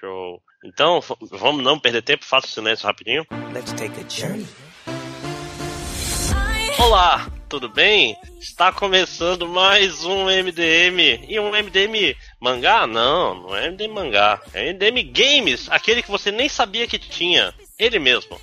Show. Então, vamos não perder tempo, faça o silêncio rapidinho. Let's take a journey. Olá, tudo bem? Está começando mais um MDM. E um MDM mangá? Não, não é MDM mangá. É MDM Games, aquele que você nem sabia que tinha. Ele mesmo.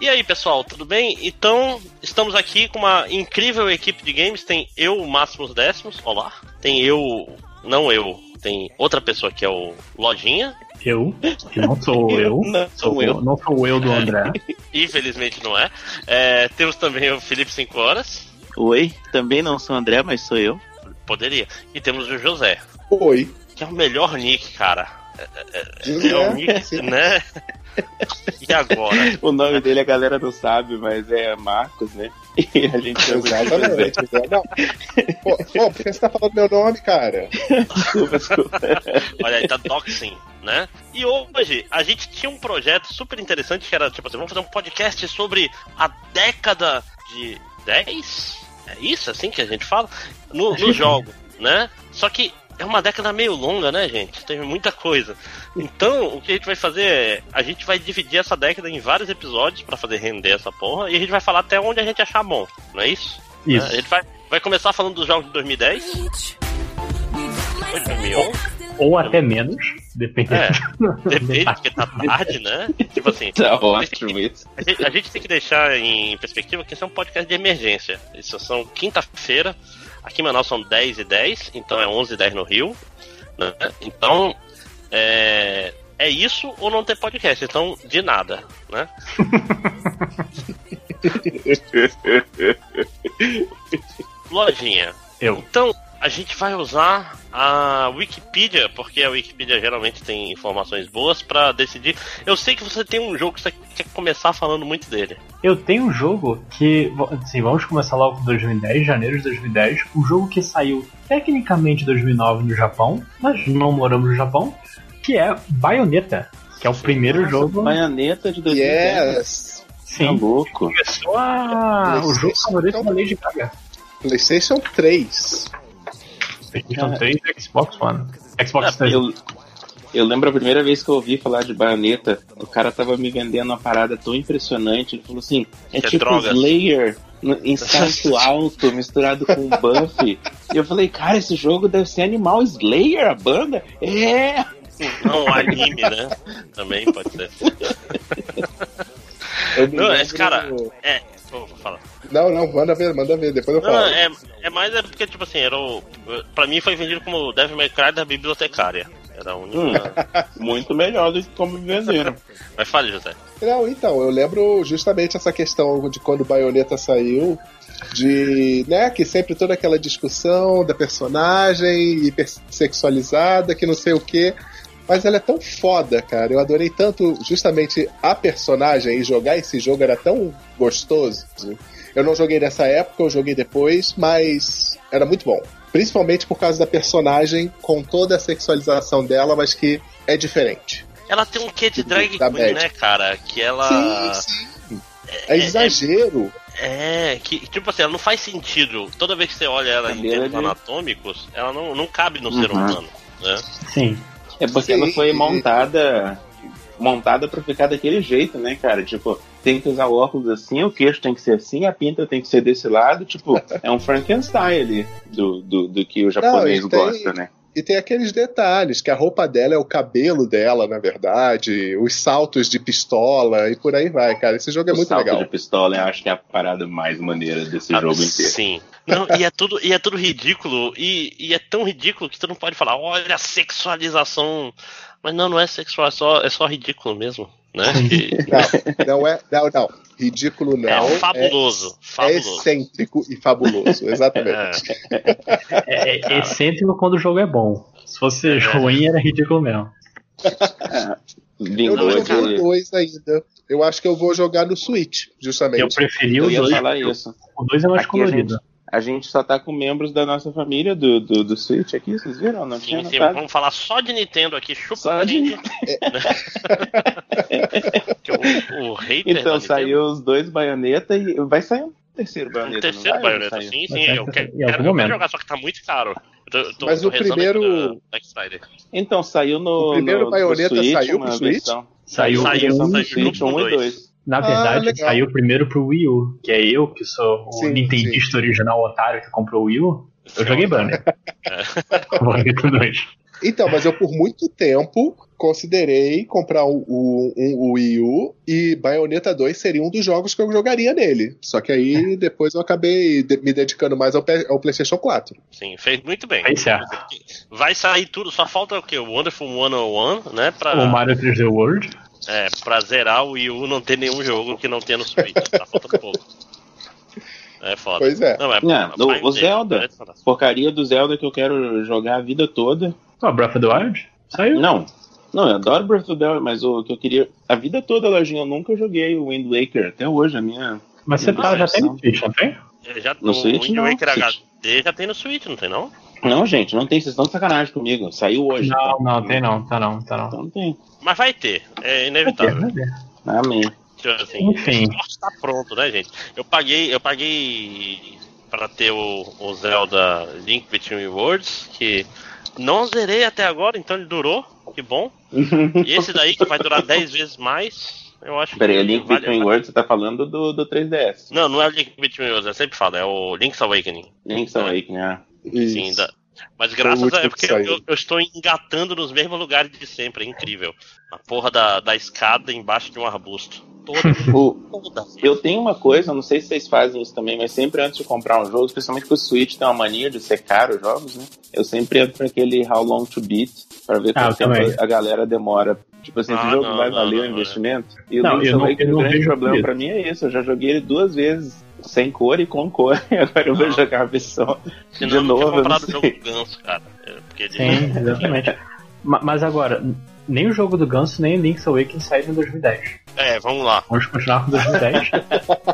E aí, pessoal, tudo bem? Então, estamos aqui com uma incrível equipe de games. Tem eu, Máximos Décimos. Olá. Tem eu, não eu, tem outra pessoa que é o Lojinha. Eu, que não sou eu, Não sou sou eu. não sou eu do André. Infelizmente não é. É, Temos também o Felipe 5 Horas. Oi, também não sou o André, mas sou eu. Poderia. E temos o José. Oi. Que é o melhor nick, cara. É, é- é José, o nick, né? E agora? O nome dele a galera não sabe, mas é Marcos, né? E a gente chama de José. Exatamente. Não. Pô, pô, por que você tá falando meu nome, cara? Desculpa, desculpa. Olha aí, tá doxing, né? E hoje a gente tinha um projeto super interessante que era tipo assim: vamos fazer um podcast sobre a década de 10? É isso assim que a gente fala? No, no jogo, né? Só que é uma década meio longa, né, gente? Tem muita coisa. Então, o que a gente vai fazer é. A gente vai dividir essa década em vários episódios pra fazer render essa porra e a gente vai falar até onde a gente achar bom, não é isso? Isso. A gente vai, vai começar falando dos jogos de 2010. Foi 2011. Ou até menos, dependendo. É, Depende, porque tá tarde, né? Tipo assim, Tá ótimo isso. a gente, a gente tem que deixar em perspectiva que isso é um podcast de emergência. Isso são quinta-feira. Aqui em Manaus são 10 e 10, então é 11 e 10 no Rio. né? Então, é, é isso ou não ter podcast. Então, de nada, né? Lojinha. Eu. Então, a gente vai usar a Wikipedia, porque a Wikipedia geralmente tem informações boas pra decidir. Eu sei que você tem um jogo que você quer começar falando muito dele. Eu tenho um jogo que, assim, vamos começar logo com 2010, janeiro de 2010, um jogo que saiu tecnicamente em 2009 no Japão, mas não moramos no Japão, que é Bayonetta, que é o primeiro jogo. Baioneta de 2010. Yes. Tá Sim, louco. começou a... o jogo favorito da Lady Gaga. PlayStation 3. PlayStation 3 e Xbox One. Xbox 3. Eu, eu lembro a primeira vez que eu ouvi falar de baioneta, o cara tava me vendendo uma parada tão impressionante. Ele falou assim: é Que é tipo drogas. Slayer no- em salto alto misturado com buff. e eu falei, cara, esse jogo deve ser animal Slayer, a banda? É! Não, um anime, né? Também pode ser. Não, esse cara. É, vou falar. Não, não, manda ver, manda ver, depois eu Não, falo. é, é mais é porque, tipo assim, era o. Pra mim foi vendido como o Devil May Cry da bibliotecária. Era a única. Muito melhor do que como venderam. Mas fale, José. Não, então, eu lembro justamente essa questão de quando o Bayonetta saiu, de, né, que sempre toda aquela discussão da personagem hipersexualizada, que não sei o quê. Mas ela é tão foda, cara. Eu adorei tanto justamente a personagem e jogar esse jogo era tão gostoso. Eu não joguei nessa época, eu joguei depois, mas era muito bom. Principalmente por causa da personagem com toda a sexualização dela, mas que é diferente. Ela tem um quê de drag Da queen, Bad. né, cara? Que ela. Sim, sim. É exagero. É, que, tipo assim, ela não faz sentido. Toda vez que você olha ela em Cabelo termos de- anatômicos, ela não, não cabe no ser Uhum. humano. Né? Sim. É porque Sim. ela foi montada montada pra ficar daquele jeito, né, cara? Tipo, tem que usar o óculos assim, o queixo tem que ser assim, a pinta tem que ser desse lado, tipo, é um Frankenstein ali do, do, do que o japonês e tem- gosta, né? E tem aqueles detalhes, que a roupa dela é o cabelo dela, na verdade, os saltos de pistola e por aí vai, cara. Esse jogo é o muito salto legal. de pistola eu acho que é a parada mais maneira desse Ah, jogo inteiro. Sim. Não, e é tudo, e é tudo ridículo. E, e é tão ridículo que tu não pode falar, olha a sexualização. Mas não, não é sexual, é só, é só ridículo mesmo. Né? Que- Não, não é. Não, não. Ridículo não. é fabuloso. É, fabuloso. excêntrico e fabuloso, exatamente. É. É, é excêntrico quando o jogo é bom. Se fosse ruim, era ridículo mesmo. Eu Vingou não joguei o de. 2 ainda. Eu acho que eu vou jogar no Switch, justamente. Eu preferi o ia 2. falar isso. O 2 é mais Aqui a colorido. A gente só tá com membros da nossa família do, do, do Switch aqui, vocês viram? Não Sim, sim, vamos falar só de Nintendo aqui, chupa Só de Nintendo. O, o hater da Então Nintendo- saiu os dois baioneta e vai sair um terceiro Um baioneta. terceiro não vai? baioneta, Saiu. sim, sim. Eu quero, eu quero jogar, só que tá muito caro. Tô, Mas tô o primeiro-. Então, saiu no. O primeiro no, baioneta Switch, saiu uma pro Switch? versão. Saiu, Saiu, um- no saiu Switch junto com 1 dois. 2. Na Ah, verdade, legal. saiu primeiro pro Wii U, que é eu, que sou o Sim, nintendista original otário que comprou o Wii U. Eu joguei Banner. É. Banner 2. Então, mas eu por muito tempo considerei comprar o, o, um- o Wii U e Bayonetta 2 seria um dos jogos que eu jogaria nele. Só que aí depois eu acabei de- me dedicando mais ao, ao PlayStation 4. Sim, fez muito bem. Fez certo. Vai sair tudo, só falta o que? O Wonderful 101, né? Pra, O Mario 3D World. É, pra zerar o Wii U não ter nenhum jogo que não tenha no Switch. Tá faltando pouco. É foda. Pois é. Não, é, Não, o- Zelda. é fantástico. Porcaria do Zelda que eu quero jogar a vida toda. Ó, Breath of the Wild. Saiu. Não. Não, eu adoro Breath of the Wild, mas o que eu queria. A vida toda, lojinha, eu nunca joguei o Wind Waker. Até hoje, a minha. Mas você tá, já tem no Switch, não tem? Ele já, No o Switch, Wind não, Waker Switch. HD já tem no Switch, não tem não? Não, gente, não tem. Vocês estão de sacanagem comigo. Saiu hoje. Não, tá? não, tem não, tá não, tá não. Então não tem. Mas vai ter, é Vai ter, inevitável. vai ter. Amém. Tipo assim, Enfim. o esporte tá pronto, né, gente? Eu paguei, eu paguei pra ter o, o Zelda Link Between Worlds, que não zerei até agora, então ele durou, que bom. E esse daí, que vai durar 10 vezes mais, eu acho Peraí, que o Link vale- Between Worlds, você tá falando do, do 3DS. Não, não é o Link Between Worlds, eu sempre falo, é o Link's Awakening. Link's Awakening, Sim, Isso. da- Mas graças o a é que porque eu, eu estou engatando nos mesmos lugares de sempre, é incrível. A porra da, da escada embaixo de um arbusto. Toda, O, eu tenho uma coisa, não sei se vocês fazem isso também, mas sempre antes de comprar um jogo, especialmente que o Switch tem uma mania de ser caro os jogos, né? Eu sempre entro pra aquele How Long to Beat pra ver Ah, quanto tempo também. a galera demora. Tipo assim, esse Ah, jogo não, vai não, valer não, o não, investimento? E o Não, eu eu não o grande problema pra mim é isso. Eu já joguei ele duas vezes, sem cor e com cor, e agora eu vou Não. jogar a versão Senão de eu não novo. Eu não comprado o jogo do Ganso, cara. É, Porque ele- Sim, exatamente. Ma- Mas agora, nem o jogo do Ganso, nem o Link's Awakening saíram em 2010. É, vamos lá. Vamos continuar com 2010.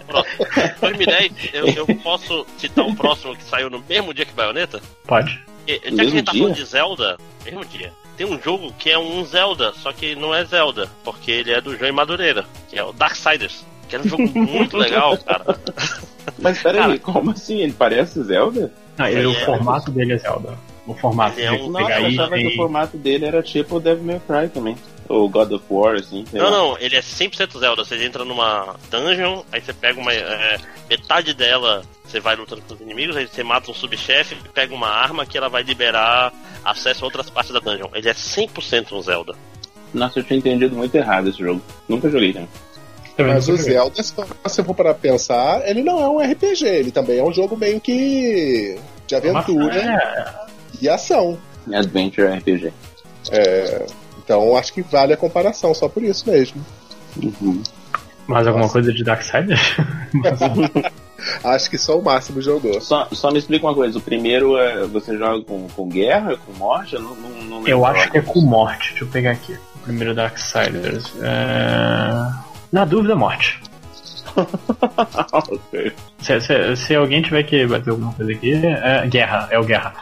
Próximo. 2010, eu, eu posso citar um próximo que saiu no mesmo dia que Bayonetta? Pode. E- Já que a Mesmo gente tá falando de Zelda, mesmo dia. Tem um jogo que é um Zelda, só que não é Zelda, porque ele é do João Madureira, que é o Darksiders. Que é um jogo muito legal, cara. Mas peraí, Cara. como assim? Ele parece Zelda? Não, ele, o É. formato dele é Zelda. O formato Ele é um- Nossa, eu achava que o formato dele era tipo o Devil May Cry também. Ou God of War, assim. Não, lá. não, ele é 100% Zelda. Você entra numa dungeon, aí você pega uma. é, metade dela, você vai lutando com os inimigos, aí você mata um subchefe, pega uma arma que ela vai liberar acesso a outras partes da dungeon. Ele é 100% um Zelda. Nossa, eu tinha entendido muito errado esse jogo. Nunca joguei, né? Também Mas o. Zelda, se você for para pensar, ele não é um RPG, ele também é um jogo meio que de aventura É, e ação. Adventure RPG. É, então acho que vale a comparação, só por isso mesmo. Uhum. mais alguma coisa de Darksiders? Acho que só o máximo jogou. Só, só me explica uma coisa. O primeiro é você joga com, com guerra, com morte? Eu não, não, não lembro. Eu acho que é com morte. Deixa eu pegar aqui. O primeiro Darksiders. É... Na dúvida, morte. Se, se- se alguém tiver que bater alguma coisa aqui, é guerra. É o guerra.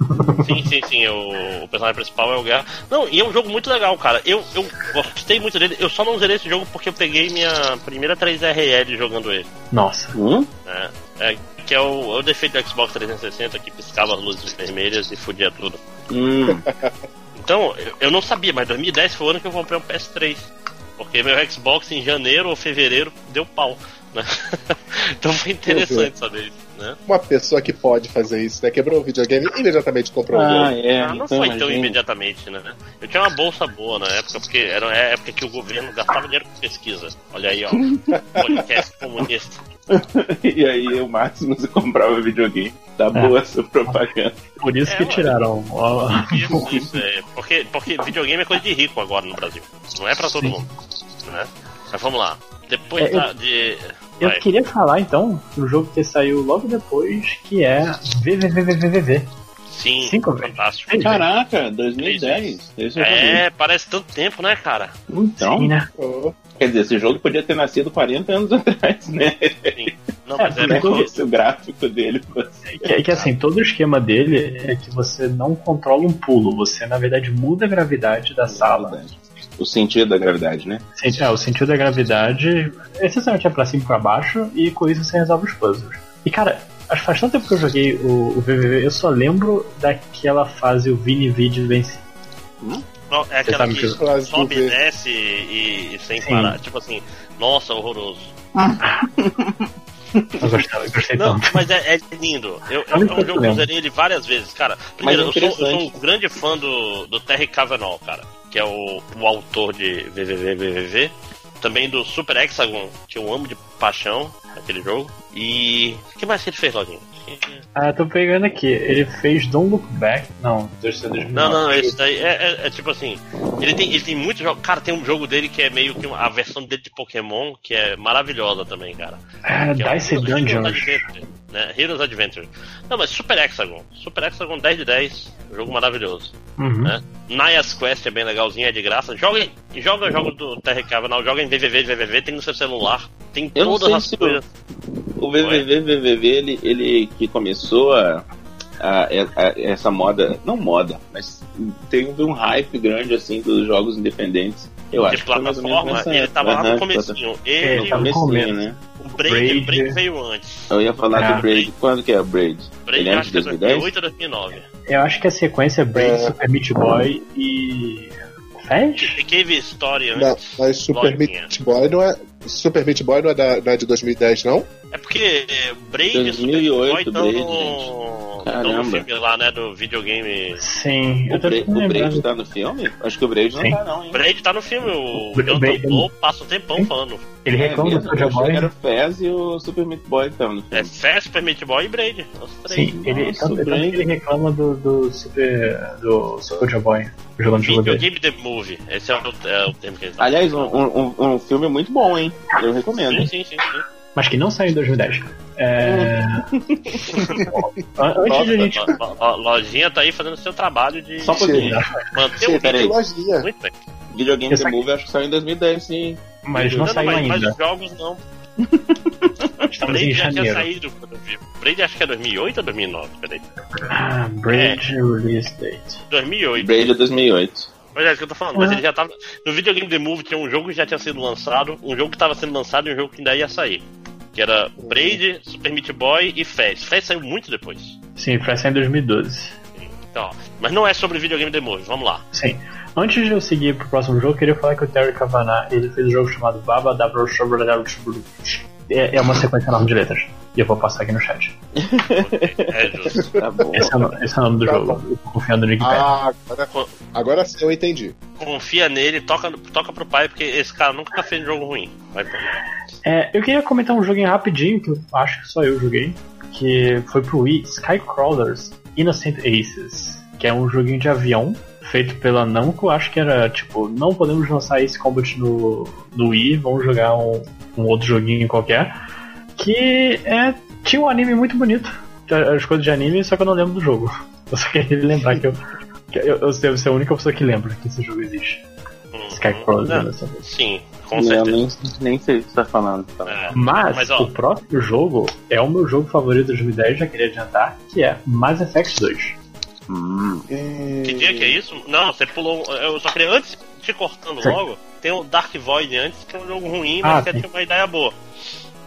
Sim, sim, sim. O, o personagem principal é o Guerra. Não, e é um jogo muito legal, cara. Eu, eu gostei muito dele. Eu só não zerei esse jogo porque eu peguei minha primeira 3RL jogando ele. Nossa. Hum? né? É, que é o, é o defeito do Xbox 360 que piscava as luzes vermelhas e fudia tudo. Hum. Então, eu, eu não sabia, mas 2010 foi o ano que eu comprei um PS3. Porque meu Xbox em janeiro ou fevereiro deu pau. Né? então foi interessante saber isso, né? Uma pessoa que pode fazer isso, né? Quebrou o videogame e imediatamente comprou o Ah, jogo. é. Ah, não então, foi tão imediatamente, né? Eu tinha uma bolsa boa na época, porque era a época que o governo gastava dinheiro com pesquisa. Olha aí, ó. Podcast comunista. E aí, o máximo você comprava videogame. Tá boa essa propaganda. Por isso É, que tiraram. Isso, isso é. Porque, porque videogame é coisa de rico agora no Brasil. Não é pra todo Sim. mundo. Né? Mas vamos lá. Depois É, eu- da- de. Eu Vai. queria falar então do jogo que saiu logo depois, que é VVVVVV. Sim, Cinco vezes. fantástico. Três Caraca, 2010. Esse eu joguei. É, parece tanto tempo, né, cara? Então, Sim, né? Oh, quer dizer, esse jogo podia ter nascido 40 anos atrás, né? Sim. Não, mas é, É, porque- Se o gráfico dele fosse. Que, que assim, todo o esquema dele é que você não controla um pulo, você na verdade muda a gravidade da sala. o sentido da gravidade, né? Senti- É, o sentido da gravidade essencialmente é pra cima e pra baixo, e com isso você resolve os puzzles. E cara, acho que faz tanto tempo que eu joguei o, o VVV, eu só lembro daquela fase o Vini Vídeo vence. Não, é aquela sabe que sobe e desce e, e sem Sim. parar. Tipo assim, nossa, horroroso. Eu gostei, eu gostei Não, tanto. mas é, é lindo. Eu, eu, é um que eu lembro. zerei ele várias vezes, cara. Primeiro, é eu, sou, eu sou um grande fã do, do Terry Cavanaugh, cara. Que é o, o autor de VVVVVV. Também do Super Hexagon, que eu amo de paixão, aquele jogo. E. O que mais que ele fez, Login? Ah, tô pegando aqui. Ele fez Don't Look Back. Não, 2009. Não, não, esse daí é, é- é tipo assim. Ele tem, ele tem muitos jogos. Cara, tem um jogo dele que é meio que uma- a versão dele de Pokémon, que é maravilhosa também, cara. É, Que é Dice Heroes- Dungeons. Heroes Adventure, né? Heroes Adventure. Não, mas Super Hexagon. Super Hexagon 10 de 10. Jogo maravilhoso. Uhum. né? Naya's Quest é bem legalzinho, é de graça. Joga, joga jogo do Terry Cavanagh, joga em VVV, VVV, tem no seu celular. Tem Eu não todas sei as se o- coisas. O VVV, VVV, ele, ele que começou a, a- a- essa moda, não moda, mas teve um hype grande assim dos jogos independentes. Eu de acho que plataforma, ele tava lá no comecinho. É, Ele, ele tava no comecinho, começo. né? o Braid, Braid. o Braid veio antes. Eu ia falar Ah. do Braid. Quando que é o Braid? Braid Ele é eu antes acho de que é 2010? 2008 ou 2009. Eu acho que a sequência é Braid, É. Super Meat Boy e. Fez? E Cave Story Não, antes. mas Super. Meat Boy não é. Super Meat Boy não é, da, não é de 2010, não? É porque é, Braid e Super 2008 Boy estão Braid, no, gente. tão no Caramba. filme lá, né, do videogame. Sim, O, Bra o. Braid tá no filme? Acho que o Braid não Sim. tá, não, hein? Braid tá no filme, o Jonathan Blow passa um tempão falando. Ele reclama do É? Soulja Boy. Era o Fez e o Super Meat Boy estavam no É filme. Fast, Super Meat Boy e Braid. Sim, ele, Nossa, tanto, tanto Braid. que ele reclama do, do Super. do Soulja Boy jogando o jogo dele. Videogame The Movie. Esse é o, é o termo que dão. Aliás, um, um- um filme muito bom, hein? Eu recomendo. Sim, sim, sim. sim. Mas que não saiu em 2010. É... An- Antes de a gente. Nossa, lo- lo- lojinha tá aí fazendo seu trabalho de Só um pouquinho. manter Sim, o peraí. vídeo. Lojinha. Muito bem. Videogame The Movie acho que saiu em 2010, sim. Mas não Não, saiu mas, mas ainda. os jogos não. Estamos em Braid já tinha janeiro. saído quando eu vi. Braid acho que é 2008 ou 2009? Peraí. Ah, Braid Release Date. 2008. Braid é 2008. Mas é isso que eu tô falando. Mas ele já tava. No videogame The Movie tinha um jogo que já tinha sido lançado, um jogo que tava sendo lançado e um jogo que ainda ia sair. Que era Braid, Super Meat Boy e Fast. Fast saiu muito depois. Sim, foi sair em 2012. Então, mas não é sobre videogame The Movie, vamos lá. Sim. Antes de eu seguir pro próximo jogo, eu queria falar que o Terry Cavanagh ele fez um jogo chamado Baba Shabra. É é uma sequência enorme de letras. E eu vou passar aqui no chat. É justo. Tá bom. Esse é o, esse é o nome do Tá jogo. bom. Eu tô confiando no Wikipedia. Ah, agora, agora sim eu entendi. Confia nele, toca, toca pro pai, porque esse cara nunca fez jogo ruim. Vai pra É, eu queria comentar um joguinho rapidinho, que eu acho que só eu joguei, que foi pro Wii, Skycrawlers Innocent Aces, que é um joguinho de avião, feito pela Namco, acho que era tipo, não podemos lançar esse Combat no, no Wii, vamos jogar um, um outro joguinho qualquer, que é, tinha um anime muito bonito, as coisas de anime, só que eu não lembro do jogo. Eu só queria lembrar que eu, que eu, eu devo ser a única pessoa que lembra que esse jogo existe. Não, Innocent Aces. Sim, com Eu certeza. nem, nem sei o que você tá falando. Tá? É. Mas, Mas, ó. o próximo jogo é o meu jogo favorito de 2010, já queria adiantar, que é Mass Effect 2. Hum. Que dia que é isso? Não, você pulou. Eu só queria, antes te cortando Sim. logo, tem o Dark Void antes, que é um jogo ruim, mas Ah, que tinha uma ideia boa.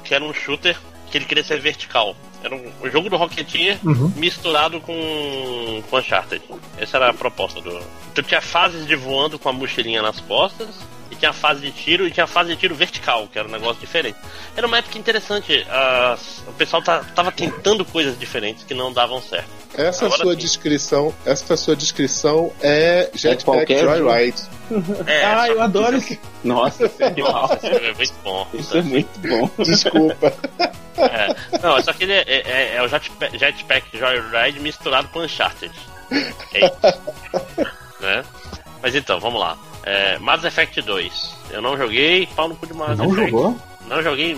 Que era um shooter que ele queria ser vertical. Era um, um jogo do Rocketeer Uhum. misturado com, com Uncharted. Essa era a proposta do. Tu tinha fases de voando com a mochilinha nas costas, e tinha fase de tiro, e tinha fase de tiro vertical, que era um negócio diferente. Era uma época interessante, as- o pessoal tá, tava tentando coisas diferentes que não davam certo. Essa Agora sua sim. descrição, essa sua descrição é Jetpack qualquer Joyride. É, ah, eu adoro esse. Nossa, isso é. Nossa, é muito bom. Isso é muito bom. Desculpa. É. Não, só que ele é, é- é o Jetpack, Jetpack Joyride misturado com Uncharted. É isso. né? Mas então, vamos lá. É, Mass Effect 2. Eu não joguei, pau no cu de Mass Não Effect. jogou? Não joguei.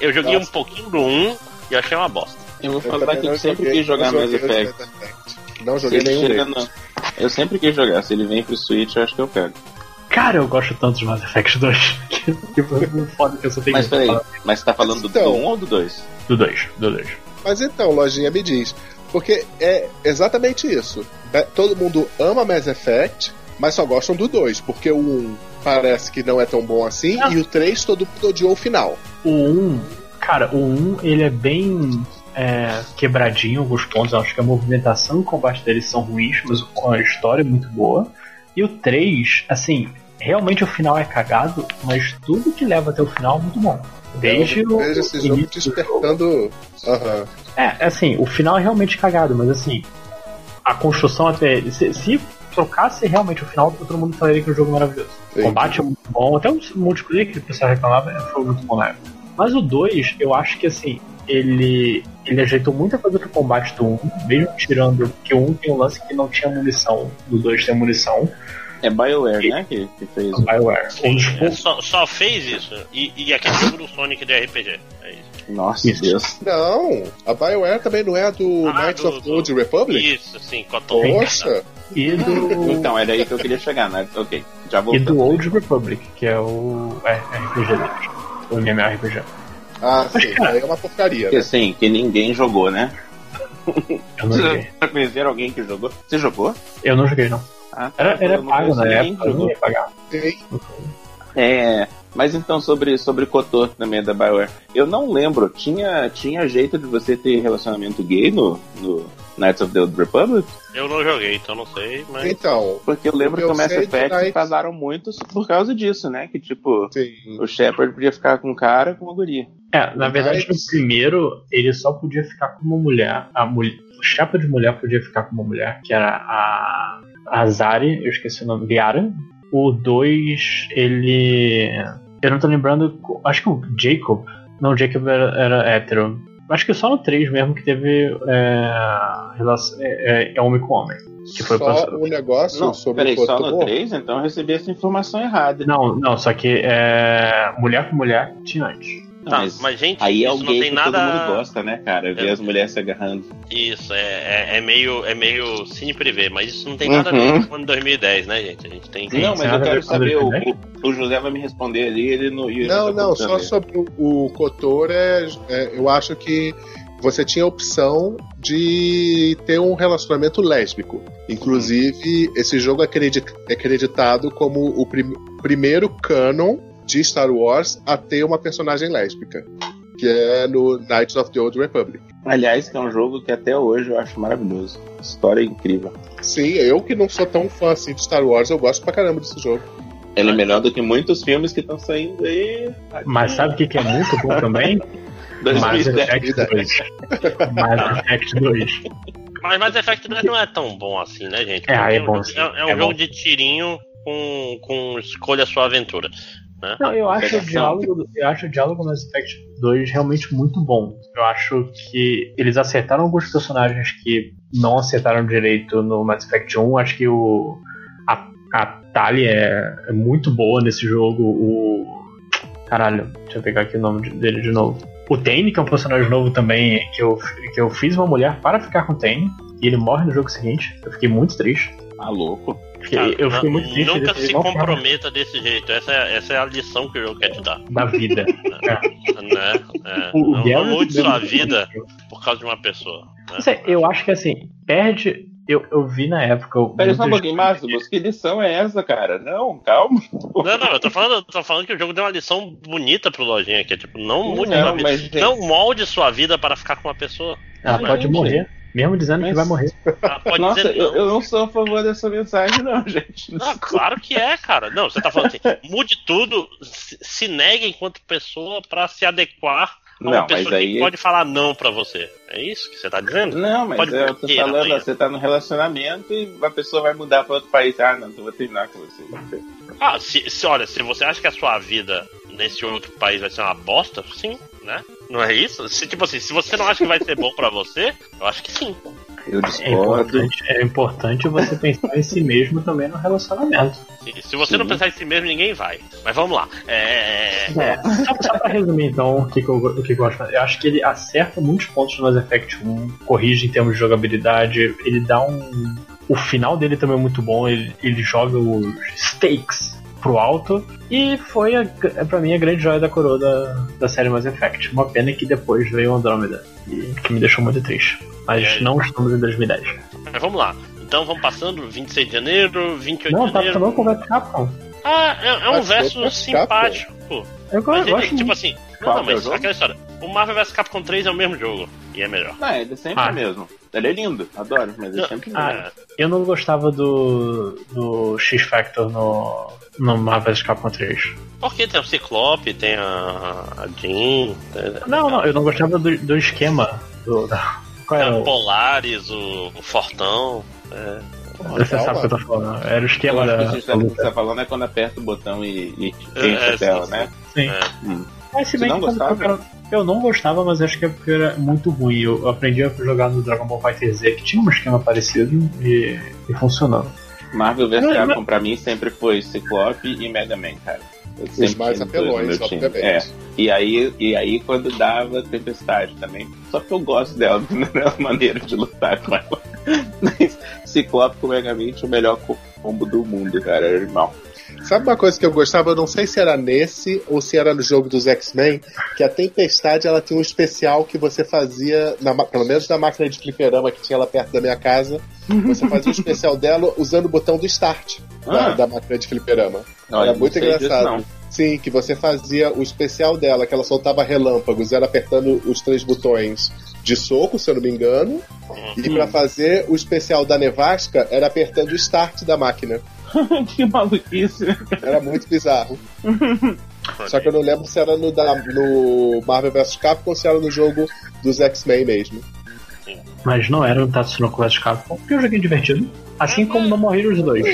Eu joguei Nossa. um pouquinho do 1 e eu achei uma bosta. Eu vou Eu falar também que eu sempre joguei, quis jogar Mass Effect. Não Se joguei ele nenhum chega. Eu sempre quis jogar. Se ele vem pro Switch, eu acho que eu pego. Cara, eu gosto tanto de Mass Effect 2. que tipo, é foda que eu só tenho Mas peraí, mas você tá falando do, Então. do 1 ou do 2? do 2. Do 2. Mas então, lojinha, me diz. Porque é exatamente isso. Todo mundo ama Mass Effect, mas só gostam do 2. Porque o 1 parece que não é tão bom assim, Ah. e o 3 todo mundo odiou o final. O 1, cara, o 1 ele é bem é, quebradinho em alguns pontos. Acho que a movimentação e o combate deles são ruins, mas a história é muito boa. E o 3, assim, realmente o final é cagado, mas tudo que leva até o final é muito bom. Desde eu o. vejo esse jogo despertando. Aham. É, assim, o final é realmente cagado, mas assim, a construção até. Se, se trocasse realmente o final, todo mundo falaria que o jogo é maravilhoso. O Sim. combate é muito bom, até o multiplayer que o pessoal reclamava é, foi muito bom na época. Mas o 2, eu acho que assim, ele, ele ajeitou muita coisa pro combate do 1, mesmo tirando que o 1 tem um lance que não tinha munição, do 2 tem munição, É BioWare, né? Que, que fez. o Bioware. Um dos É, poucos. só, só fez isso. E, e aquele jogo do Sonic de RPG. É isso. Nossa, Isso. Deus. Não, a BioWare também não é do Ah, Knights do- of the Old Republic? Isso, sim, com a Tom. E do. Então, era aí que eu queria chegar, né? Ok, já E voltamos. do Old Republic, que é o é, RPG deles. O MMORPG. ah, sim, aí é uma porcaria. Que Né? assim, que ninguém jogou, né? Eu não joguei. Vocês conheceram alguém que jogou? Você jogou? Eu não joguei, não. Ah, Era, era eu não pago na ninguém época, que eu não jogou. ia pagar. Sim. É, mas então sobre sobre Kotor também da BioWare. Eu não lembro, tinha tinha jeito de você ter relacionamento gay no, no Knights of the Old Republic? Eu não joguei, então não sei, mas. Então, Porque eu lembro que o Mass Effect Knights- vazaram muito por causa disso, né? Que tipo, sim. o Shepard podia ficar com um cara com uma guria. É, na verdade, no Mas- primeiro, ele só podia ficar com uma mulher. A mulher o chapa de mulher podia ficar com uma mulher, que era a, a Zari, eu esqueci o nome, Liara. O 2, ele. Eu não tô lembrando. Acho que o Jacob. Não, o Jacob era, era hétero. Acho que só no 3 mesmo que teve é, relação, é, é homem com homem. Que foi Só pra- um negócio Não, sobre peraí, o só no Kotor. 3, então eu recebi essa informação errada. Não, não, só que é, mulher com mulher tinha antes. Tá, mas, mas, gente, aí é o isso não tem que nada. todo mundo gosta, né, cara? Ver É. as mulheres se agarrando. Isso, é, é, é meio, é meio cine privê, mas isso não tem nada a ver Uhum. com o ano 2010, né, gente? A gente tem. Sim, não, mas eu quero saber, o, o, José vai me responder ali, ele não ia. Não, não, só sobre o, o Kotor, é, é, eu acho que você tinha a opção de ter um relacionamento lésbico. Inclusive, esse jogo é é acreditado como o prim- primeiro canon de Star Wars a ter uma personagem lésbica. Que é no Knights of the Old Republic. Aliás, que é um jogo que até hoje eu acho maravilhoso. História incrível. Sim, eu que não sou tão fã assim de Star Wars, eu gosto pra caramba desse jogo. Ele é melhor do que muitos filmes que estão saindo aí. Mas sabe o que, que é muito bom também? Mass 2010. Effect 2. Mass Effect 2. Mas Mass Effect 2 não é tão bom assim, né, gente? É, é um bom, é, é um É jogo bom. de tirinho com, com escolha a sua aventura. Não, eu acho, o diálogo, eu acho o diálogo no Mass Effect 2 realmente muito bom. Eu acho que eles acertaram alguns personagens que não acertaram direito no Mass Effect 1. Acho que o. A, a Tali é, é muito boa nesse jogo. O. Caralho, deixa eu pegar aqui o nome de- dele de novo. O Tane, que é um personagem novo também, que eu, que eu fiz uma mulher para ficar com o Tane. E ele morre no jogo seguinte. Eu fiquei muito triste. Tá louco. Fiquei- eu fiquei muito triste. Nunca se comprometa desse jeito. Essa é, essa é a lição que o jogo quer te dar. Da vida. Né? É, O- o não, não mude sua vida por causa de uma pessoa. né? Sei, eu acho que assim, perde. Eu, eu vi na época. Pera só um pouquinho, Máximos, que lição é essa, cara? Não, calma. Não, não, eu tô falando, eu tô falando que o jogo deu uma lição bonita pro Lojinha, que é tipo, não mude Não, sua vida. mas, gente- Não molde sua vida para ficar com uma pessoa. Ela Mas, pode morrer, mesmo dizendo que mas- vai morrer. Pode Nossa, dizer eu, não. eu não sou a favor dessa mensagem, não, gente. Ah, claro que é, cara. Não, você tá falando assim, mude tudo, se, se negue enquanto pessoa pra se adequar a uma Não, mas pessoa aí- que pode falar não pra você. É isso que você tá dizendo? Não, mas Pode eu tô falando, amanhã. você tá no relacionamento e a pessoa vai mudar pra outro país. Ah, não, então eu vou terminar com você. Ah, se, se- olha, se você acha que a sua vida nesse outro país vai ser uma bosta, sim, né? Não é isso? Se, tipo assim, se você não acha que vai ser bom pra você, eu acho que sim. Eu É discordo. importante, é importante você pensar em si mesmo também no relacionamento. Se, se você não Sim. pensar em si mesmo, ninguém vai. Mas vamos lá. É. É, só, só pra resumir então o que, que eu, o que, que eu gosto de fazer. Eu acho que ele acerta muitos pontos no Mass Effect 1, corrige em termos de jogabilidade, ele dá um. O final dele também é muito bom, ele, ele joga os stakes pro alto. E foi, a, é pra mim, a grande joia da coroa da, da série Mass Effect. Uma pena que depois veio Andromeda, e que me deixou muito triste. Mas não estamos em 2010. Mas vamos lá. Então vamos passando, 26 de janeiro, 28 Não, de tá janeiro. falando com o Capcom. Ah, é, é um verso ficar, simpático. Eu, Mas ele, acho tipo assim, não, não, é mas aquela história. O Marvel vs Capcom 3 é o mesmo jogo. E é melhor. Não, ele sempre Ah. é mesmo. Ele é lindo, adoro, mas ele Não, sempre ah, é. eu não gostava do, do X-Factor no, no Marvel vs Capcom 3. Porque tem o Ciclope, tem a, a Jean, tem, Não, não, eu não gostava do, do esquema. Do, da, qual tem era o. Polaris, o, o Fortão. É. Você sabe o que eu tô falando. Era o Eu esquema acho da, tá, que você tá falando é quando aperta o botão e, e É, enche é, a tela, sim, né? Sim. É. Mas se Você bem não que gostava? eu, eu não gostava, mas acho que é porque era muito ruim. Eu aprendi a jogar no Dragon Ball Fighter Z, que tinha um esquema parecido e, e funcionou. Marvel vs Mas- Capcom pra mim sempre foi Ciclope e Mega Man, cara. Eu sempre mais apelões, meu time. obviamente. É. E aí, e aí quando dava Tempestade também. Só que eu gosto dela, dela maneira de lutar com ela. Mas Ciclope com Mega Man tinha o melhor co- combo do mundo, cara. Era irmão. Sabe uma coisa que eu gostava? Eu não sei se era nesse ou se era no jogo dos X-Men, que a Tempestade ela tinha um especial que você fazia, na pelo menos na máquina de fliperama que tinha lá perto da minha casa. Você fazia o especial dela usando o botão do Start da, Ah. da máquina de fliperama. Olha, era não muito disso, engraçado. não. Sim, que você fazia o especial dela, que ela soltava relâmpagos, era apertando os três botões de soco, se eu não me engano. E pra fazer o especial da nevasca, era apertando o start da máquina. que maluquice. Era muito bizarro. Só que eu não lembro se era no, da- no Marvel vs Capcom ou se era no jogo dos X-Men mesmo. Mas não era no Tatsunoko vs Capcom, porque eu joguei divertido. Assim como No More Heroes 2.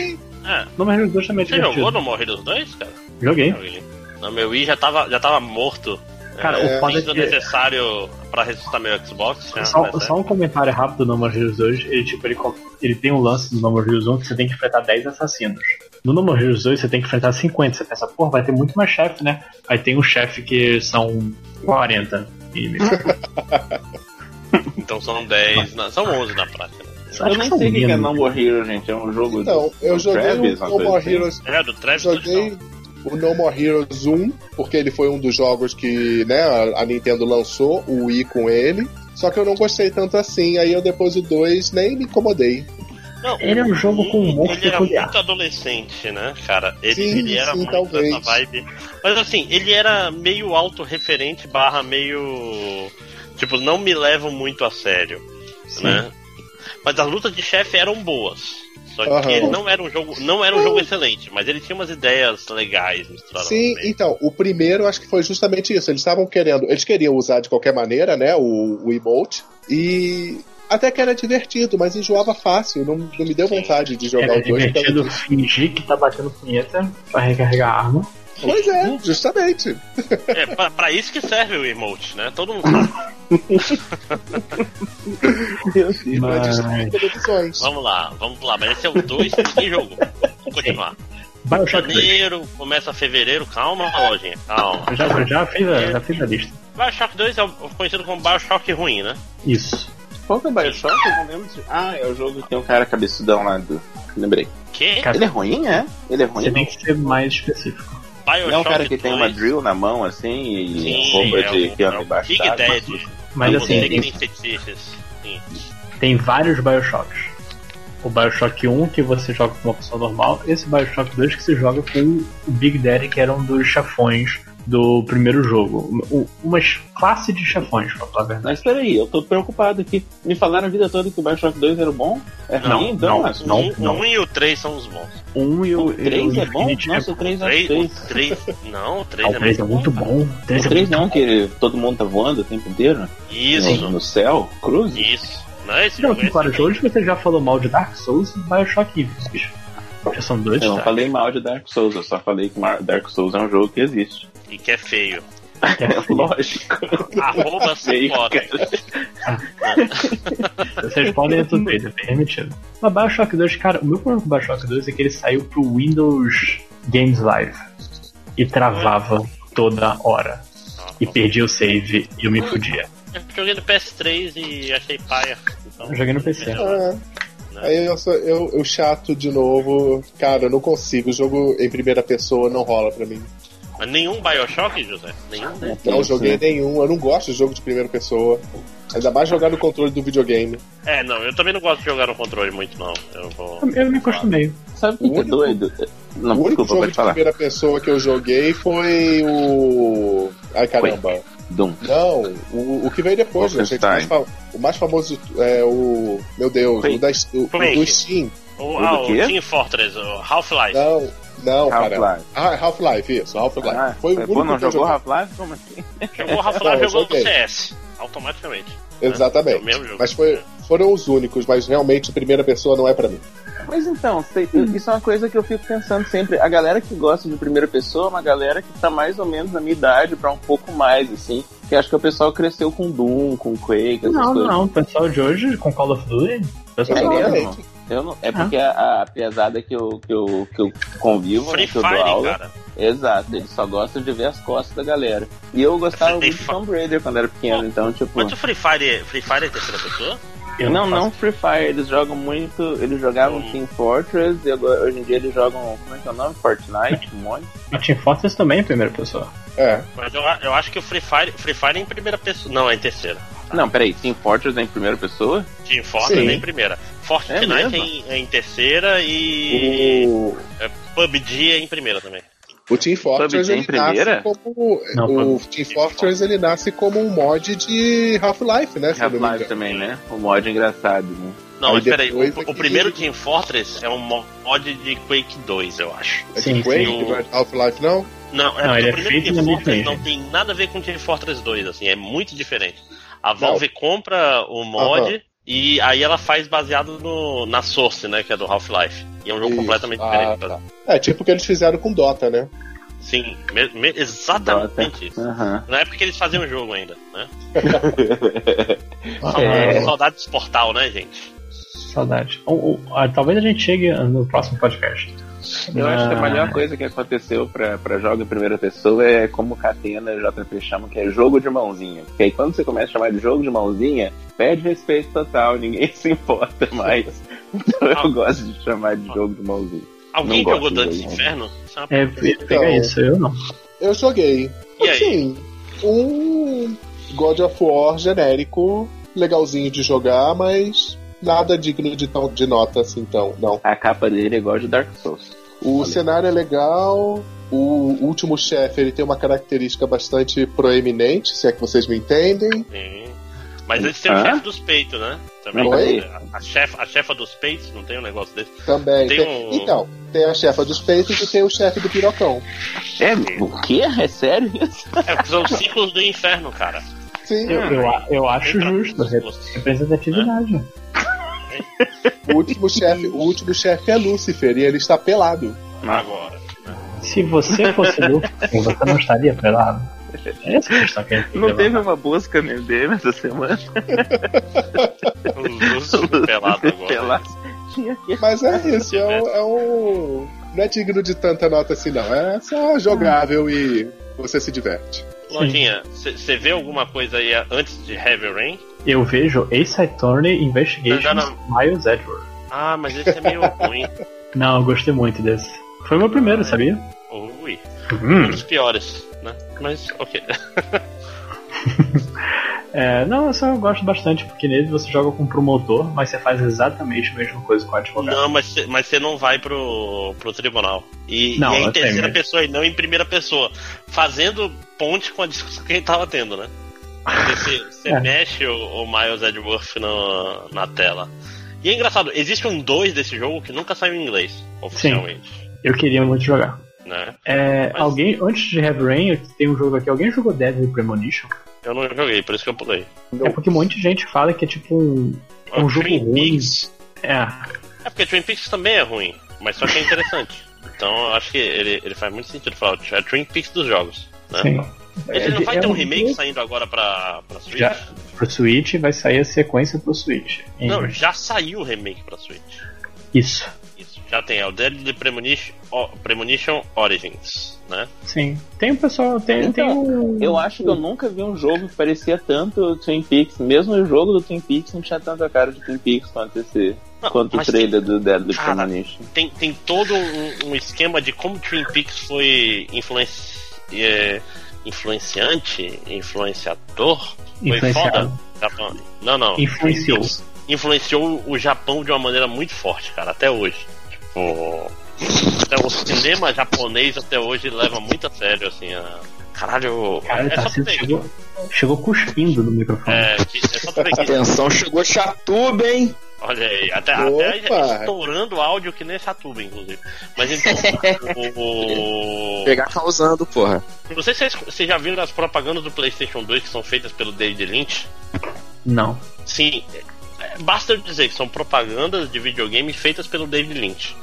É. No More Heroes 2 também é Você divertido. jogou no Morrer dos dois, cara? Joguei. No meu Wii já tava, já tava morto. Cara, É, o foda é o que... necessário pra ressuscitar meu Xbox. né? Só, Mas é. só um comentário rápido do No More Heroes 2, ele, tipo, ele, ele tem um lance do No More Heroes 1 que você tem que enfrentar 10 assassinos. No No More Heroes 2 você tem que enfrentar 50. Você pensa, pô, vai ter muito mais chefe, né? Aí tem um chefe que são 40 inimigos. Então são 10, na- são 11 na prática. Né? Acho Eu que nem sei o que é. No More Hero, gente. É um jogo Então, do, eu do joguei Travis, No coisa More assim. Heroes. É, do Travis Joguei. O No More Heroes 1, porque ele foi um dos jogos que né, a- Nintendo lançou, o Wii com ele. Só que eu não gostei tanto assim, aí eu depois o 2 nem me incomodei. Não, Ele é um jogo com humor Ele era peculiar. muito adolescente, né, cara? Ele, Sim, ele era sim, muito talvez. essa vibe. Mas assim, ele era meio autorreferente barra meio. Tipo, não me levam muito a sério. Sim. né? Mas as lutas de chefe eram boas. Só que Aham. ele não era um jogo, não era um jogo excelente, mas ele tinha umas ideias legais misturadas. Sim, então, o primeiro acho que foi justamente isso. Eles estavam querendo, eles queriam usar de qualquer maneira, né, o, o emote, e até que era divertido, mas enjoava fácil, não, não me deu vontade de jogar Era o 2. divertido fingir que tá batendo punheta pra recarregar a arma. Pois é, justamente. É, pra, pra isso que serve o emote, né? Todo mundo sabe. Meu Deus. Pra Mas- destruir televisões. Vamos lá, vamos lá. Mas esse é o 2 que jogo. Vamos continuar. Bioshock 2. Janeiro, começa fevereiro, calma, lojinha, calma. Eu já, já, fiz a, já fiz a lista. Bioshock 2 é conhecido como Bioshock ruim, né? Isso. Qual que é o Bioshock? Eu não lembro. de- Ah, é o jogo que tem um cara cabeçudão lá do. Lembrei. Que? Cara, Ele é ruim, é? Ele é ruim? Você tem que ser mais específico. Bioshock Não é um cara que tem uma 2, drill na mão, assim, e Sim, roupa é de o- que anda é o embaixo Big. Dead. Mas assim, você que tem, tem vários Bioshocks. O Bioshock 1 que você joga com uma pessoa normal, esse Bioshock 2 que você joga com o Big Daddy, que era um dos chefões do primeiro jogo. U- Umas classe de chefões, pra falar a verdade. Mas peraí, eu tô preocupado aqui. Me falaram a vida toda que o Bioshock 2 era bom? É Não, ruim, então? não, Mas- não. um, um e o 3 são os bons. Um e o, O 3 e o é bom? Nossa, o é 3 O é 3, feio. o 3 não, o 3 bom. Ah, o 3 é muito bom. O 3 O é 3 muito não, bom. que todo mundo tá voando o tempo inteiro? Isso, No, no céu? Cruz? isso. Não é esse Não, jogo, é que claro, hoje você já falou mal de Dark Souls e Bioshock Infinite. Já são dois. Eu não falei mal de Dark Souls, eu só falei que Dark Souls é um jogo que existe. E que é feio. Que é feio. Lógico. Arroba. Vocês podem ir tudo bem, é permitido. Mas Bioshock 2, cara, o meu problema com Bioshock 2 é que ele saiu pro Windows Games Live e travava toda hora. E perdia o save e eu me fudia. Eu joguei no PS3 e achei paia. Então, Eu joguei no PC. Ah, aí eu, sou, eu, eu chato de novo. Cara, eu não consigo. O jogo em primeira pessoa não rola pra mim. Mas nenhum Bioshock, José? Nenhum né? Não joguei nenhum. Eu não gosto de jogo de primeira pessoa. Ainda mais jogar no controle do videogame. É, não, eu também não gosto de jogar no controle muito, não. Eu vou. Eu me acostumei. Sabe o que, é único- doido? Não, o único desculpa, jogo de falar. primeira pessoa que eu joguei foi o. Ai caramba. Doom. Não, o, o que veio depois, né, gente? O mais, Wolfenstein. fa- o mais famoso é o. Meu Deus, Quake. o, da, o, o Quake. do Steam. O, O ah, do o quê? Team Fortress, o Half-Life. Não, não, cara. Half-Life. Ah, Half-Life, isso, Half-Life. Ah, foi o único não jogou. Half-Life? Como assim? Jogou Half-Life eu jogou no joguei. CS. Automaticamente. Exatamente. É o mesmo jogo. Mas foi, foram os únicos, mas realmente primeira pessoa não é pra mim. Mas então, isso é uma coisa que eu fico pensando sempre. A galera que gosta de primeira pessoa é uma galera que tá mais ou menos na minha idade pra um pouco mais, assim. Que acho que o pessoal cresceu com Doom, com Quake, essas Não, coisas. não, o pessoal de hoje com Call of Duty. pessoal É só- mesmo? Eu não, é porque a, a pesada que eu, que eu, que eu convivo, Free né, que eu dou aula, cara. exato, eles só gostam de ver as costas da galera. E eu gostava Free muito de Tomb Raider quando era pequeno, então, tipo... Mas o Free Fire, Free Fire é terceira pessoa? Eu Não, faço- não Free Fire, eles jogam muito. Eles jogavam Hum. Team Fortress e agora, hoje em dia eles jogam. Como é que é o nome? Fortnite, um monte. A Team Fortress também é em primeira pessoa. É. Mas eu, eu acho que o Free Fire, Free Fire é em primeira pessoa. Não, é em terceira. Não, peraí, Team Fortress é em primeira pessoa? Team Fortress Sim. é em primeira. É Fortnite é, mesmo? em, é em terceira e O, é, PUBG é em primeira também. O Team Fortress em ele primeira? nasce como. Não, o. Team Fortress ele nasce como um mod de Half-Life, né? não Half-Life também, né? O mod engraçado, né? Não, Aí mas peraí, o, é o que- primeiro Team Fortress é um mod de Quake 2, eu acho. É Sim, de Quake, sim. não é de Half-Life, não? Não, é Não, ele é o primeiro feito Team Fortress não tem nada a ver com Team Fortress 2, assim, é muito diferente. A Valve compra o mod Aham. e aí ela faz baseado no, na Source, né, que é do Half-Life. E é um jogo Isso. completamente Ah, diferente. tá. É tipo o que eles fizeram com Dota, né? Sim, me- me- exatamente Dota. isso. Aham. Na época que eles faziam o jogo ainda, né? É. Saudade portal, né, gente? Saudade. O- o- ah, talvez a gente chegue no próximo podcast. Eu acho que a Ah, melhor coisa que aconteceu pra, pra jogo em primeira pessoa é como Catena e o JP chamam, que é jogo de mãozinha. Porque aí quando você começa a chamar de jogo de mãozinha, perde respeito total, ninguém se importa mais. Então eu Ah. gosto de chamar de jogo de mãozinha. Alguém Não jogou Dantes. Inferno? É É, pegar Então. isso, eu não. Eu joguei. E aí? Assim, um God of War genérico, legalzinho de jogar, mas nada digno de, tão- de nota assim, então, não. A capa dele é igual de Dark Souls. O Olha. cenário é legal, o último chefe ele tem uma característica bastante proeminente, se é que vocês me entendem. Sim. Mas eles têm o chefe dos peitos, né? Também. Oi? A, chefa, a chefa dos peitos, não tem um negócio desse? Também. Tem tem- um- Então, tem a chefa dos peitos e tem o chefe do pirocão. É, o quê? É sério isso? É, são os ciclos do inferno, cara. Sim, Eu, eu, eu acho justo. Representatividade. O último chefe, o último chefe é Lúcifer e ele está pelado. Agora. Se você fosse Luffy, você não estaria pelado. É essa questão que a gente tem Não teve levantar. uma busca no MDM essa semana? Os Lúcifer pelado agora. Pelado. Tinha que Mas é isso, é um, é Não é digno de tanta nota assim, não. É só jogável e você se diverte. Lojinha, você vê alguma coisa aí antes de Heavy Rain? Eu vejo Ace Attorney Investigations Não, Miles Edward. Ah, mas esse é meio ruim. Não, eu gostei muito desse. Foi meu primeiro, Ah, sabia? Ui, Hum. um dos piores, né? Mas, ok. É, não, eu só gosto bastante, porque nele você joga com promotor, mas você faz exatamente a mesma coisa com o advogado. Não, mas você mas cê não vai pro, pro tribunal. E, Não, e é em sei, terceira mas- pessoa e não em primeira pessoa. Fazendo ponte com a discussão que a gente tava tendo, né? Porque você É. mexe o, o Miles Edgeworth no, na tela. E é engraçado, existe um 2 desse jogo que nunca saiu em inglês, oficialmente. Eu queria muito jogar. Né? É, Mas- Alguém, antes de Heavy Rain, tem um jogo aqui. Alguém jogou Deadly Premonition? Eu não joguei, por isso que eu pulei. É porque muita gente fala que é tipo um. É um jogo Twin ruim. Peaks. É, É porque Twin Peaks também é ruim, mas só que é interessante. então eu acho que ele, ele faz muito sentido falar. É Twin Peaks dos jogos. Né? sim. Ele É, não vai é ter um remake saindo agora pra, pra Switch? Já, pro Switch vai sair a sequência pro Switch. Em- Não, já saiu o remake pra Switch. Isso. Isso, já tem. É o Deadly Premonition, O- Premonition Origins, né? Sim. Tem o pessoal. Tem, tem Então, um. Eu acho que eu nunca vi um jogo que parecia tanto Twin Peaks. Mesmo o jogo do Twin Peaks não tinha tanta cara de Twin Peaks quanto esse. Não, quanto o trailer do Deadly Cara, Premonition. Tem, tem todo um, um esquema de como Twin Peaks foi influenci, é, influenciante, influenciador. Foi Influenciado. foda. Japão. Não, não. Influenciou. Influenciou o Japão de uma maneira muito forte, cara, até hoje. Tipo, Até o cinema japonês até hoje leva muito a sério, assim, a. Caralho, Cara, é só Tarcísio tu ver. chegou, chegou cuspindo no microfone. É, é só. Atenção, chegou Chatuba, hein? Olha aí, até, até estourando áudio que nem Chatuba, inclusive. Mas então, o, o- Pegar causando, porra. Não sei se vocês, vocês já viram as propagandas do PlayStation 2 que são feitas pelo David Lynch. Não. Sim, é, basta eu dizer que são propagandas de videogame feitas pelo David Lynch.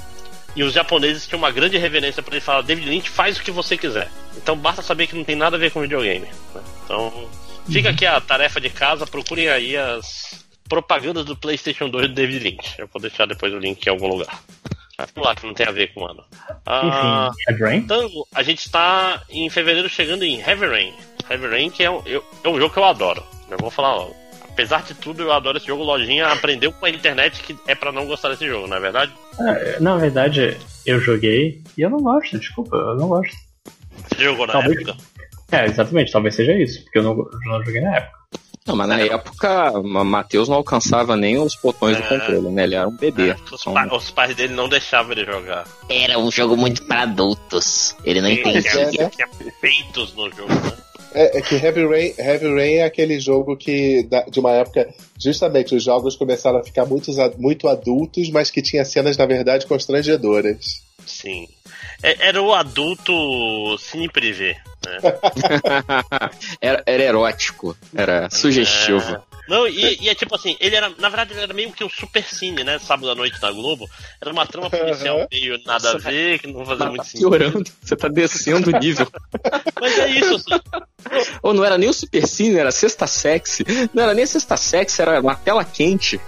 E os japoneses tinham uma grande reverência para ele falar: David Lynch faz o que você quiser. Então basta saber que não tem nada a ver com videogame. né? Então fica aqui a tarefa de casa, procurem aí as propagandas do PlayStation 2 do David Lynch. Eu vou deixar depois o link em algum lugar. Vamos lá, que não tem a ver com o ano. Ah, Enfim, Heavy Rain? então, a gente está em fevereiro chegando em Heavy Rain. Heavy Rain, que é um, eu- é um jogo que eu adoro. Eu vou falar logo. Apesar de tudo, eu adoro esse jogo. Lojinha aprendeu com a internet que é pra não gostar desse jogo, não é verdade? É, na verdade, eu joguei e eu não gosto, desculpa, eu não gosto. Você jogou na Talvez. época? É, exatamente, talvez seja isso, porque eu não, eu não joguei na época. Não, mas na época, o Matheus não alcançava nem os botões do É. controle, né? Ele era um bebê. Os, Então, pa- os pais dele não deixavam ele jogar. Era um jogo muito para adultos. Ele não entendia. é, né? tinha peitos no jogo, né? É, é que Heavy Rain, Heavy Rain é aquele jogo que, de uma época, justamente, os jogos começaram a ficar muito, muito adultos, mas que tinha cenas, na verdade, constrangedoras. Sim. É- Era o adulto cine privê. Né? era, era erótico, era sugestivo. É. Não, e, e é tipo assim, ele era, na verdade, ele era meio que um super cine, né? Sábado à noite na Globo. Era uma trama policial meio nada a ver, que não fazia Mas muito tá sentido. piorando, você tá descendo o nível. Mas é isso, assim. Ou não era nem o Super Cine, era Sexta Sexy. Não era nem Sexta Sexy, era uma tela quente.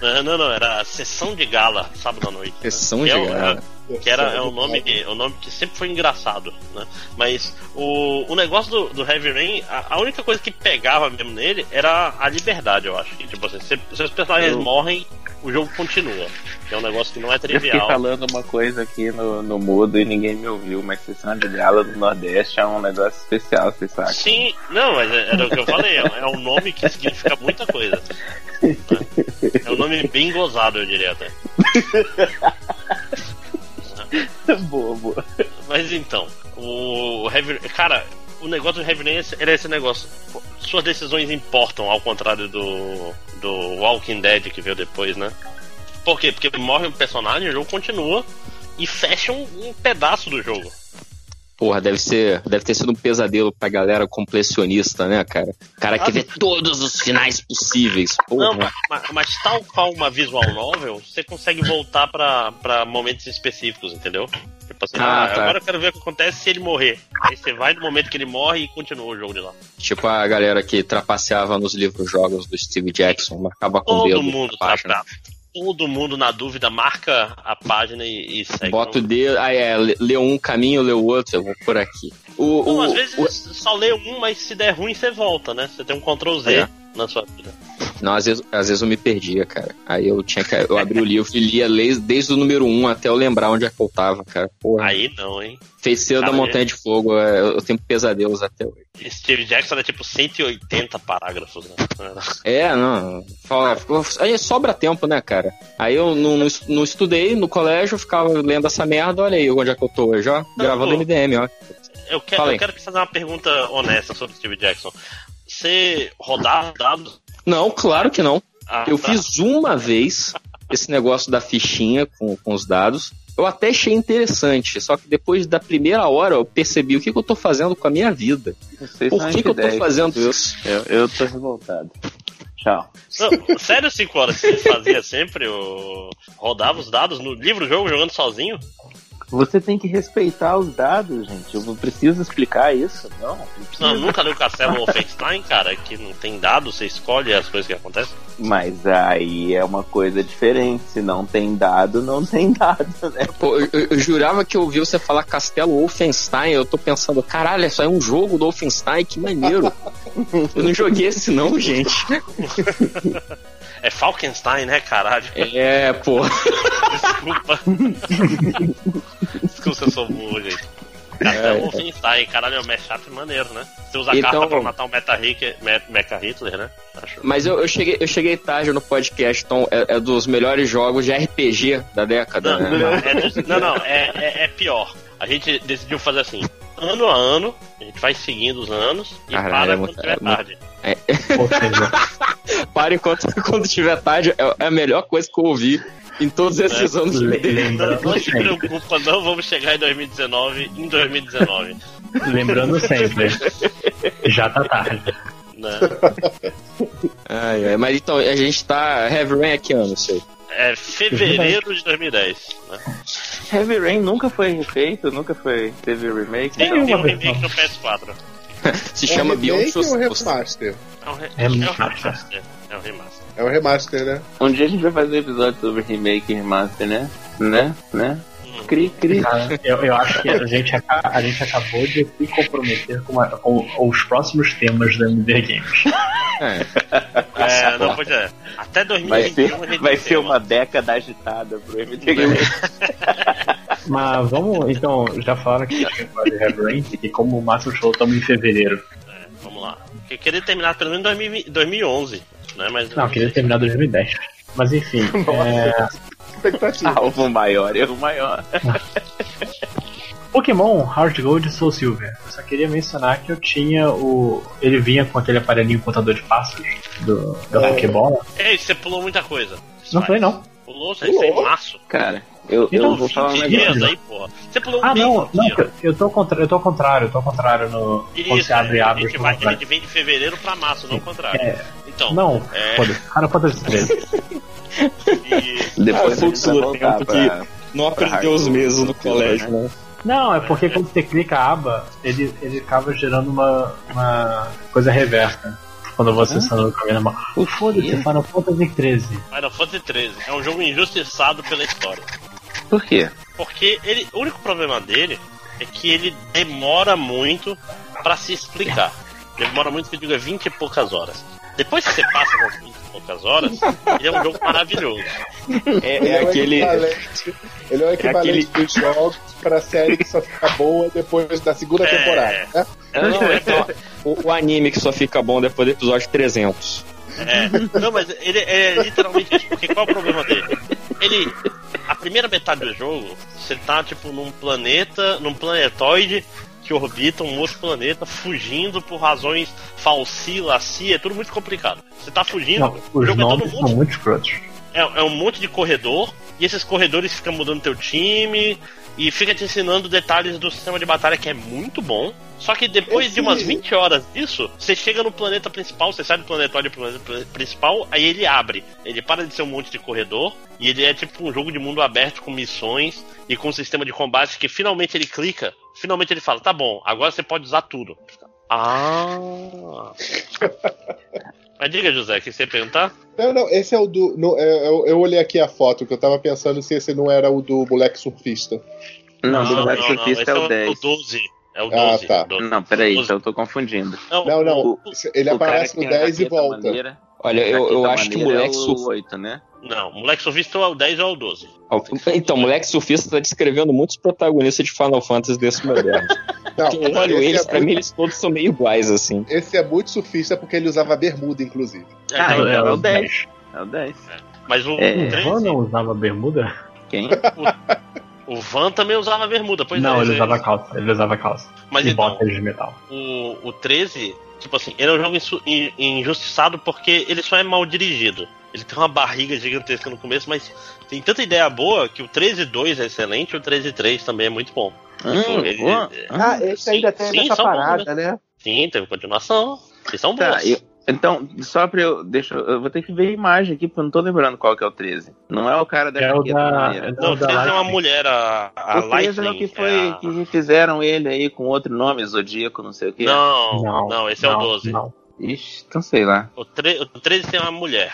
Não, não, não, era sessão de gala, sábado à noite. né? Sessão Que de é o- gala. Que era, é um nome, é um nome que sempre foi engraçado, né? Mas o, o negócio do, do Heavy Rain, a, a única coisa que pegava mesmo nele era a liberdade, eu acho. Que, tipo assim, se, se os personagens Eu- morrem, o jogo continua. Que é um negócio que não é Eu fiquei trivial. falando uma coisa aqui no, no mudo e ninguém me ouviu, mas sessão de gala do Nordeste é um negócio especial, vocês sabem. Sim, não, mas é- era o que eu falei, é, é um nome que significa muita coisa. É um nome bem gozado, eu diria até. boa, boa. Mas então, o Heavy. Cara, o negócio do Heavy era esse negócio. Suas decisões importam, ao contrário do, do Walking Dead que veio depois, né? Por quê? Porque morre um personagem, o jogo continua e fecha um, um pedaço do jogo. Porra, deve ser, deve ter sido um pesadelo pra galera completionista, né, cara? O cara quer ver todos os finais possíveis. Não, Porra. mas, mas- mas tal qual uma visual novel, você consegue voltar pra, pra momentos específicos, entendeu? Tipo assim, Ah, ah, tá. agora eu quero ver o que acontece se ele morrer. Aí você vai no momento que ele morre e continua o jogo de lá. Tipo a galera que trapaceava nos livros-jogos do Steve Jackson, marcava com o Todo dedo mundo na página. trapado. Todo mundo na dúvida, marca a página e, e segue. Bota o dedo, ah, é, lê um caminho, o outro, eu vou por aqui. O, Não, o- às vezes o- só lê um, mas se der ruim, você volta, né? Você tem um Ctrl Z É. na sua vida. não, às vezes, às vezes eu me perdia, cara. Aí eu tinha que. Eu abri o livro e lia desde, desde o número um até eu lembrar onde é que eu tava, cara. Porra. Aí não, hein? Feiticeiro da Montanha de Fogo, é, eu tenho pesadelos até hoje. Steve Jackson era tipo 180 parágrafos, né? É, não. Fala, aí sobra tempo, né, cara? Aí eu não, não, es- não estudei no colégio, eu ficava lendo essa merda, olha aí onde é que eu tô hoje, ó. Gravando pô. MDM, ó. Eu quero, eu quero te fazer uma pergunta honesta sobre Steve Jackson. Você rodava dados? Não, claro que não. Ah, Eu tá. fiz uma vez esse negócio da fichinha com, com os dados. Eu até achei interessante, só que depois da primeira hora eu percebi o que, que eu tô fazendo com a minha vida. Vocês Por que, que eu tô fazendo isso? Eu, eu tô revoltado. Tchau. Não, sério, 5 horas, você fazia sempre o. rodava os dados no livro-jogo jogando sozinho? Você tem que respeitar os dados, gente. Eu preciso explicar isso. Não, não. Não, nunca leu Castelo Wolfenstein, cara, que não tem dado, você escolhe as coisas que acontecem. Mas aí é uma coisa diferente. Se não tem dado, não tem dado, né? Pô, eu, eu- eu jurava que eu ouvi você falar Castelo Wolfenstein, eu tô pensando, caralho, isso é um jogo do Wolfenstein, que maneiro. eu não joguei esse não, gente. É Falkenstein, né, caralho? É, pô. Desculpa. Desculpa se eu sou burro, gente. Castelo É. Wolfenstein, caralho, é um mashup maneiro, né? Você usa Então- carta pra matar o Mecha, Hitler, Me- Mecha Hitler, né? Acho. Mas eu, eu cheguei, eu cheguei tarde no podcast, então é, é dos melhores jogos de RPG da década, Não, né? é dos- não, não, é, é- é pior. A gente decidiu fazer assim, ano a ano, a gente vai seguindo os anos e Caralho, para é quando muito- tiver é muito- tarde. Seja, Para enquanto quando tiver tarde, é, é a melhor coisa que eu ouvi em todos esses É. anos lembrando não se preocupa, não vamos chegar em 2019 em 2019. lembrando sempre, já tá tarde. né? Ai, ai, mas então, a gente tá Heavy Rain aqui ano, sei. É fevereiro de 2010. Né? Heavy Rain nunca foi refeito, nunca foi. Teve remake. Tem, Tem tem um remake no PS4. Se chama é remake Beyond ou um Sus- remaster? É um, re- É é um remaster. remaster. É um remaster. É um remaster, né? Um dia a gente vai fazer um episódio sobre remake e remaster, né? Né? Né? Cri, cri. Cara, eu, eu acho que a gente, a gente acabou de se comprometer com, a- com os próximos temas do MD Games. É, É, não, pois é. Até Vai 2021 ser, a gente vai ser uma década agitada pro MD Games. Mas vamos, então, já falaram que a gente vai de Heavy Rain, e como o Márcio falou, estamos em fevereiro. É, vamos lá. Eu queria terminar pelo menos em 2020 2011. Né? Mas Não, eu queria terminar 2010. Mas enfim, é, Expectativa. Alvo maior, erro maior. Pokémon Heart Gold e Soul Silver. Eu só queria mencionar que eu tinha o. Ele vinha com aquele aparelhinho contador de passos do, da É. Pokébola. Ei, você pulou muita coisa. Não foi não. Pulou, você foi em março. Cara, eu, Então, eu vou falar um 20 negócio. aí, porra. Você pulou um Ah, não, eu tô, contra, eu tô ao contrário, eu tô ao contrário no. quando Isso, você abre é, a gente, ao vai, a gente vem de fevereiro pra março, não o contrário. É, Então, não, é, foda-se, Final Fantasy 13. E- Depois Ah, tempo pra... Não aprendeu os meses no colégio, né? Não, é porque quando você clica a aba, ele, ele acaba gerando uma, uma coisa reversa. Quando você está no caminho na mão. O foda-se, Final Fantasy 13. Final Fantasy 13 é um jogo injustiçado pela história. Por quê? Porque ele, o único problema dele é que ele demora muito pra se explicar. Demora muito, que eu digo, é 20 e poucas horas. Depois que você passa com 20 e poucas horas, ele é um jogo maravilhoso. É, Ele é é, o aquele. equivalente, ele é o equivalente dos jogos pra série que só fica boa depois da segunda É. temporada. Né? Não, é aquela- o, o anime que só fica bom depois do episódio 300. É, não, mas ele é literalmente isso, porque qual é o problema dele? Ele. A primeira metade do jogo, você tá tipo num planeta, num planetoide que orbita um outro planeta, fugindo por razões falsi, laci, é tudo muito complicado. Você tá fugindo, Não, os é todo nomes mundo são muito escrotos. é, é um monte de corredor, e esses corredores ficam mudando teu time, e fica te ensinando detalhes do sistema de batalha que é muito bom. Só que depois Esse- de umas 20 horas disso, você chega no planeta principal, você sai do planetório pro planeta principal, aí ele abre. Ele para de ser um monte de corredor, e ele é tipo um jogo de mundo aberto com missões e com um sistema de combate que finalmente ele clica, finalmente ele fala, tá bom, agora você pode usar tudo. Ah. Mas diga, José, o que você ia perguntar? Não, não, esse é o do. no- é, eu, eu olhei aqui a foto que eu tava pensando se esse não era o do moleque surfista. Não, não, o Black não, não, Surfista esse é o 10. o 12. É o Ah, 12. tá. 12. Não, peraí, 12. então eu tô confundindo. Não, Não, não. o- Ele O aparece no tem a 10 e volta. maneira- Olha, eu, eu acho que o maneira moleque é o surfista. 8, né? Não, o moleque surfista é o 10 ou o 12. Então, o moleque surfista tá descrevendo muitos protagonistas de Final Fantasy desse moderno. Não, Eu olho eles, é pra muito, mim, eles todos são meio iguais, assim. esse é muito surfista porque ele usava bermuda, inclusive. É, Ah, então, então é o os 10. É o 10. Mas o, É. o O 13, Van não usava bermuda? Quem? o Van também usava bermuda, pois não, é. ele é- usava calça. Ele usava calça. Mas e então, botas de metal. o, o 13, tipo assim, ele é um jogo injustiçado porque ele só é mal dirigido. Ele tem uma barriga gigantesca no começo, mas tem tanta ideia boa que o 13.2 é excelente e o 13.3 também é muito bom. Hum, ele- boa. Ah, esse sim, ainda tem sim, essa são bons, parada, né? Sim, teve continuação. Eles são Tá, bons. eu- então, só pra eu. Deixa, eu eu vou ter que ver a imagem aqui, porque eu não tô lembrando qual que é o 13. Não é o cara da É o jaqueta da. maneira. É Não, o o da 13 é uma mulher, a, a o 13 é o Lightning. que foi é a- que refizeram ele aí com outro nome, Zodíaco, não sei o quê. Não, não, esse é o não, 12. Não. Ixi, então sei lá. O, tre o 13 tem uma mulher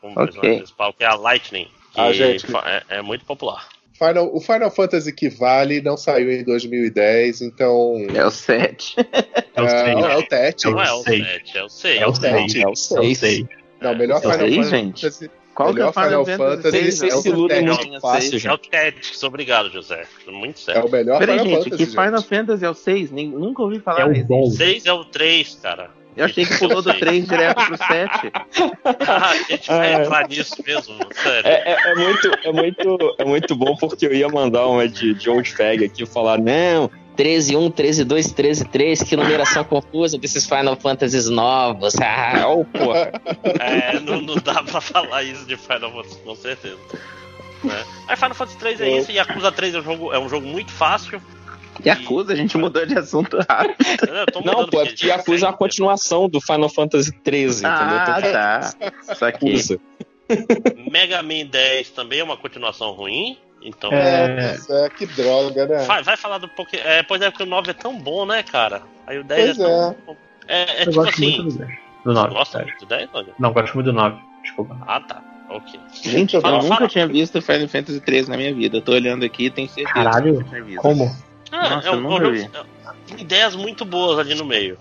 como Ok. personagem principal, que é a Lightning. Que Ah, gente. é, é muito popular. Final, o Final Fantasy que vale não saiu em 2010, então. É o 7. É o é, seis. não, é o Tete. É o Não é o seis. 7, é o 6. É o 6. É o É o 6. 6. Não, o melhor É o Final? Fantasy. Qual que é Melhor o Final Final Fantasy? Vocês é o se iludem Tactics. muito fácil, É o. Tactics, obrigado, José. Muito É certo. o melhor Peraí, Final gente, Fantasy, que gente. Final Fantasy é o 6? Nem, nunca ouvi falar É o desse. bom. 6 é o 3, cara. Eu achei que pulou do 3 direto pro 7. Ah, a gente vai É. entrar nisso mesmo, sério. É, é- é muito, é, muito, é muito bom porque eu ia mandar uma de, de Old Fag aqui e falar, não, 13-1, 13-2, 13-3, que numeração confusa desses Final Fantasies novos. Ah, oh, porra. É, não, não dá pra falar isso de Final Fantasy, com certeza. Né? Aí Final Fantasy 3 é isso, e Yakuza 3 é um jogo, é um jogo muito fácil. Yakuza, a gente mudou de assunto rápido. Não, pô, é porque Yakuza é uma continuação do Final Fantasy XIII, Ah, entendeu? tá. Só que. Mega Man 10 também é uma continuação ruim. Então. É, É, que droga, né? Vai, vai falar do Pokémon. É, pois é, porque o 9 é tão bom, né, cara? Aí o 10 Pois é tão bom. É, é eu tipo gosto assim. muito do 10. Do 9. Gosta sério. muito do 10, olha? Não, gosto muito do 9. Desculpa. Ah, tá. Ok. Gente, eu Fala, nunca fala. tinha visto Final Fantasy 3 na minha vida. Eu tô olhando aqui e tenho certeza Caralho, que eu tinha visto. Como? Ah, Nossa, é um, eu é um vi. tem ideias muito boas ali no meio.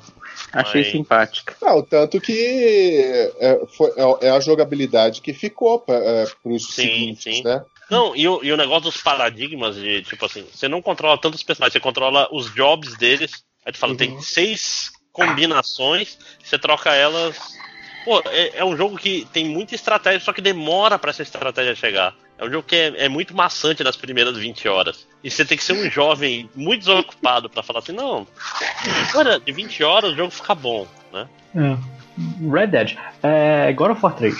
Achei Mas- simpática. Não, tanto que é, foi- é- é a jogabilidade que ficou para é, os Sim, seguintes, sim. né? Não, e o, e o negócio dos paradigmas de, tipo assim, você não controla tantos personagens, você controla os jobs deles. Aí tu fala, Uhum. tem seis combinações, você troca elas. Pô, é, é um jogo que tem muita estratégia, só que demora pra essa estratégia chegar. É um jogo que é, é muito maçante nas primeiras 20 horas. E você tem que ser um jovem muito desocupado pra falar assim, não, agora de 20 horas o jogo fica bom, né? É. Red Dead. É, God of War 3.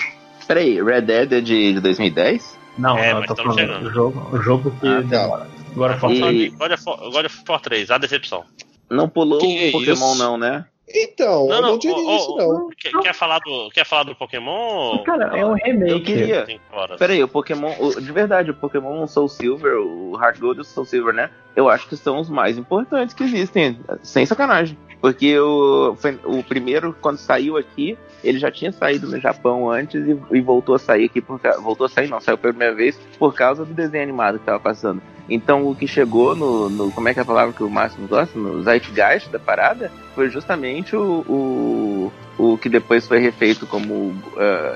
Peraí, Red Dead é de, de 2010? Não, É, não, eu tô falando. chegando. O jogo, o jogo que Ah, demora. God of War E- 3. God of, War- God of War 3, a decepção. Não pulou Que o Pokémon, isso? não, né? Então, eu não diria ó, isso, ó, não. Quer, quer falar do, quer falar do Pokémon? Cara, é um Eu remake. queria. Cinco horas. Peraí, o Pokémon. o- de verdade, o Pokémon Soul Silver, o Heart Gold e o Soul Silver, né? Eu acho que são os mais importantes que existem. Sem sacanagem. Porque o, foi- o primeiro, quando saiu aqui, ele já tinha saído no Japão antes e, e voltou a sair aqui por Voltou a sair, não, saiu pela primeira vez por causa do desenho animado que tava passando. Então o que chegou no. no- como é que é a palavra que o Máximo gosta? No Zeitgeist da parada, foi justamente o. o o que depois foi refeito como uh,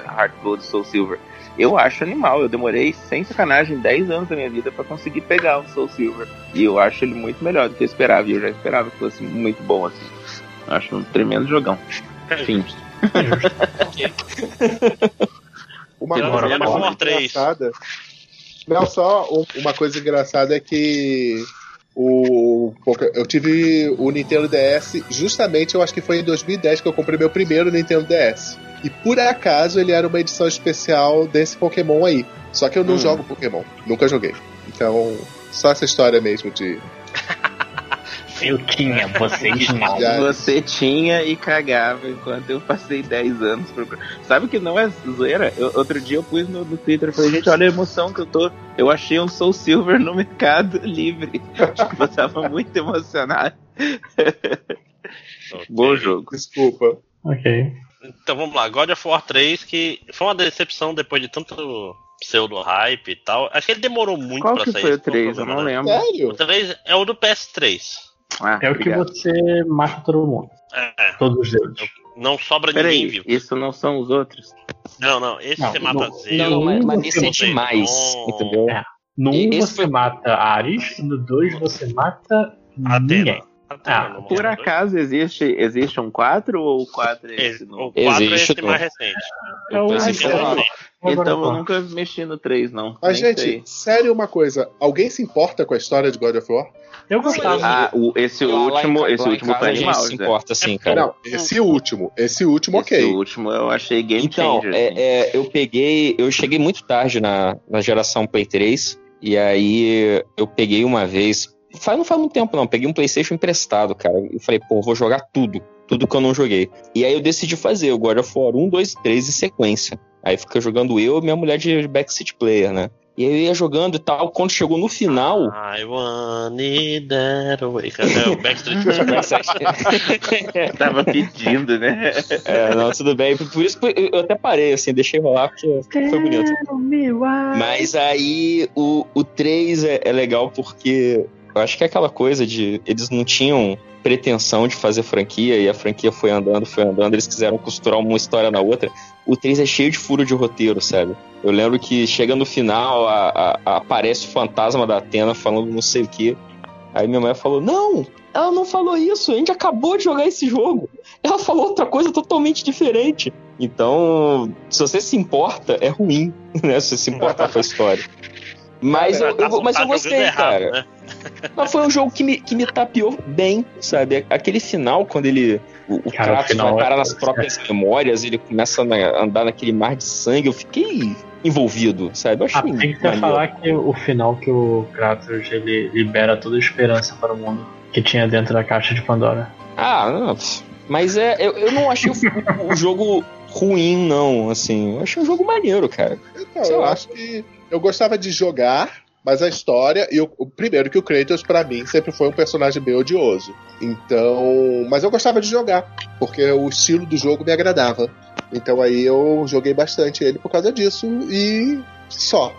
Heart Gold Soul Silver. Eu acho animal. Eu demorei, sem sacanagem, 10 anos da minha vida pra conseguir pegar o Soul Silver. E eu acho ele muito melhor do que eu esperava. E eu já esperava que fosse muito bom, assim. Acho um tremendo jogão. Uma coisa God of War muito 3. engraçada. Não, só um- uma coisa engraçada é que o eu tive o Nintendo DS justamente, eu acho que foi em 2010 que eu comprei meu primeiro Nintendo DS. E por acaso ele era uma edição especial desse Pokémon aí. Só que eu não Hum. jogo Pokémon, nunca joguei. Então, só essa história mesmo de Eu tinha, vocês não. Você tinha e cagava enquanto eu passei 10 anos procurando. Sabe que não é zoeira? Eu- outro dia eu pus no, no Twitter e falei, gente, olha a emoção que eu tô. Eu achei um Soul Silver no Mercado Livre. Tipo, eu tava muito emocionado. Ok. Bom jogo. desculpa. Ok. Então vamos lá, God of War 3, que foi uma decepção depois de tanto pseudo-hype e tal. Acho que ele demorou muito Qual pra que sair. foi o esse foi 3? Eu não lembro. O Sério? 3 é o do PS3. Ah, É o que você mata todo mundo. É, Todos os deuses. não sobra ninguém Peraí, vivo. isso não são os outros? Não, não, esse Não, você mata não- Zeus. Não, mas, mas esse é demais, não- entendeu? É. No E 1 esse você foi- mata Ares, no 2 você mata Atena. ninguém. Atena, Ah, não Por acaso existe, existe um 4 ou o 4 é esse novo? O 4 é Existe esse mais recente. É o foi é recente. Então eu nunca mexi no 3, não. Mas, Nem gente, sei. sério uma coisa. Alguém se importa com a história de God of War? Eu gostava. Ah, o, esse Lá último, esse lá em último gente animal, se Zé. importa, sim, cara. Não, esse último. Esse último, Esse ok. último eu achei game Então, changer. é, assim. é, eu peguei. Eu cheguei muito tarde na, na geração Play 3. E aí eu peguei uma vez. Faz, não faz muito tempo, não. Peguei um PlayStation emprestado, cara. E falei, pô, vou jogar tudo. Tudo que eu não joguei. E aí eu decidi fazer o God of War 1, 2 e 3 em sequência. Aí fica jogando eu e minha mulher de backseat player, né? E aí eu ia jogando e tal. Quando chegou no final. I want it that way. É o Backstreet Tava pedindo, né? É, não, tudo bem. Por isso que eu até parei, assim, deixei rolar, porque foi bonito. Mas aí o, o 3 é, é legal porque eu acho que é aquela coisa de. Eles não tinham pretensão de fazer franquia e a franquia foi andando, foi andando, eles quiseram costurar uma história na outra. O 3 é cheio de furo de roteiro, sabe? Eu lembro que chega no final, a- a- aparece o fantasma da Atena falando não sei o que. Aí minha mãe falou: Não, ela não falou isso, a gente acabou de jogar esse jogo. Ela falou outra coisa totalmente diferente. Então, se você se importa, é ruim, né? Se você se importar com a história. Mas eu, eu- mas eu gostei, errado, cara. né? Mas foi um jogo que me, que me tapeou bem, sabe? Aquele final, quando ele. O, o Cara, o Kratos final vai parar é- nas próprias memórias, ele começa a andar naquele mar de sangue, eu fiquei envolvido, sabe? Eu Ah, achei tem que falar que o final que o Kratos ele libera toda a esperança para o mundo que tinha dentro da caixa de Pandora. Ah, não, mas é. Eu, eu não achei o, o- o jogo ruim, não, assim. Eu achei um jogo maneiro, cara. Então, eu lá. acho que eu gostava de jogar, mas a história. E o, o primeiro que o Kratos, pra mim, sempre foi um personagem bem odioso. Então. Mas eu gostava de jogar, porque o estilo do jogo me agradava. Então aí eu joguei bastante ele por causa disso e só.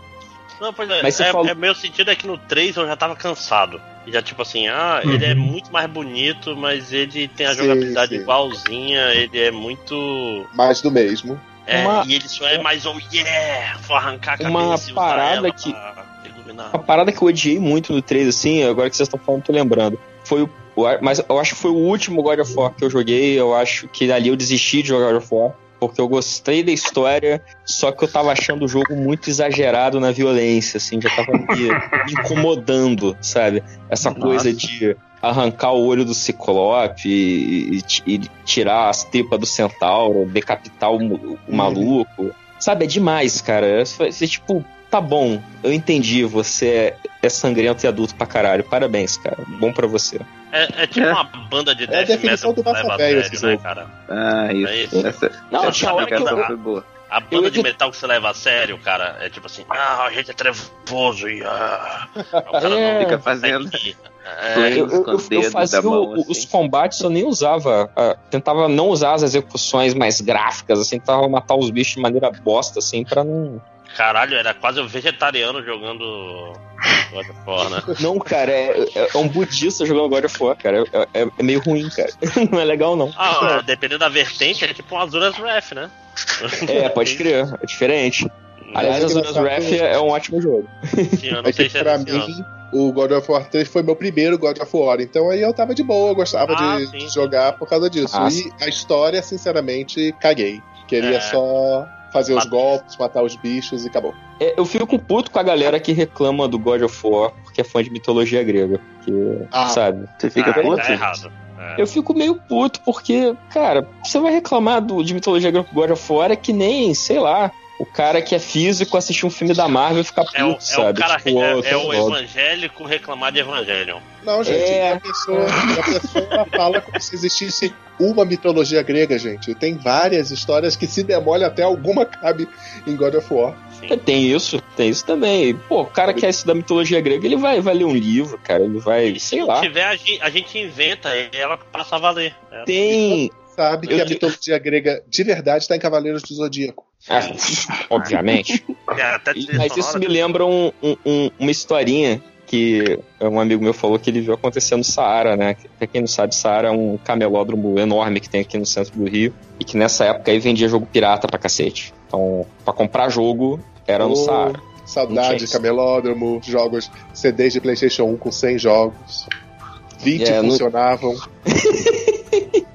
Não, pois é, Mas é, falou- é, meu sentido é que no 3 eu já tava cansado. E já tipo assim, ah, ele é Uhum. muito mais bonito, mas ele tem a Sim, jogabilidade sim. igualzinha, ele é muito. Mais do mesmo. É, Uma- E ele só é mais oh yeah! Vou arrancar a cabeça Uma e parada que- pra iluminar. Uma parada que eu odiei muito no 3, assim, agora que vocês estão falando, tô lembrando. Foi o. o- Mas eu acho que foi o último God of War que eu joguei. Eu acho que ali eu desisti de jogar God of War. Porque eu gostei da história, só que eu tava achando o jogo muito exagerado na violência, assim, já tava me, me incomodando, sabe? Essa Nossa. coisa de arrancar o olho do Ciclope e, e e tirar as tripas do centauro, decapitar o, o maluco. Sabe, é demais, cara. Você, tipo, tá bom, eu entendi, você é, é sangrento e adulto pra caralho. Parabéns, cara. Bom pra você. É, é tipo É. uma banda de É a death definição metal do que leva velho sério, esse né, jogo. cara? Ah, É isso. isso. Essa, Não, tinha hora que eu, eu- foi boa. A Eu banda ia de metal que você leva a sério, cara, é tipo assim, ah, a gente é trevoso e ah. O cara É. não Fica fazendo. É, eu, eu- eu- eu fazia mão, o- os assim. combates, eu nem usava. ah, tentava não usar as execuções mais gráficas, assim, tentava matar os bichos de maneira bosta, assim, pra não. Caralho, era quase um vegetariano jogando God of War, né? Não, cara, é, é- é um budista jogando God of War, cara. É, é- é meio ruim, cara. Não é legal, não. Ah, dependendo da vertente, é tipo um Azuras Wrath, né? É, pode crer, é diferente. Aliás, é Azuras Wrath é um ótimo jogo. Sim, eu não É sei que se é pra desse mim, ano. o God of War 3 foi meu primeiro God of War. Então aí eu tava de boa, eu gostava Ah, de, sim, de sim. jogar por causa disso. Ah, e a história, sinceramente, caguei. Queria É. só fazer os golpes, matar os bichos e acabou. É, eu fico puto com a galera que reclama do God of War porque é fã de mitologia grega. Porque, Ah. sabe? Você fica Ah, puto? tá errado. É. Eu fico meio puto, porque, cara, você vai reclamar do, de mitologia grega com God of War é que nem, sei lá, o cara que é físico assistir um filme da Marvel e ficar puto, É o, é sabe? o cara Tipo, é, é tô o evangélico reclamar de Evangelion. Não, gente, É. a, pessoa, a pessoa fala como se existisse uma mitologia grega, gente. Tem várias histórias que se demole até alguma cabe em God of War. Sim. Tem isso, tem isso também. Pô, o cara que é esse da mitologia grega, ele vai, vai ler um livro, cara, ele vai, E se sei não lá. tiver, a gente, a gente inventa e ela passa a valer. É. Tem. Sabe que a mitologia grega de verdade está em Cavaleiros do Zodíaco. Ah, obviamente. É, E- trilha Mas isso me lembra um- um- um- uma historinha que um amigo meu falou que ele viu acontecer no Saara, né? Pra quem não sabe, Saara é um camelódromo enorme que tem aqui no centro do Rio e que nessa época aí vendia jogo pirata pra cacete. Então, pra comprar jogo, era no Oh, Saara. Não Saudade, camelódromo, jogos, CDs de PlayStation 1 com 100 jogos. 20 É, no- funcionavam.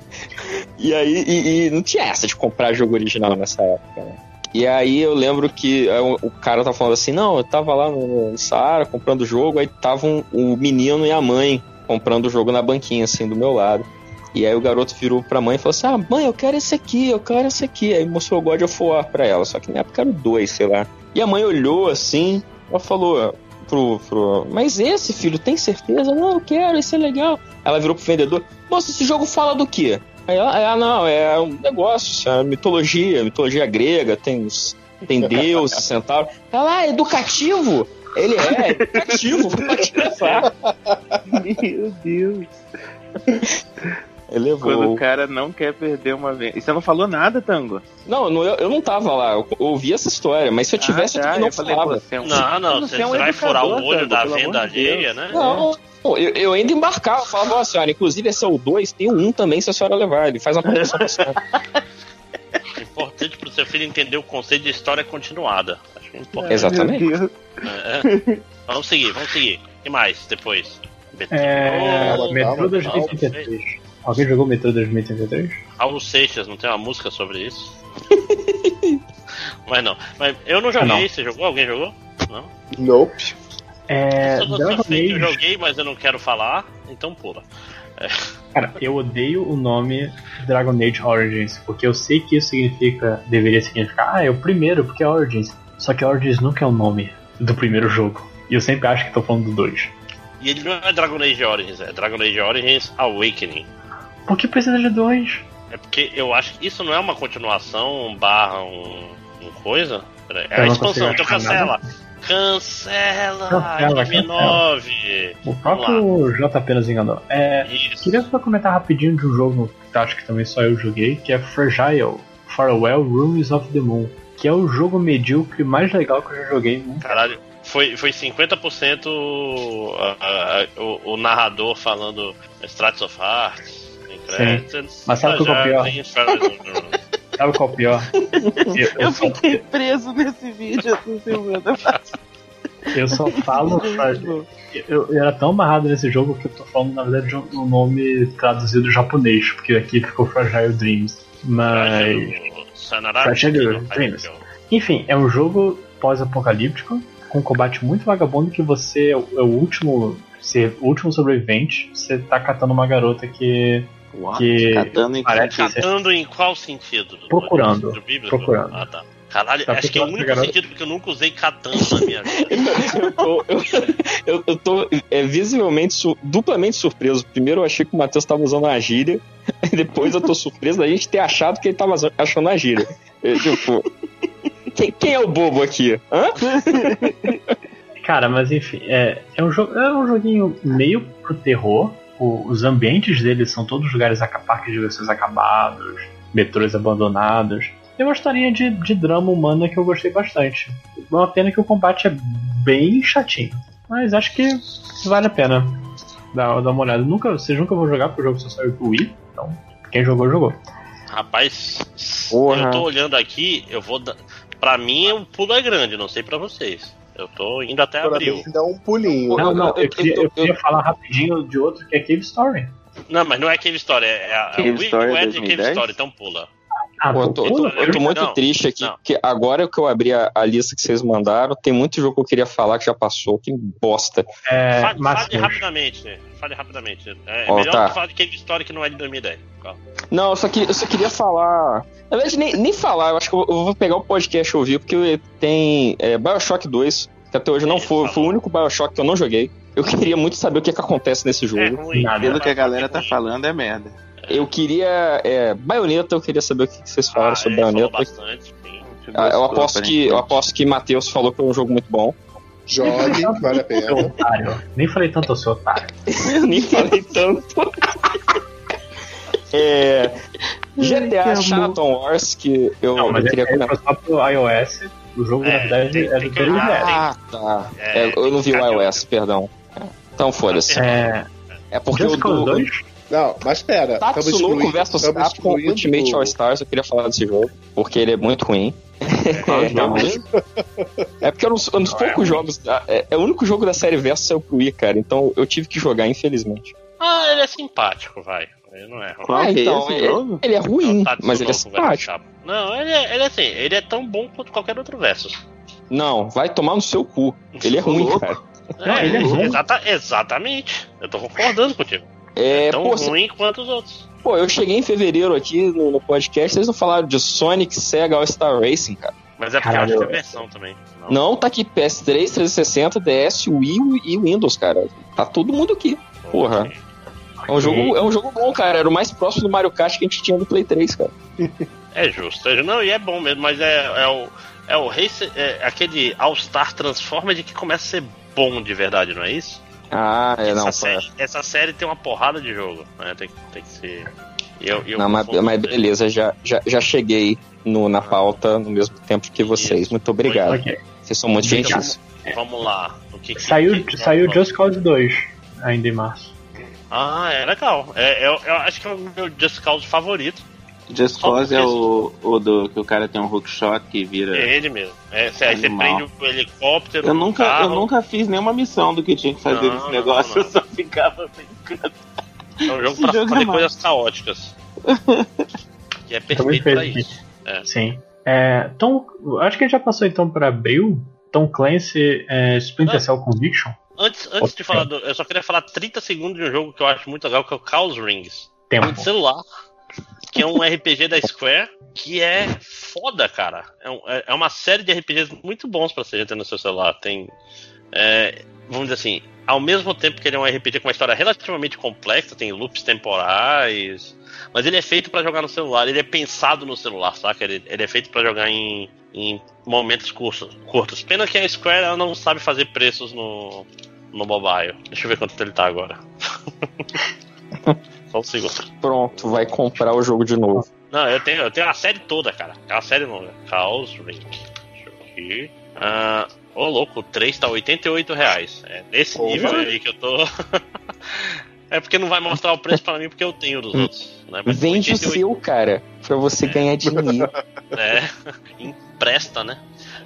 E aí, e, e não tinha essa de comprar jogo original nessa época, né? E aí eu lembro que aí o, cara tava falando assim, não, eu tava lá no, Saara comprando o jogo, aí tava um- o menino e a mãe comprando o jogo na banquinha, assim, do meu lado. E aí o garoto virou pra mãe e falou assim, ah, mãe, eu quero esse aqui, eu quero esse aqui. Aí mostrou o God of War pra ela, só que na época era 2, sei lá. E a mãe olhou assim, ela falou pro, pro... Mas esse, filho, tem certeza? Não, eu quero, esse é legal. Ela virou pro vendedor, moça, esse jogo fala do quê? Ela, ah, não, é um negócio, é mitologia, mitologia grega, tem, os- tem Deus, centauro. Ela, ah, educativo? Ele é, educativo, pode levar. Meu Deus. Ele Quando o cara não quer perder uma vez. E você não falou nada, Tango? Não, não, eu, eu não tava lá, eu ouvi essa história, mas se eu tivesse, eu ah, tá, também não eu falei, falava. você é um- Não, não, Você você, é um vai furar o olho Tango, da venda alheia, né? Não, pô, eu, eu ainda embarcava, falava, ó, senhora, inclusive esse é o 2, tem o 1 um também, se a senhora levar, ele faz uma promoção pra senhora. O importante pro seu filho entender o conceito de história continuada. Acho que é importante. Exatamente. Meu Deus. É, é. Vamos seguir, vamos seguir. O que mais depois? É. Metrô calma, 2033. Alguém jogou Metrô 2033? Raul Seixas, não tem uma música sobre isso? Mas não. Mas eu não joguei, não. você jogou? Alguém jogou? Não? Nope. É. eu, Dragon sei que eu Age. joguei, mas eu não quero falar, então pula. Cara, eu odeio o nome Dragon Age Origins, porque eu sei que isso significa, deveria significar, ah, é o primeiro, porque é Origins. Só que Origins nunca é o nome do primeiro jogo. E eu sempre acho que tô falando do 2. E ele não é Dragon Age Origins, é Dragon Age Origins Awakening. Por que precisa de dois? É porque eu acho que isso não é uma continuação barra um, um coisa. É Eu a expansão, então cancela. Cancela! Cancela, M9! O próprio JP nos enganou. É, queria só comentar rapidinho de um jogo que acho que também só eu joguei, que é Fragile Farewell Rooms of the Moon. Que é o jogo medíocre mais legal que eu já joguei. nunca. Caralho, foi, foi 50% a- a- a- o, o narrador falando Strats of. Incredibles, Mas sabe o que é o pior? Sabe qual é o pior? Eu, Eu só, fiquei preso nesse vídeo, assim, Silvana. eu só falo. Eu, eu era tão amarrado nesse jogo que eu tô falando, na verdade, um um nome traduzido japonês, porque aqui ficou Fragile Dreams. Mas. Fragile Dreams. Enfim, é um jogo pós-apocalíptico, com combate muito vagabundo que você é o, é o último. Ser o último sobrevivente, você tá catando uma garota que. Que Catando em parece- Catando em qual sentido? Procurando. Procurando. Ah, tá. Caralho, Tá acho que é o único garota? sentido que eu nunca usei catando na minha vida. eu tô, eu, eu- eu tô é, visivelmente, su- duplamente surpreso. Primeiro eu achei que o Matheus tava usando a gíria, e depois eu tô surpreso da gente ter achado que ele tava zo- achando a gíria. Eu, tipo, quem, quem é o bobo aqui? Hã? Cara, mas enfim, é, é, um, jogo, é um joguinho meio pro terror. O- os ambientes dele são todos lugares parques de diversões acabados, metrôs abandonados. Tem uma historinha de, de drama humana que eu gostei bastante. É uma pena que o combate é bem chatinho. Mas acho que vale a pena dar, dar uma olhada. Nunca, vocês nunca vão jogar porque o jogo só saiu pro Wii. Então, quem jogou, jogou. Rapaz, Porra. eu tô olhando aqui, eu vou dar. Pra mim o pulo é grande, não sei pra vocês. Eu tô indo até Para abril. dá um pulinho. Não, não, eu, eu- queria, eu- eu queria falar rapidinho de outro que é Cave Story. Não, mas não é Cave Story, é a Cave é o Story Wii de Cave 2010? Story, então pula. Ah, Pô, eu tô, eu tô- pula, eu tô muito Não, triste aqui, não. porque agora que eu abri a, a lista que vocês mandaram, tem muito jogo que eu queria falar que já passou, que bosta. É, fale, fale rapidamente, né? Fale rapidamente. É, é Ó, melhor tá. do que falar de Cave Story que não é de 2010. Calma. Não, eu só, queria, eu só queria falar. Na verdade, nem, nem falar, eu acho que eu, eu vou pegar o podcast e ouvir, porque tem é, Bioshock 2, que até hoje não foi, foi o único Bioshock que eu não joguei. Eu queria muito saber o que, que acontece nesse É jogo. ruim. Nada. Pelo que a galera É tá ruim. falando, é merda. Eu queria. É, Baioneta, eu queria saber o que, vocês falaram Ah, sobre falou Baioneta. bastante. Ah, eu aposto que, eu aposto que Matheus falou que é um jogo muito bom. Jogue, vale a Seu pena. otário. Nem falei tanto, eu sou otário. Eu nem falei tanto. É, GTA Shadowton Wars, que eu, Não, mas eu queria é, é comentar. só pro iOS. O jogo, na É, verdade, tem- é tem do que 3DS. Ah, tá. É, É, eu não vi o tem iOS, perdão. Então foda-se. É, É porque Just o do 2? Não, mas pera. Tatsunoko estamos Capcom Ultimate All Stars, eu queria falar desse jogo, porque ele é muito ruim. É, realmente. É porque é um dos, um dos poucos jogos. da- É, é o único jogo da série Verso que saiu pro Wii, cara. Então eu tive que jogar, infelizmente. Ah, ele é simpático, vai. Ele não é ruim. Qual Ah, é então, esse ele, ele é ruim, Tatsunoko mas ele é versus simpático. Não, ele é, ele é assim, ele é tão bom quanto qualquer outro versus. Não, vai tomar no seu cu. Ele é ruim, cara. Não, ele é bom. exata- exatamente. Eu tô concordando contigo. É, tão pô, cê- ruim quanto os outros. pô, eu cheguei em fevereiro aqui no, no podcast, vocês não falaram de Sonic, Sega All-Star Racing, cara. Mas é porque Caralho. eu acho que é versão também. Não. Não, tá aqui PS3, 360, DS, Wii e Windows, cara. Tá todo mundo aqui. Porra. É um, jogo, é um jogo bom, cara. Era o mais próximo do Mario Kart que a gente tinha do Play 3, cara. É justo. é Não, e é bom mesmo, mas é, é o. É o race, é aquele All-Star Transformed que começa a ser bom de verdade, não é isso? Ah, é, não. essa, série, essa série tem uma porrada de jogo, né? Tem, tem que ser. Eu, eu Não, mas, mas beleza, já, já, já cheguei no, na pauta no mesmo tempo que vocês. Isso. Muito obrigado. Ok. Vocês são muito Então, gentis. Vamos lá. O que, que- Saiu, que- saiu Just Cause 2 ainda em março. Ah, é legal. É, eu, eu acho que é o meu Just Cause favorito. Just Cause é o, o do que o cara tem um hookshot que vira. É ele mesmo. É, cê- aí você prende o helicóptero. Eu nunca, eu carro. nunca fiz nenhuma missão do que tinha que fazer Não, nesse não, negócio, não. eu só ficava brincando. É um jogo Esse pra jogo fazer é coisas caóticas. e é perfeito pra isso. É. Sim. É, Tom, acho que a gente já passou então para abril. Tom Clancy, é, Splinter Ah. Cell Conviction. Antes, antes de falar do. Eu só queria falar 30 segundos de um jogo que eu acho muito legal, que é o Chaos Rings. Tempo. Um de celular. Que é um RPG da Square, que é foda, cara. É, um- é- é uma série de RPGs muito bons pra você ter no seu celular. Tem. é, vamos dizer assim, ao mesmo tempo que ele é um RPG com uma história relativamente complexa, tem loops temporais, mas ele é feito pra jogar no celular, ele é pensado no celular, saca? Ele, ele é feito pra jogar em, em momentos curtos, curtos. Pena que a Square ela não sabe fazer preços no, no mobile. Deixa eu ver quanto ele tá agora. Só um segundo. Pronto, vai comprar o jogo de novo. Não, eu tenho, eu tenho a série toda, cara. É uma série longa. Chaos Ring. Deixa eu ver aqui. Ah, ô louco, o 3 tá 88 reais. É nesse Porra. nível aí que eu tô. é porque não vai mostrar o preço pra mim porque eu tenho dos outros. Né? Mas Vende o 88, seu, cara, pra você ganhar dinheiro. É, empresta, né?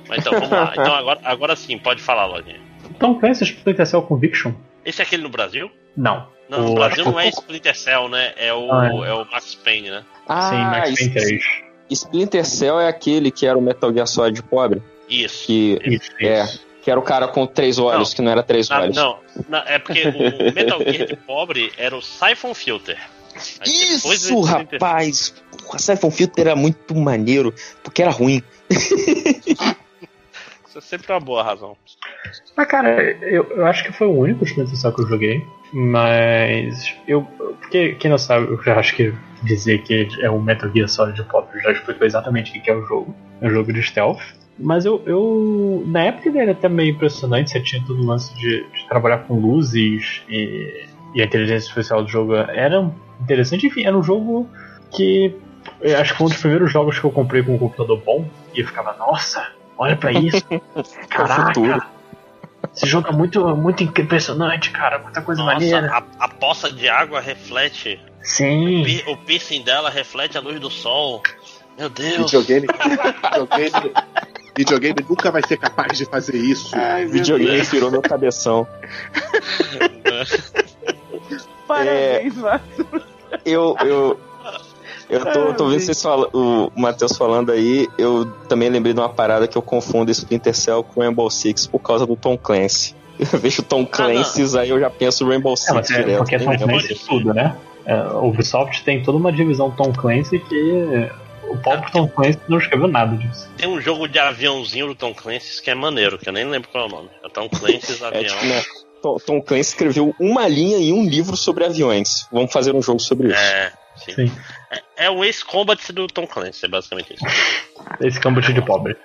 Mas então, vamos lá. Então agora, agora sim, pode falar, Lojinha. Tom Clancy, Splinter Cell Conviction? Esse é aquele no Brasil? Não. Não, no O- Brasil não é Splinter Cell, né? É o, Ah, é. o Max Payne, né? Sim, Ah, Max es- Payne 3. Splinter Cell é aquele que era o Metal Gear Solid pobre, Isso. que Isso, é, isso. que era o cara com três olhos, Não. que não era três Ah, olhos. não, não, é porque o Metal Gear de pobre era o Siphon Filter. Aí Isso, o rapaz! Porra, Siphon Filter era muito maneiro, porque era ruim. Isso é sempre uma boa razão. Mas, cara, eu, eu acho que foi o único Splinter Cell que eu joguei. Mas. Eu. Porque, quem não sabe, eu já acho que dizer que é o Metal Gear Solid Pop já explicou exatamente o que é o jogo. É um jogo de stealth. Mas eu, eu. Na época ele era até meio impressionante, você tinha todo o lance de, de trabalhar com luzes e, e a inteligência artificial do jogo era interessante. Enfim, era um jogo que. Eu acho que foi um dos primeiros jogos que eu comprei com um computador bom. E eu ficava, nossa, olha pra isso. Caraca! futuro. Esse jogo é muito, muito impressionante, cara. Muita coisa Nossa, maneira. a, a poça de água reflete. Sim. pi- O piercing dela reflete a luz do sol. Meu Deus. Videogame, videogame, videogame nunca vai ser capaz de fazer isso. Ai, Videogame Deus. virou meu cabeção. Parabéns, Márcio. Eu, eu, eu tô, tô vendo vocês fala, o Matheus falando aí, eu também lembrei de uma parada que eu confundo Splinter Cell com Rainbow Six por causa do Tom Clancy. Eu vejo Tom Clancy, aí eu já penso Rainbow É, Six mas é, direto. porque Tom. Clancy é tudo, né? É, o Ubisoft tem toda uma divisão Tom Clancy que o próprio Tom Clancy não escreveu nada disso. Tem um jogo de aviãozinho do Tom Clancy que é maneiro, que eu nem lembro qual é o nome. É Tom Clancy's É Avião. tipo, né? Tom, Tom Clancy escreveu uma linha em um livro sobre aviões. Vamos fazer um jogo sobre isso. É, sim. Sim. É, é o Ace Combat do Tom Clancy, é basicamente isso. Esse combate de pobre.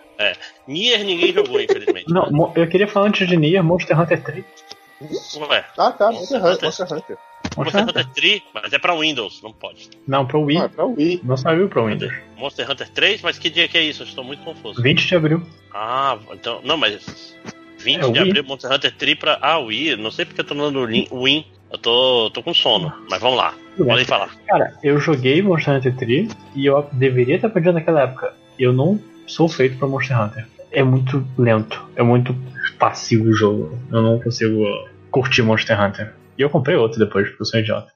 Nier ninguém jogou, infelizmente. Não, eu queria falar antes de Nier, Monster Hunter 3. Ué, Ah, tá, Monster Hunter. Monster Hunter. Monster Monster Hunter? Hunter 3, mas é pra Windows, não pode. Não, pro Wii. Ah, é pra Wii. Não saiu pro Windows. Monster Hunter 3, mas que dia que é isso? Eu estou muito confuso. 20 de abril. Ah, então. Não, mas. 20 É de Wii. abril, Monster Hunter 3 pra. Ah, Wii. Não sei porque eu tô dando o Win. Eu tô, tô com sono, mas vamos lá. Podem falar. Cara, eu joguei Monster Hunter 3 e eu deveria ter aprendido naquela época. Eu não sou feito pra Monster Hunter. É muito lento, é muito passivo o jogo. Eu não consigo curtir Monster Hunter. E eu comprei outro depois, porque eu sou idiota.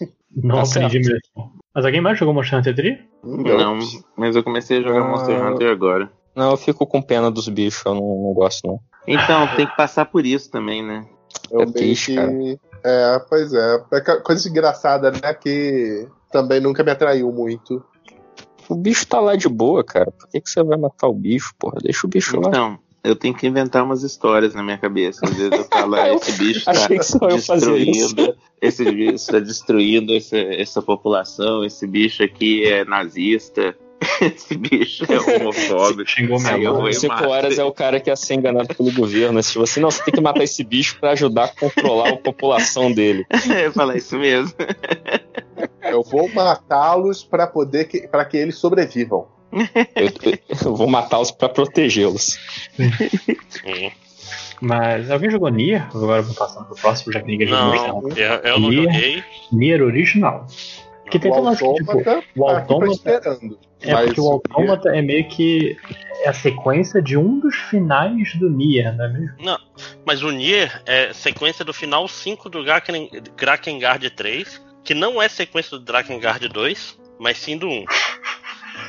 Não Tá aprendi certo. mesmo. Mas alguém mais jogou Monster Hunter 3? Não, mas eu comecei a jogar Ah. Monster Hunter agora. Não, eu fico com pena dos bichos, eu não, não gosto não. Então, tem que passar por isso também, né? Eu É meio triste, que- cara. É, pois é. é coisa engraçada, né? Que também nunca me atraiu muito. O bicho tá lá de boa, cara. Por que, que você vai matar o bicho, porra? Deixa o bicho lá. Então, eu tenho que inventar umas histórias na minha cabeça. Às vezes eu falo, ah, esse bicho tá Achei que só eu fazia isso. destruindo, esse bicho está destruindo essa, essa população, esse bicho aqui é nazista, esse bicho é homofóbico. Xingou minha e Cinco horas é o cara que ia ser enganado pelo governo. Tipo assim, não, você tem que matar esse bicho pra ajudar a controlar a população dele. Eu falar isso mesmo. Eu vou matá-los pra poder que, para que eles sobrevivam. Eu, eu vou matá-los pra protegê-los. Mas alguém jogou Nier? Agora eu vou passando pro próximo, já que ninguém jogou Não, eu, eu não Nier? joguei. Nier original. Porque tem que, tipo, autômata o tá aqui pra autômata- esperando. É Mas porque o Autômata é meio que é a sequência de um dos finais do Nier, não é mesmo? Mas o Nier é sequência do final 5 do Draken- Drakengard 3, que não é sequência do Drakengard 2, mas sim do 1.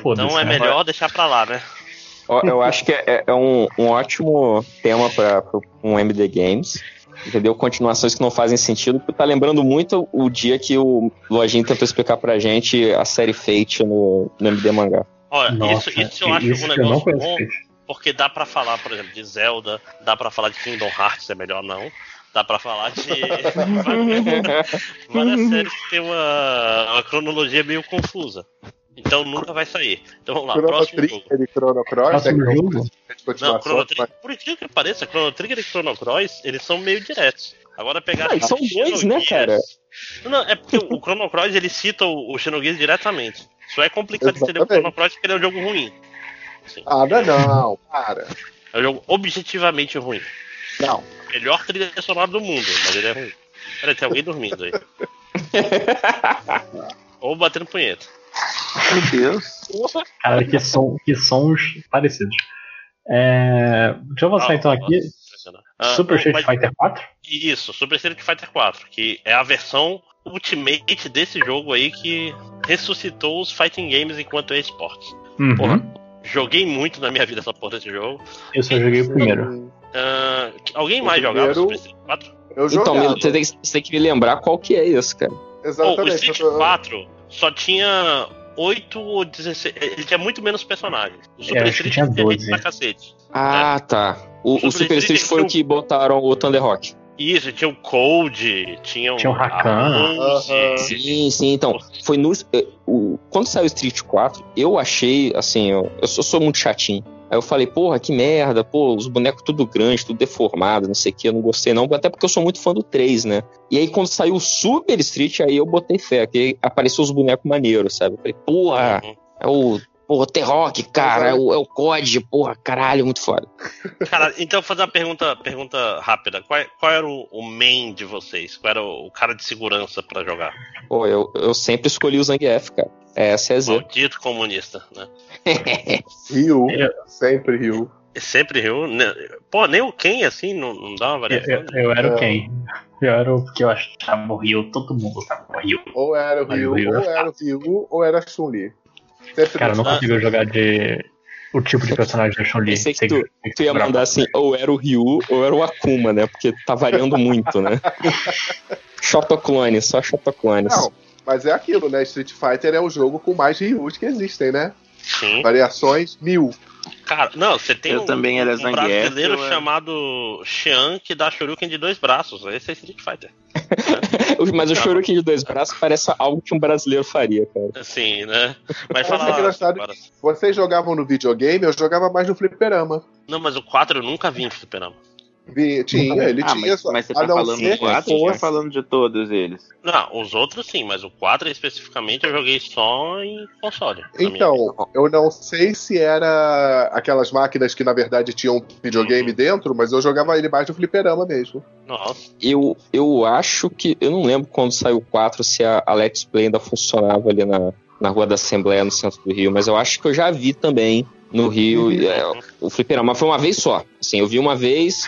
Foda-se. Então é melhor deixar pra lá, né? Eu acho que é, é um, um ótimo tema para um MD Games. Entendeu? Continuações que não fazem sentido. Tá lembrando muito o dia que o Lojinha tentou explicar pra gente a série Fate no, no MD Mangá. Olha, Nossa, isso, isso eu acho isso um negócio bom, porque dá pra falar, por exemplo, de Zelda, dá pra falar de Kingdom Hearts, é melhor não. Dá pra falar de várias, várias séries que tem uma, uma cronologia meio confusa. Então nunca vai sair. Então vamos lá, Chrono próximo jogo. Trigger e Chrono Cross, é Próximo que não jogo? Não, Chrono mas- Trigger, por incrível que pareça, Chrono Trigger e Chrono Cross, eles são meio diretos. Agora pegar Ah, são dois, né, cara? Não, não, é porque o Chrono Cross ele cita o, o Xenogears diretamente. Só é complicado entender o Exatamente. Chrono Cross porque ele é um jogo ruim. Assim, Ah, não, não, para. é um jogo objetivamente ruim. Não. Melhor trilha sonora do mundo, mas ele é ruim. Peraí, tem alguém dormindo aí. Ou batendo punheta. Meu Deus. Cara, que, som, que sons parecidos. É, deixa eu avançar Ah, então aqui. Ah, Super não, Street mas- Fighter 4? Isso, Super Street Fighter 4, que é a versão Ultimate desse jogo aí que ressuscitou os fighting games enquanto é esportes. Uhum. Porra. Joguei muito na minha vida essa porra desse jogo. Eu só joguei o primeiro. Ah, alguém O mais jogava primeiro- Super Street 4? Eu Então, jogava. você tem, você tem que me lembrar qual que é esse, cara. O Exatamente. Street eu tô- 4 só tinha 8 ou 16. Ele tinha muito menos personagens. O Super que Street tinha tinha gente 12. pra cacete. Ah, tá. O, o Super Super Street Street foi o que botaram o Thunder Rock. Isso, tinha o Cold, tinha o. Tinha o Rakan. Aham. Sim, sim, então. Foi no. eh, o- quando saiu o Street 4, eu achei, assim, eu, eu sou, sou muito chatinho. Aí eu falei, porra, que merda, pô, os bonecos tudo grande, tudo deformado, não sei o que, eu não gostei não, até porque eu sou muito fã do 3, né? E aí quando saiu o Super Street, aí eu botei fé, que apareceu os bonecos maneiros, sabe? Eu falei, porra, Uhum. é o. Porra, T-Rock, cara, é o, é o COD, porra, caralho, muito foda. Cara, então vou fazer uma pergunta, pergunta rápida. Qual, qual era o, o main de vocês? Qual era o, o cara de segurança pra jogar? Pô, eu, eu sempre escolhi o Zangief, cara. Essa é a Z. Maldito comunista, né? Ryu. Eu- Sempre Ryu. E Sempre Ryu. né? Pô, nem o Ken assim não, não dá uma Eu, variação. eu, eu era o É. quem? Eu era o que eu achava o Ryu, todo mundo gostava do Ryu. Ou era o o é ou era o Ryu, ou era a Chun-Li. Cara, eu não Ah. consigo jogar de. O tipo de personagem da Chun-Li. Pensei que tu- que Tu ia mandar assim, ou era o Ryu ou era o Akuma, né? Porque tá variando muito, né? Shotoclone, só Shotoclones. Não, mas é aquilo, né? Street Fighter é o jogo com mais Ryus que existem, né? Sim. Variações mil. Cara, não, você tem Eu um, também era um brasileiro era- chamado Xian que dá Shoryuken de dois braços. Esse é Street Fighter. Mas o Shoryuken de dois braços parece algo que um brasileiro faria, cara. Assim, né? Mas fala é. Vocês jogavam no videogame, eu jogava mais no fliperama. Não, mas o 4 eu nunca vi em fliperama. Tinha, ele ah, tinha. mas, só- mas você tá não falando 4 que ou tá falando de todos eles? Não, os outros sim, mas o 4 especificamente eu joguei só em console. Então, eu não sei se era aquelas máquinas que na verdade tinham videogame dentro, mas eu jogava ele mais no fliperama mesmo. Nossa. Eu, eu acho que. Eu não lembro quando saiu o 4 se a, a Let's Play ainda funcionava ali na, na Rua da Assembleia, no centro do Rio, mas eu acho que eu já vi também no Rio é, o fliperama. Mas foi uma vez só. Assim, eu vi uma vez,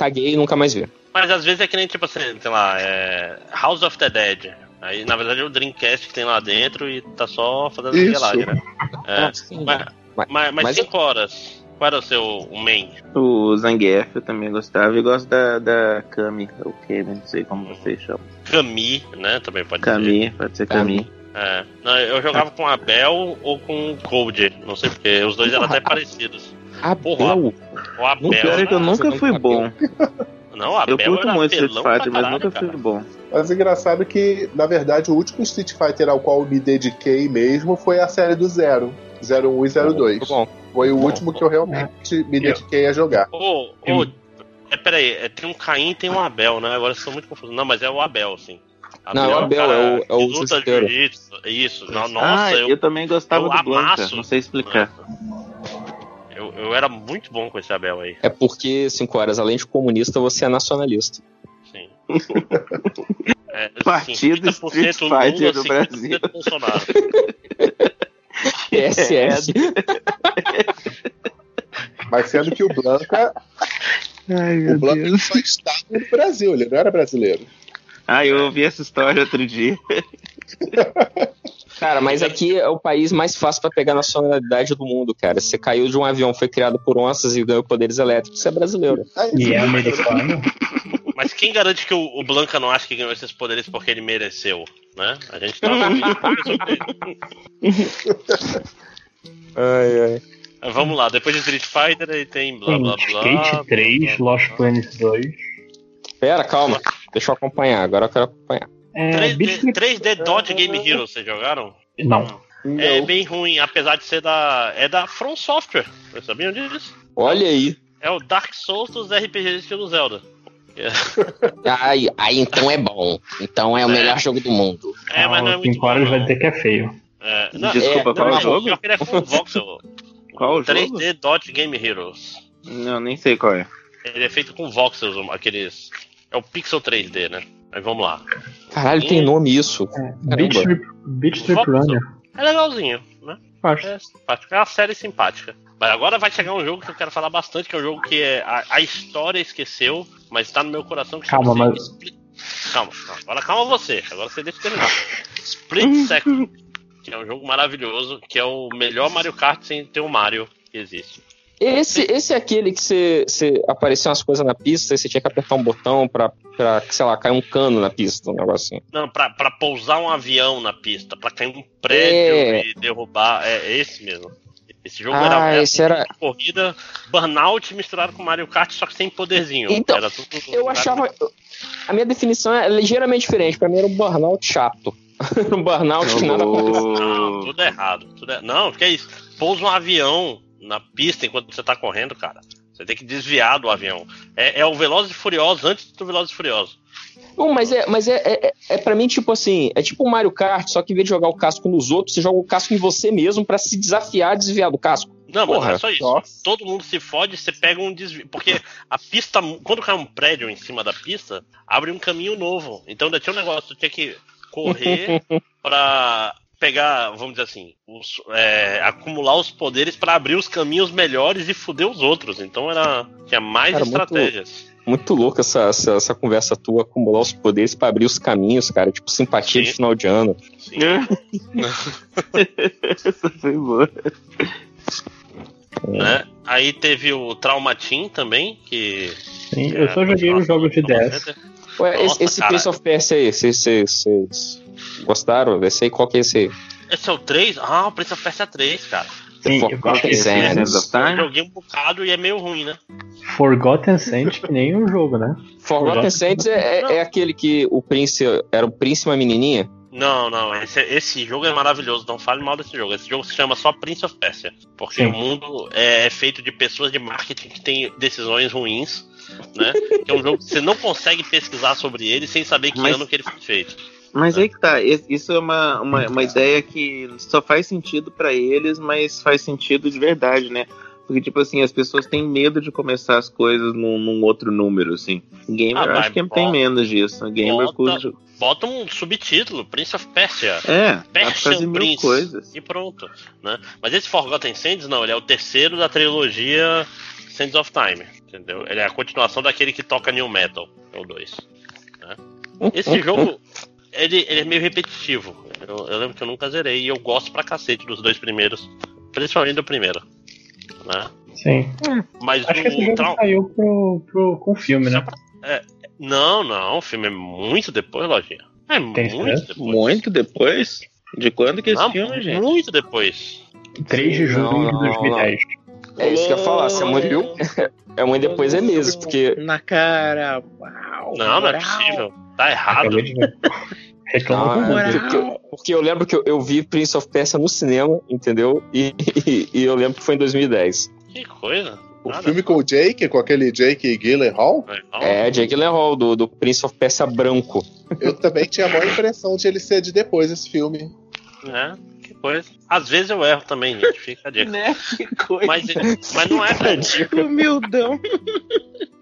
caguei e nunca mais vi. Mas às vezes é que nem, tipo assim, sei lá, é House of the Dead. Aí, na verdade, é o Dreamcast que tem lá dentro e tá só fazendo Isso. gelagem, né? É, Sim, mas, Mas- mas, mas cinco horas. Qual era o seu o main? O Zangief eu também gostava e gosto da, da Kami, ou Kami, não sei como vocês chamam. Kami, né? Também pode ser. Kami, pode ser Kami. É. Não, eu jogava com a Bel ou com o Cold. Não sei porque. Os dois eram até parecidos. Ah, Porra. O Abel. Pior é que eu nunca fui não bom. Não, o Abel Eu curto muito Street Fighter, mas nunca cara. fui bom. Mas é engraçado que, na verdade, o último Street Fighter ao qual me dediquei mesmo foi a série do Zero. 01 e 02. Muito bom. Foi o Bom. último que eu realmente me dediquei a jogar. Ô, ô, é, peraí, é, tem um Caim e tem um Abel, né? Agora eu sou muito confuso. Não, mas é o Abel, sim. Não, é o Abel, cara é o- é o luta jiu-jitsu. Isso, ah, nossa, eu, eu, também gostava eu do Blanca, amasso. não sei explicar. Eu, eu era muito bom com esse Abel aí. É porque, 5 horas, além de comunista, você é nacionalista. Sim. É, Partido 50% Street Fighter do 50% Brasil. Bolsonaro. SS. Mas sendo que o Blanca, Ai, o Blanca Deus. só estava no Brasil, ele não era brasileiro. Ah, eu ouvi essa história outro dia. Cara, mas aqui é o país mais fácil pra pegar nacionalidade do mundo, cara. Você caiu de um avião, foi criado por onças e ganhou poderes elétricos, você é brasileiro. E é americano. Mas quem garante que o, Blanca não acha que ganhou esses poderes porque ele mereceu, né? A gente tá. Ai, ai. Vamos lá, depois de Street Fighter aí tem blá blá blá. Skate 3, Lost Planet 2. Pera, calma. Deixa eu acompanhar, agora eu quero acompanhar. É, Beat 3D, Street- 3D Dodge Game Hero, vocês jogaram? Não. É bem ruim, apesar de ser da. É da From Software. Vocês sabiam disso? Olha aí. É o Dark Souls dos RPGs estilo Zelda. Aí, aí então é bom. Então é o melhor jogo do mundo. É, mas não é muito 5 horas bom, vai não. dizer que é feio. É, não, Desculpa, é, qual não, é o não, jogo? ele é full voxel. Qual o 3D jogo? Dodge Game Heroes. Não, nem sei qual é. Ele é feito com voxels, aqueles. É o Pixel 3D, né? Mas vamos lá. Caralho, tem nome isso. Beat Strip, Beat Strip Runner. É legalzinho, né? Acho. É simpático. É uma série simpática. Mas agora vai chegar um jogo que eu quero falar bastante, que é um jogo que é, a, a história esqueceu, mas tá no meu coração. Que Calma, mas- Split... Calma, calma, agora calma você. Agora você deixa eu terminar. Split Second, que é um jogo maravilhoso, que é o melhor Mario Kart sem ter o Mario que existe. Esse, esse é aquele que você, você apareciam umas coisas na pista e você tinha que apertar um botão pra, pra sei lá, cair um cano na pista, um negócio assim. Não, pra, pra pousar um avião na pista, pra cair um prédio É. e derrubar. É, é esse mesmo. Esse jogo Ah, era, era esse era- corrida Burnout misturado com Mario Kart, só que sem poderzinho. Então, Era tudo- Eu achava. A minha definição é ligeiramente diferente. Pra mim era um burnout chato. um burnout que nada acontece. Não, tudo errado. Tudo er- Não, que é isso? Pousa um avião na pista enquanto você tá correndo, cara. Você tem que desviar do avião. É, é o Velozes e Furiosos antes do Velozes e Furiosos. Não, mas é, mas é, é, é, pra mim tipo assim, é tipo um Mario Kart, só que em vez de jogar o casco nos outros, você joga o casco em você mesmo pra se desafiar a desviar do casco. Não, mas Porra, não é só isso. nossa. Todo mundo se fode, você pega um desvio. Porque a pista, quando cai um prédio em cima da pista, abre um caminho novo. Então ainda tinha um negócio, tu tinha que correr pra pegar, vamos dizer assim, os- é, acumular os poderes pra abrir os caminhos melhores e fuder os outros. Então era tinha mais Cara, muito- estratégias. Muito louca essa, essa, essa conversa tua, acumular os poderes pra abrir os caminhos, cara. Tipo, simpatia de Sim. final de ano. Sim. Essa foi boa. né? Aí teve o Trauma Team também, que. Sim, eu só joguei os jogos de 10. Ué, esse, Nossa, esse cara. Prince of Persia aí, vocês gostaram desse aí? Qual que é esse aí? Esse é o 3? Ah, o Prince of Persia 3, cara. The Sim, Forgotten eu- Sands. Sands Eu Time? joguei um bocado e é meio ruim, né? Forgotten Saints, que nem um jogo, né? Forgotten Sands é, é- é aquele que o príncipe era o príncipe e uma menininha? Não, não, esse, esse jogo é maravilhoso, não fale mal desse jogo. Esse jogo se chama só Prince of Persia, porque Sim. o mundo é, é feito de pessoas de marketing que têm decisões ruins, né? que é um jogo que você não consegue pesquisar sobre ele sem saber que Mas- ano que ele foi feito. Mas aí que tá, isso é uma, uma, uma ideia que só faz sentido pra eles, mas faz sentido de verdade, né? Porque, tipo assim, as pessoas têm medo de começar as coisas num, num outro número, assim. Gamer, Ah, acho que bota- tem menos disso. Gamer bota- curte. Bota um subtítulo, Prince of Persia. É, Persian fazer mil Prince. coisas. E pronto, né? Mas esse Forgotten Sands, não, ele é o terceiro da trilogia Sands of Time, entendeu? Ele é a continuação daquele que toca New Metal, é o 2. né? Esse jogo, ele, ele é meio repetitivo. Eu, eu lembro que eu nunca zerei e eu gosto pra cacete dos dois primeiros, principalmente do primeiro. Né? Sim. Mas Acho que esse o jogo Trau- saiu pro, pro, com filme, né? Não, não, o filme é muito depois, Lojinha. É Tem muito certeza? depois. Muito depois? De quando que é esse Não, filme, gente? Muito depois. 3 de julho Não, de não, 2010. É isso que eu ia falar. Se é muito, é muito depois é meses, porque Na cara. Uau, Não, não é moral. possível. Tá errado. Reclama Não, com Google. porque, eu- porque eu lembro que eu, eu vi Prince of Persia no cinema, entendeu? E, e- e eu lembro que foi em 2010. Que coisa. O Nada. filme com o Jake, com aquele Jake Gyllenhaal, É, Jake Gyllenhaal, do, do Prince of Persia branco. eu também tinha a maior impressão de ele ser de depois desse filme. É, que coisa. Às vezes eu erro também, gente. Fica a dica. Né? Que coisa. Mas, mas não é, cara. Humildão.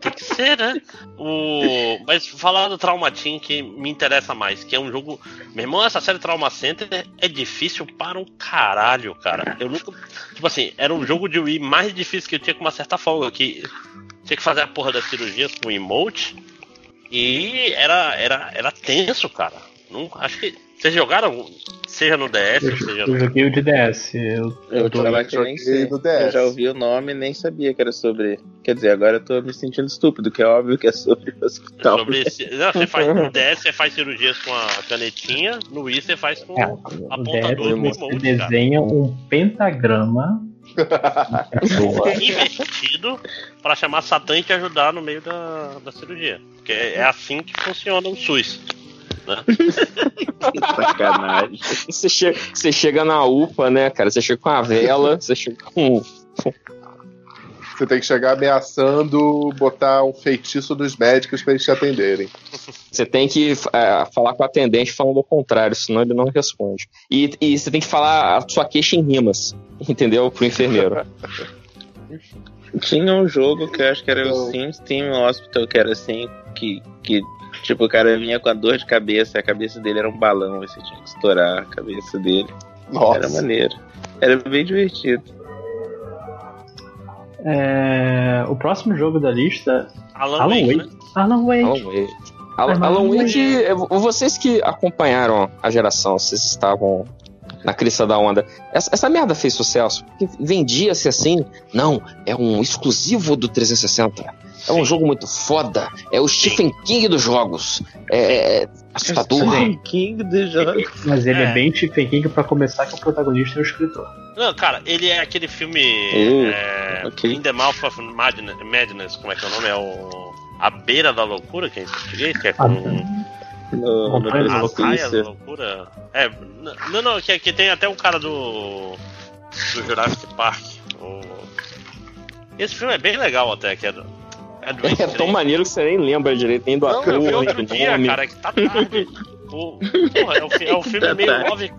Tem que ser, né? O... Mas falar do Trauma Team que me interessa mais, que é um jogo. Meu irmão, essa série Trauma Center é difícil para um caralho, cara. Eu nunca. Tipo assim, era um jogo de Wii mais difícil que eu tinha com uma certa folga. Que tinha que fazer a porra das cirurgias com emote. E era, era, era tenso, cara. Não, acho que. Vocês jogaram, seja no DS, Eu, seja eu no. joguei o de DS. Eu, Eu tô- eu nem joguei sei. no DS. Eu já ouvi o nome e nem sabia que era sobre. Quer dizer, agora eu tô me sentindo estúpido, que é óbvio que é sobre o hospital. Sobre esse- não, você faz no DS você faz cirurgias com a canetinha, no Wii você faz com É, apontador DS do você emote, cara. desenha um pentagrama. pessoa. invertido pra chamar Satã e te ajudar no meio da, da cirurgia. Porque é assim que funciona o SUS. Sacanagem. Você chega, você chega na UPA, né, cara? Você chega com a vela, você chega com. Você tem que chegar ameaçando botar um feitiço nos médicos pra eles te atenderem. Você tem que é, falar com o atendente falando o contrário, senão ele não responde. E, e você tem que falar a sua queixa em rimas, entendeu? Pro enfermeiro. Tinha um jogo que eu acho que era o Sims Team Hospital, que era assim, que, que tipo, o cara vinha com a dor de cabeça, a cabeça dele era um balão, e você tinha que estourar a cabeça dele. Era Nossa. maneiro. Era bem divertido. É, o próximo jogo da lista, Alan, Alan Wake, Wake. Alan Wake. Alan Wake. Alan, Alan Wake, vocês que acompanharam a geração, vocês estavam na crista da onda. Essa, essa merda fez sucesso, porque vendia-se assim, não, é um exclusivo do 360. É um jogo muito foda. É o Stephen King dos jogos. É, é assustador. Stephen King dos jogos. Mas ele é, É. bem Stephen King pra começar, que o protagonista é o escritor. Não, cara, ele é aquele filme. Uh, é, ok. In the Mouth of Madness, Madness, como é que é o nome? É o. A Beira da Loucura, que é em português, que é com. Ah, No, no Montanha da A Raia da. Loucura. É, não, não, que, que tem até o cara do. do Jurassic Park. O... Esse filme é bem legal até, que é do. É, É tão maneiro que você nem lembra direito nem do Não, ator, eu vi outro do dia, nome. cara, que tá tarde. Porra, é, o, é um filme Tá meio. Love,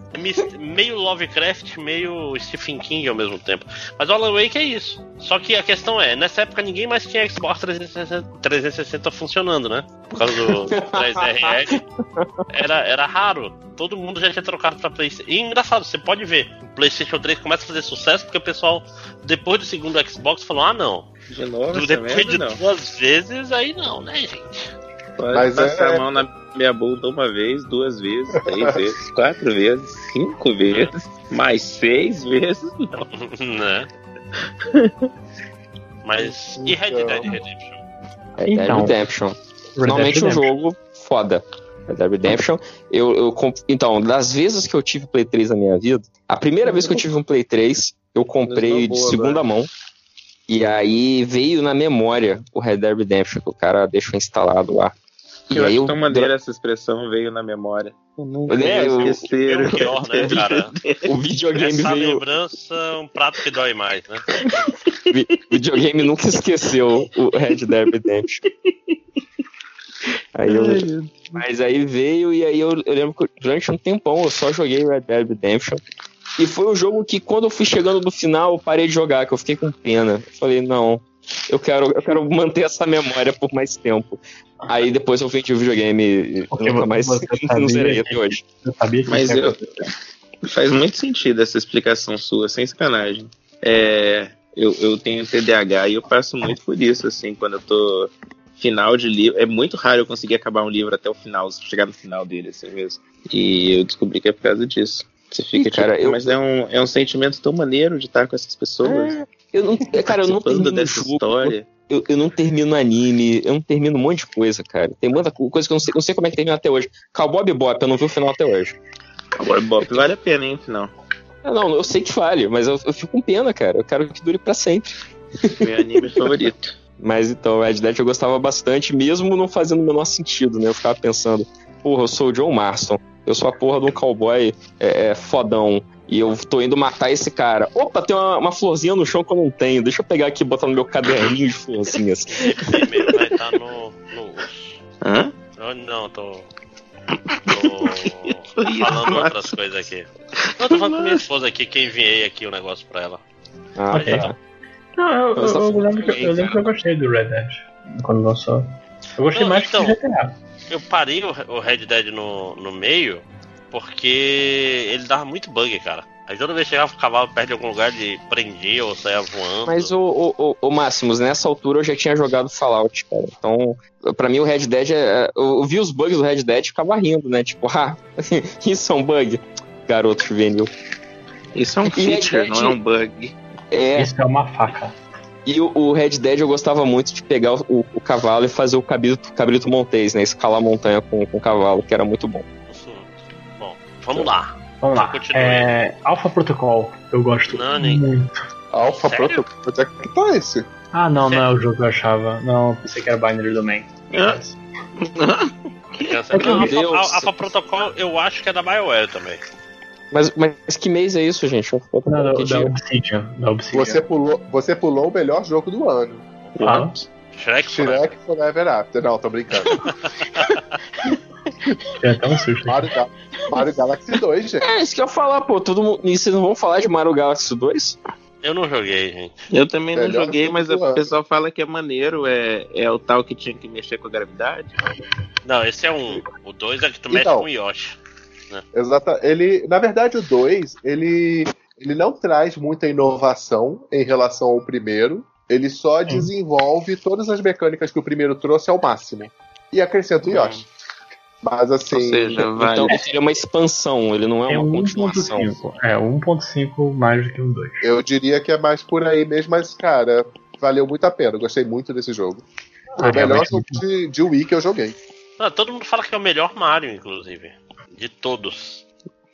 meio Lovecraft, meio Stephen King ao mesmo tempo. Mas o Alan Wake é isso. Só que a questão é, nessa época ninguém mais tinha Xbox 360, 360 funcionando, né? Por causa do 3RL. Era, era raro. Todo mundo já tinha trocado pra PlayStation. E engraçado, você pode ver, o PlayStation 3 começa a fazer sucesso porque o pessoal, depois do segundo Xbox, falou: ah, não. De novo, depois de não. duas vezes, aí não, né, gente? Pode Mas passar é- a mão na minha bunda uma vez, duas vezes, três vezes, quatro vezes, cinco vezes, mais seis vezes. Não. né? Mas. E Red Então. Dead Redemption? Red Dead Então. Redemption. Finalmente Dead um jogo foda. Red Dead Redemption. Eu, eu comp- Então, das vezes que eu tive Play 3 na minha vida, a primeira vez que eu tive um Play 3, eu comprei de Boa, segunda mão. E aí veio na memória o Red Dead Redemption, que o cara deixou instalado lá. E Eu aí acho eu. tão maneira essa expressão veio na memória. Eu nunca É, vou eu- esquecer. É o pior, né, cara? O videogame Essa veio. lembrança é um prato que dói mais, né? vi- videogame nunca esqueceu o Red Dead Redemption. Aí eu, mas aí veio e aí eu, eu lembro que durante um tempão eu só joguei Red Dead Redemption. E foi um jogo que quando eu fui chegando no final eu parei de jogar, que eu fiquei com pena. Eu falei, não, eu quero, eu quero manter essa memória por mais tempo. Aí depois eu vendi o videogame e Porque nunca mais não sabia zerei que- até hoje. Eu sabia que Mas eu-. Faz muito sentido essa explicação sua, sem sacanagem. É, eu, eu tenho TDAH e eu passo muito por isso, assim, quando eu tô final de livro. É muito raro eu conseguir acabar um livro até o final, chegar no final dele, assim mesmo. E eu descobri que é por causa disso. Você fica cara, tipo, eu- mas é um, é um sentimento tão maneiro de estar com essas pessoas. Eu não, cara, eu não termino dessa jogo, história. eu, eu não termino anime, eu não termino um monte de coisa, cara. Tem muita co- coisa que eu não sei, não sei como é que termina até hoje. Cowboy Bebop, eu não vi o final até hoje. Agora, Bob, vale a pena, hein, final. Ah, não, eu sei que falhe, mas eu, eu fico com pena, cara. Eu quero que dure pra sempre. Meu anime favorito. Mas então, Red Dead eu gostava bastante, mesmo não fazendo o menor sentido, né? Eu ficava pensando, porra, eu sou o John Marston, eu sou a porra de um cowboy é, é, fodão, e eu tô indo matar esse cara. Opa, tem uma, uma florzinha no chão que eu não tenho, deixa eu pegar aqui e botar no meu caderninho de florzinhas. Primeiro vai estar no. no Hã? Oh, não, tô. Tô falando outras coisas aqui. Não, tô falando com minha esposa aqui, que eu enviei aqui o negócio pra ela. Ah, Ok. tá. Não, eu, tá eu, eu falando lembro, que, quem, eu lembro que eu gostei do Red Dead. quando lançou. Eu gostei Não, mais então. que GTA. Eu parei o, Red Dead no, no meio porque ele dava muito bug, cara. Aí toda vez que chegava o cavalo perto de algum lugar, ele prendia ou saia voando. Mas o, o, o, o Máximos, nessa altura eu já tinha jogado Fallout, cara. Então, pra mim o Red Dead é. Eu vi os bugs do Red Dead e ficava rindo, né? Tipo, ah, isso é um bug. Garoto juvenil. Isso é um feature, Dead- não é um bug. É, Isso é uma faca. E o, o Red Dead eu gostava muito de pegar o, o- cavalo e fazer o cabrito, cabrito montês, né? Escalar a montanha com, com o cavalo, que era muito bom. Assim, Bom, vamos lá. Vamos lá. Continue. É, Alpha Protocol, eu gosto Nani. muito. Alpha Sério? Protocol. Onde é que tá esse? Ah, não, não é o jogo que eu achava. Não, pensei que era Binary Domain. Ah. É que eu Alpha. Alpha Protocol eu acho que é da BioWare também. Mas, mas que mês é isso, gente? Eu- eu- Não, da, da dia? Obsidian. Da Obsidian. Você pulou, você pulou o melhor jogo do ano. Fala. Shrek, Shrek Forever After. Não, tô brincando. Tem até um susto. Mario, Ga- Mario Galaxy 2, gente. É, isso que eu ia falar, pô. Todo mundo... E vocês não vão falar de Mario Galaxy 2? Eu não joguei, gente. Eu também não Melhor joguei, jogo mas o pessoal fala que é maneiro, é, é o tal que tinha que mexer com a gravidade. Não, esse é um. O 2 é que tu mexe Então. com o Yoshi. Exata. Ele, na verdade, o 2, ele, ele não traz muita inovação em relação ao primeiro. Ele só desenvolve todas as mecânicas que o primeiro trouxe ao máximo. E acrescenta o Yoshi. Mas assim. Ou seja, vai. Então seria uma expansão, ele não é, É uma um continuação. 1.5. É, 1.5 mais do que um 2. Eu diria que é mais por aí mesmo, mas, cara, valeu muito a pena. Eu gostei muito desse jogo. Ah, o melhor jogo de, de Wii que eu joguei. Não, todo mundo fala que é o melhor Mario, inclusive. De todos.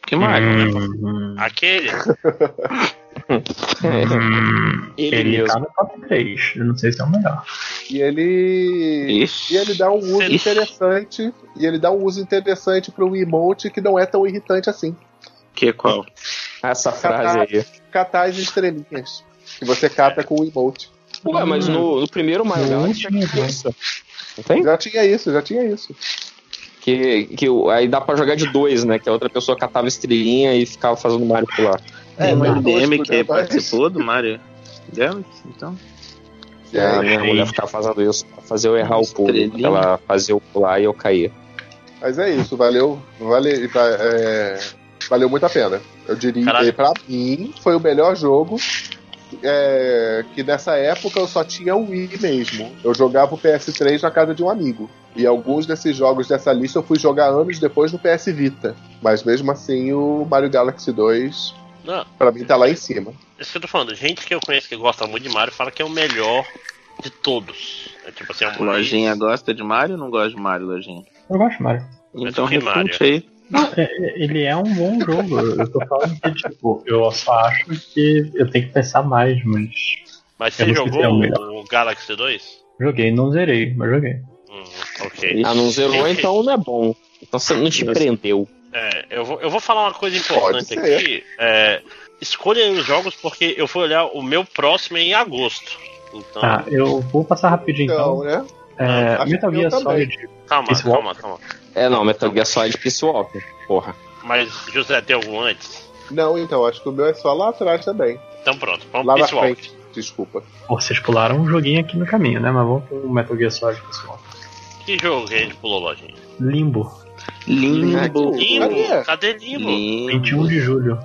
Que Mario, né? Hum, Aquele. hum, Ele, ele tá no top 3. Eu não sei se é o melhor. E ele. Ixi. E ele dá um uso Ixi. interessante. E ele dá um uso interessante para um emote que não é tão irritante assim. Que qual? Essa frase aí. Catar as estrelinhas. Que você cata com o emote. Ué, mas no, no primeiro já último, tinha né? isso. Não tem? Já tinha isso, já tinha isso. Que, que o- aí dá pra jogar de dois, né? Que a outra pessoa catava estrelinha e ficava fazendo Mario pular. É, Tem uma DM que participou do Mario Galaxy, então. E a minha mulher ficava fazendo isso pra fazer eu errar o pulo. Ela fazia eu pular e eu caía. Mas é isso, valeu. Vale, va- é, valeu muito a pena. Eu diria, Caralho. e pra mim, foi o melhor jogo. É, que nessa época eu só tinha o Wii mesmo. Eu jogava o PS3 na casa de um amigo. E alguns desses jogos dessa lista eu fui jogar anos depois no PS Vita. Mas mesmo assim, o Mario Galaxy 2, Não, pra mim, tá lá em cima. isso que eu tô falando. Gente que eu conheço que gosta muito de Mario fala que é o melhor de todos. É tipo assim, é um Lojinha gosta de Mario ou não gosta de Mario, Lojinha? Eu gosto de Mario. Então que Mario? aí. É, é, Ele é um bom jogo. Eu tô falando que, tipo, eu só acho que eu tenho que pensar mais, mas. Mas você jogou é o melhor. o Galaxy 2? Joguei, não zerei, mas joguei. Hum, ok. Ah, não zerou, então não é bom. Então você não te prendeu. É, eu vou, eu vou falar uma coisa importante Pode ser. aqui. É, escolha os jogos porque eu fui olhar o meu próximo em agosto. Então, Tá, eu vou passar rapidinho Então, então. né? É, acho Metal Gear. Solid. calma, calma, calma. É, não, Metal Gear Solid Peace Walker. Porra. Mas, José, tem algum antes? Não, então, acho que o meu é só lá atrás também. Então pronto, vamos Lá na Peace Walker. frente, desculpa. Pô, vocês pularam um joguinho aqui no caminho, né? Mas vamos pro Metal Gear Solid, pessoal. Que jogo que a gente pulou, lojinha? Limbo, Limbo. Limbo? Cadê? Cadê Limbo? Limbo. 21 de julho.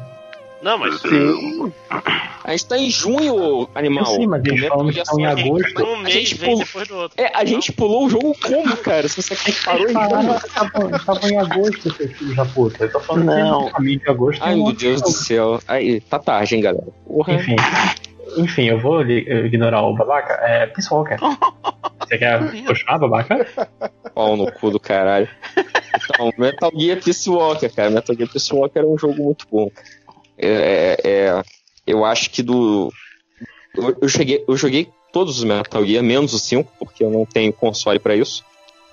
Não, mas Sim. A gente tá em junho, animal. Eu sei, mas eles falam que estão em Solid- agosto. um A mês gente vem pulou- depois do outro. É, a gente pulou o jogo como, cara? Se você quer que parou em junho. estavam em agosto, seus filhos da puta. Eu tô falando Não. que de agosto. Ai, tem um meu Deus do céu. Aí, tá tarde, hein, galera. Porra. Enfim. Enfim, eu vou li- ignorar o babaca. É Peace Walker. Você quer continuar, babaca? Pau no cu do caralho. Então, Metal Gear Peace Walker, cara. Metal Gear Peace Walker é um jogo muito bom. cara. É, é- é- eu acho que do. Eu, eu cheguei, eu joguei todos os Metal Gear, menos os 5, porque eu não tenho console pra isso.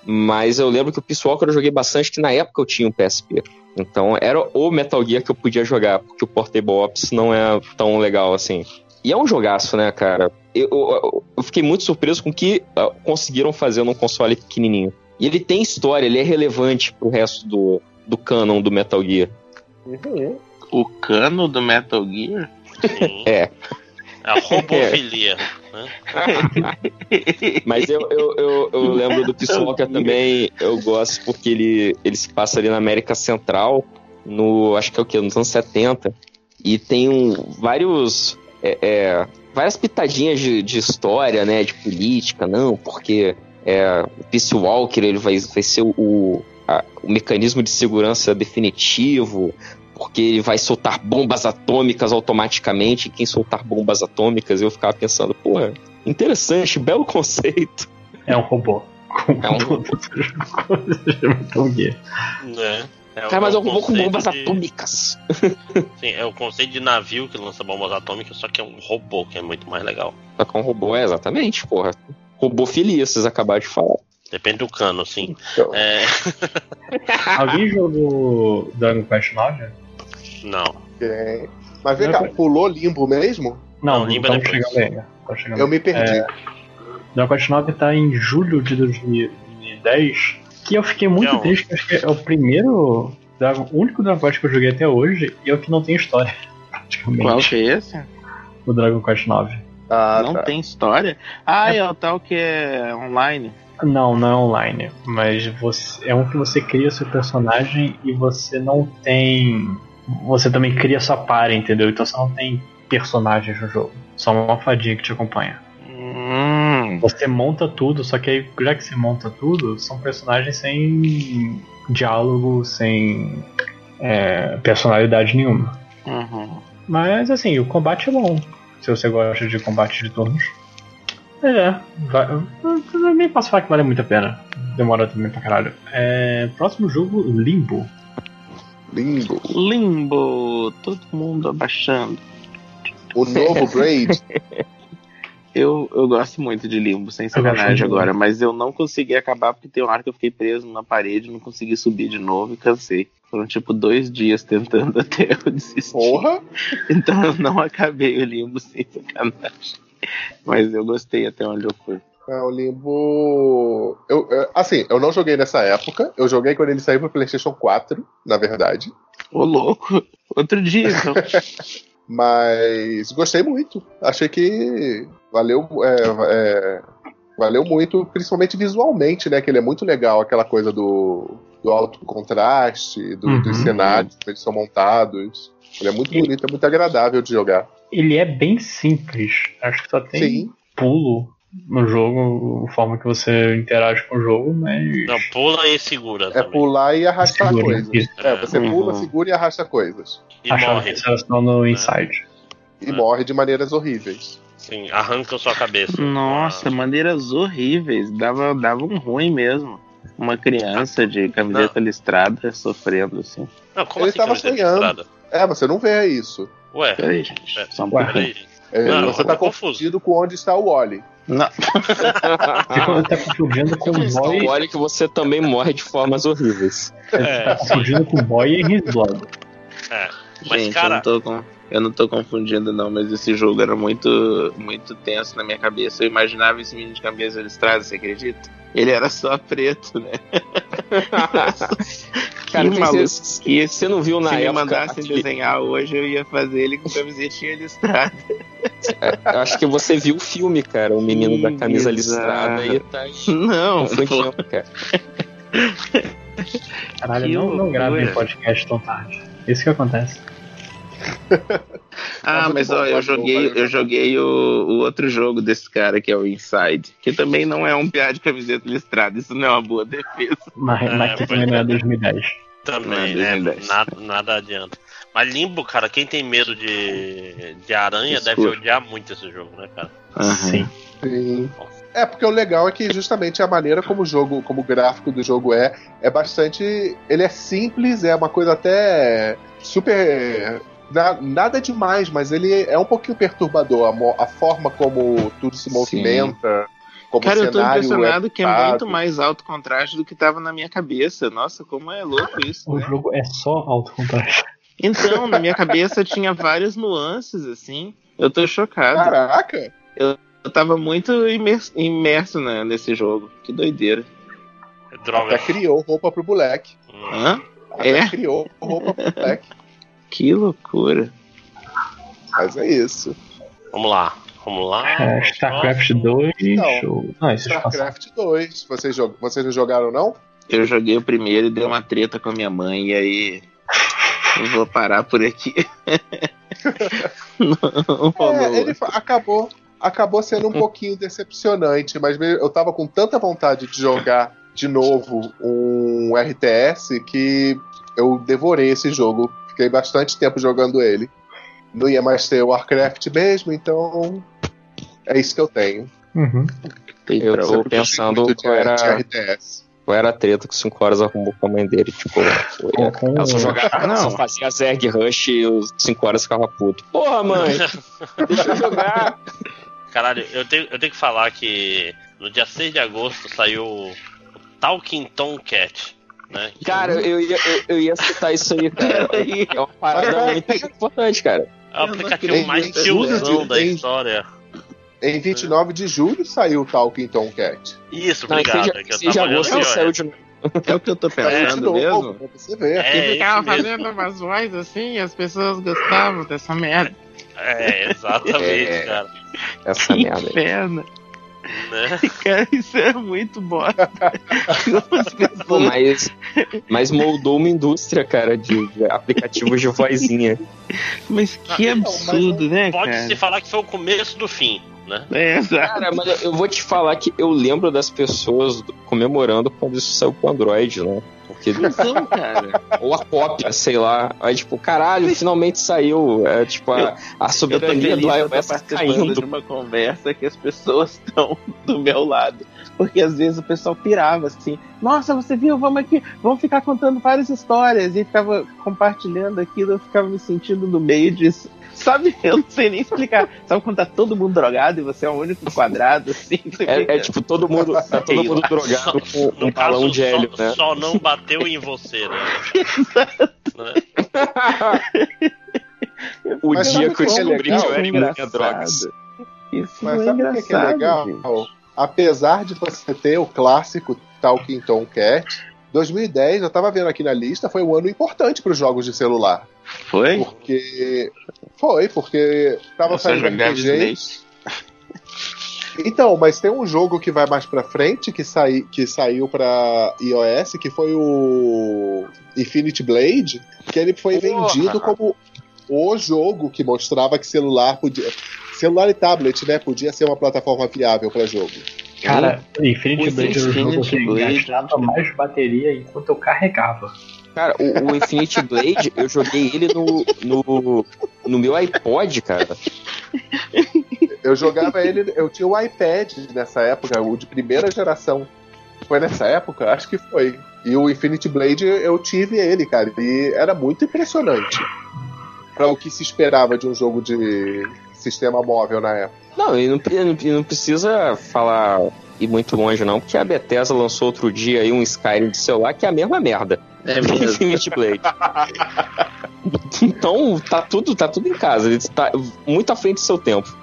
Mas eu lembro que o Peace Walker eu joguei bastante, que na época eu tinha um PSP. Então era o Metal Gear que eu podia jogar, porque o Portable Ops não é tão legal assim. E é um jogaço, né, cara? Eu, eu- eu fiquei muito surpreso com o que ah, conseguiram fazer num console pequenininho. E ele tem história, ele é relevante pro resto do, do canon do Metal Gear. Uhum. O cano do Metal Gear? Sim. É. A robofilia. Né? Mas eu, eu, eu, eu lembro do Peace Walker também, eu gosto porque ele, ele se passa ali na América Central, no. acho que é o quê? Nos anos 70. E tem um, vários. é, é, várias pitadinhas de, de história, né? De política, não, porque é, o Peace Walker ele vai, vai ser o, a- o mecanismo de segurança definitivo, porque ele vai soltar bombas atômicas automaticamente, e quem soltar bombas atômicas, eu ficava pensando, porra, interessante, belo conceito. É um robô. Com É um Gear. né? É o- Cara, mas é eu o vou com bombas de- atômicas. Sim, é o conceito de navio que lança bombas atômicas, só que é um robô, que é muito mais legal. Só que é um robô, é exatamente, porra. Robofilia, vocês acabaram de falar. Depende do cano, sim. Então. É, Alguém jogou Dragon Quest 9? Não. Ok. Mas vem cá, pulou limbo mesmo? Não, Limbo é depois. chegando ainda. Chegando. Eu me perdi. É, Dragon Quest 9 tá em julho de 2010. Que eu fiquei muito Não. triste, que acho que é o primeiro. Dragon, o único Dragon Quest que eu joguei até hoje e é o que não tem história. Praticamente. Qual que é esse? O Dragon Quest 9. Ah, não tá. tem história? Ah, é o tal que é online. Não, não é online. Mas você, é um que você cria seu personagem e você não tem. Você também cria sua par, entendeu? Então você não tem personagens no jogo. Só uma fadinha que te acompanha. Hum, Você monta tudo, só que aí, já que você monta tudo, são personagens sem diálogo, sem é, personalidade nenhuma. uhum. Mas assim, o combate é bom. Se você gosta de combate de turnos. É, vai, eu nem posso falar que vale muito a pena. Demora também pra caralho. É, próximo jogo, Limbo. Limbo. Limbo, todo mundo abaixando. O novo Braid. Eu, eu gosto muito de Limbo, sem sacanagem agora, mas eu não consegui acabar porque tem uma hora que eu fiquei preso numa parede, não consegui subir de novo e cansei. Foram tipo dois dias tentando até eu desistir. Porra! Então eu não acabei o Limbo sem sacanagem. Mas eu gostei até onde eu fui. É, o Limbo. Eu, é, assim, eu não joguei nessa época. Eu joguei quando ele saiu pro PlayStation 4, na verdade. Ô louco, outro dia então. Mas gostei muito. Achei que valeu, é, é, valeu muito, principalmente visualmente, né? Que ele é muito legal, aquela coisa do, do alto contraste, do- Uhum. dos cenários, como eles são montados. Ele é muito bonito, é muito agradável de jogar. Ele é bem simples. Acho que só tem Sim. pulo no jogo, a forma que você interage com o jogo, mas. Não, pula e segura É também. pular e arrastar Segura, coisas. isso. É, você Uhum. pula, segura e arrasta coisas. E achava morre. que só no Inside. E É. morre de maneiras horríveis. Sim, arranca sua cabeça. Nossa, maneiras horríveis. Dava, dava um ruim mesmo. Uma criança de camiseta listrada sofrendo assim. Não, como Ele assim sonhando. listrada? É, você não vê isso. Ué, Peraí, gente. É. Só um peraí. É, Não, você tá confuso. confundido com onde está o Wally. Não. Você tá confundindo com o boy. Olha que você também morre de formas horríveis. Você tá confundindo com o boy e His Blood. É. Mas, Gente, cara- eu, não tô com- eu não tô confundindo, não, mas esse jogo era muito, muito tenso na minha cabeça. Eu imaginava esse menino de cabeça listrada, você acredita? Ele era só preto, né? Cara, que maluco. você, Que você não viu na Se me época. mandassem aquele- desenhar hoje, eu ia fazer ele com camisetinha listrada. eu acho que você viu o filme, cara. O menino da camisa listrada e tá aí Não, pô. confundindo, cara. Caralho, Que não, não gravem podcast tão tarde. Isso que acontece. Ah, mas bom, ó, eu bom, joguei, eu joguei o, o outro jogo desse cara, que é o Inside, que também não é um piá de camiseta listrada, isso não é uma boa defesa. Mas, É, mas que também não é. é 2010. Também, Não, né? 2010. Nada, nada adianta. Mas Limbo, cara, quem tem medo de, de aranha deve Escuro. odiar muito esse jogo, né, cara? Sim. Sim. É, porque o legal é que justamente a maneira como o jogo, como o gráfico do jogo é, é bastante. Ele é simples, é uma coisa até super. Na- nada demais, mas ele é um pouquinho perturbador. A, a forma como tudo se Sim. movimenta, como Cara, eu tô cenário impressionado que é muito mais alto contraste do que tava na minha cabeça. Nossa, como é louco isso, O né? jogo é só alto contraste. Então, na minha cabeça tinha várias nuances, assim. Eu tô chocado. Caraca! Eu tava muito imerso, imerso né, nesse jogo. Que doideira. Droga. Até criou roupa pro moleque. Hã? Até É? criou roupa pro moleque. Que loucura. Mas é isso. Vamos lá. Vamos lá. É, StarCraft 2. Não. ou- Não, esses passaram. StarCraft 2. Vocês, jog... Vocês não jogaram, não? Eu joguei o primeiro e dei uma treta com a minha mãe, e aí. Eu vou parar por aqui. não. É, ele acabou, acabou sendo um pouquinho decepcionante, mas eu tava com tanta vontade de jogar de novo um RTS que eu devorei esse jogo. Fiquei bastante tempo jogando ele. Não ia mais ter o Warcraft mesmo, então é isso que eu tenho. Uhum. Eu outro. pensando qual era, qual era a treta que 5 horas arrumou com a mãe dele. Tipo, foi, com- ela só jogava, Ah, não. só fazia Zerg Rush e os 5 horas ficava puto. Porra, mãe! deixa eu jogar! Caralho, eu tenho, eu tenho que falar que no dia 6 de agosto saiu o Talking Tom Cat. Né? Que Cara, eu ia, eu, eu ia citar isso aí, cara. É uma parada muito importante, cara. é o não aplicativo mais Em tiozão da história. Em 29 de julho saiu o Talking Tomcat. Isso, Não, obrigado. é que tava olhando agosto saiu de É o que eu tô pensando novo, mesmo. pra você ver. É, Que ficava isso fazendo umas vozes assim e as pessoas gostavam dessa merda. É, exatamente, É. cara. essa Que merda aí. inferno. Né? Cara, isso é muito bosta. Pô, mas, mas moldou uma indústria, cara, de, aplicativos de vozinha. Mas que Não, mas absurdo, né, Pode-se cara? falar que foi o começo do fim, né? É, exato. Cara, mas eu- vou te falar que eu lembro das pessoas comemorando quando isso saiu pro Android, né? Porque, Não, cara. ou a cópia, sei lá. Aí, tipo, caralho, finalmente saiu. É, tipo, a, a Eu tô soberania feliz do que eu tô iOS participando caindo. de uma conversa que as pessoas estão do meu lado. Porque às vezes o pessoal pirava assim, nossa, você viu, vamos aqui, vamos ficar contando várias histórias. E ficava compartilhando aquilo, eu ficava me sentindo no meio disso. Sabe, eu não sei nem explicar. Sabe quando tá todo mundo drogado e você é o único quadrado, assim? É, é, tipo, todo mundo, tá todo mundo drogado com No um balão caso, de hélio, só, né? só não bateu em você, né? Né? O Mas dia que eu é descobri que eu era imune a Engraçado. drogas. Isso Mas é sabe o que, que é legal? gente. Apesar de você ter o clássico Talking Tom Cat, 2010, eu tava vendo aqui na lista, foi um ano importante para os jogos de celular. Foi? Porque. Foi, porque tava Eu saindo RPG. Então, mas tem um jogo que vai mais pra frente, que, sai, que saiu pra iOS, que foi o Infinity Blade, que ele foi Porra! vendido como o jogo que mostrava que celular podia. Celular e tablet, né? Podia ser uma plataforma viável pra jogo. Cara, Infinity O Blade era o jogo Infinity que Blade, gastava mais bateria enquanto eu carregava. Cara, o, o Infinity Blade, eu joguei ele no, no, no meu iPod, cara. Eu jogava ele, eu tinha o iPad nessa época, o de primeira geração. Foi nessa época? Acho que foi. E o Infinity Blade eu tive ele, cara. E era muito impressionante. Pra o que se esperava de um jogo de sistema móvel na época. Não, e não, não, e não precisa falar ir muito longe, não, porque a Bethesda lançou outro dia aí um Skyrim de celular que é a mesma merda. É mesmo. Infinity Blade. então, tá tudo, tá tudo em casa. Ele tá muito à frente do seu tempo.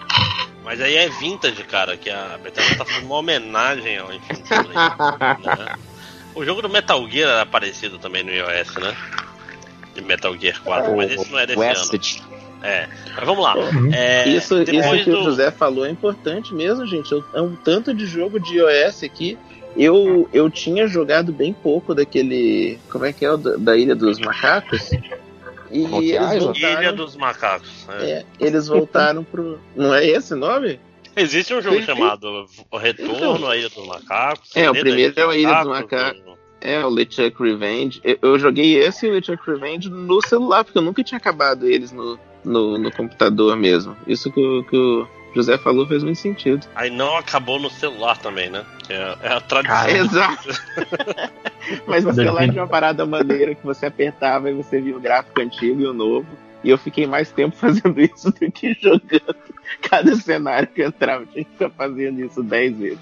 Mas aí é vintage, cara, que a Bethesda tá fazendo uma homenagem ao Infinity Blade. né? O jogo do Metal Gear era parecido também no iOS, né? De Metal Gear 4, mas esse não é desse o ano. É. Mas vamos lá. Uhum. É, Isso, isso que o do... José falou é importante mesmo, gente. Eu- É um tanto de jogo de iOS aqui. Eu, eu tinha jogado bem pouco daquele. Como é que é? o Da, da Ilha dos Macacos. E é? eles voltaram. Ilha dos Macacos. é. é, eles voltaram pro. Não é esse o nome? Existe um jogo chamado O Retorno à Ilha dos Macacos. É, o primeiro é a Ilha dos Macacos, É, o LeChuck Revenge. Eu, eu joguei esse e o LeChuck Revenge no celular, porque eu nunca tinha acabado eles no, no, no computador mesmo. Isso que, o- que o José falou fez muito sentido. Aí não acabou no celular também, né? É, é a tradição. Ah, Exato. Mas no celular tinha uma parada maneira que você apertava e você via o gráfico antigo e o novo. E eu fiquei mais tempo fazendo isso do que jogando. Cada cenário que eu entrava, eu tinha que ficar fazendo isso 10 vezes.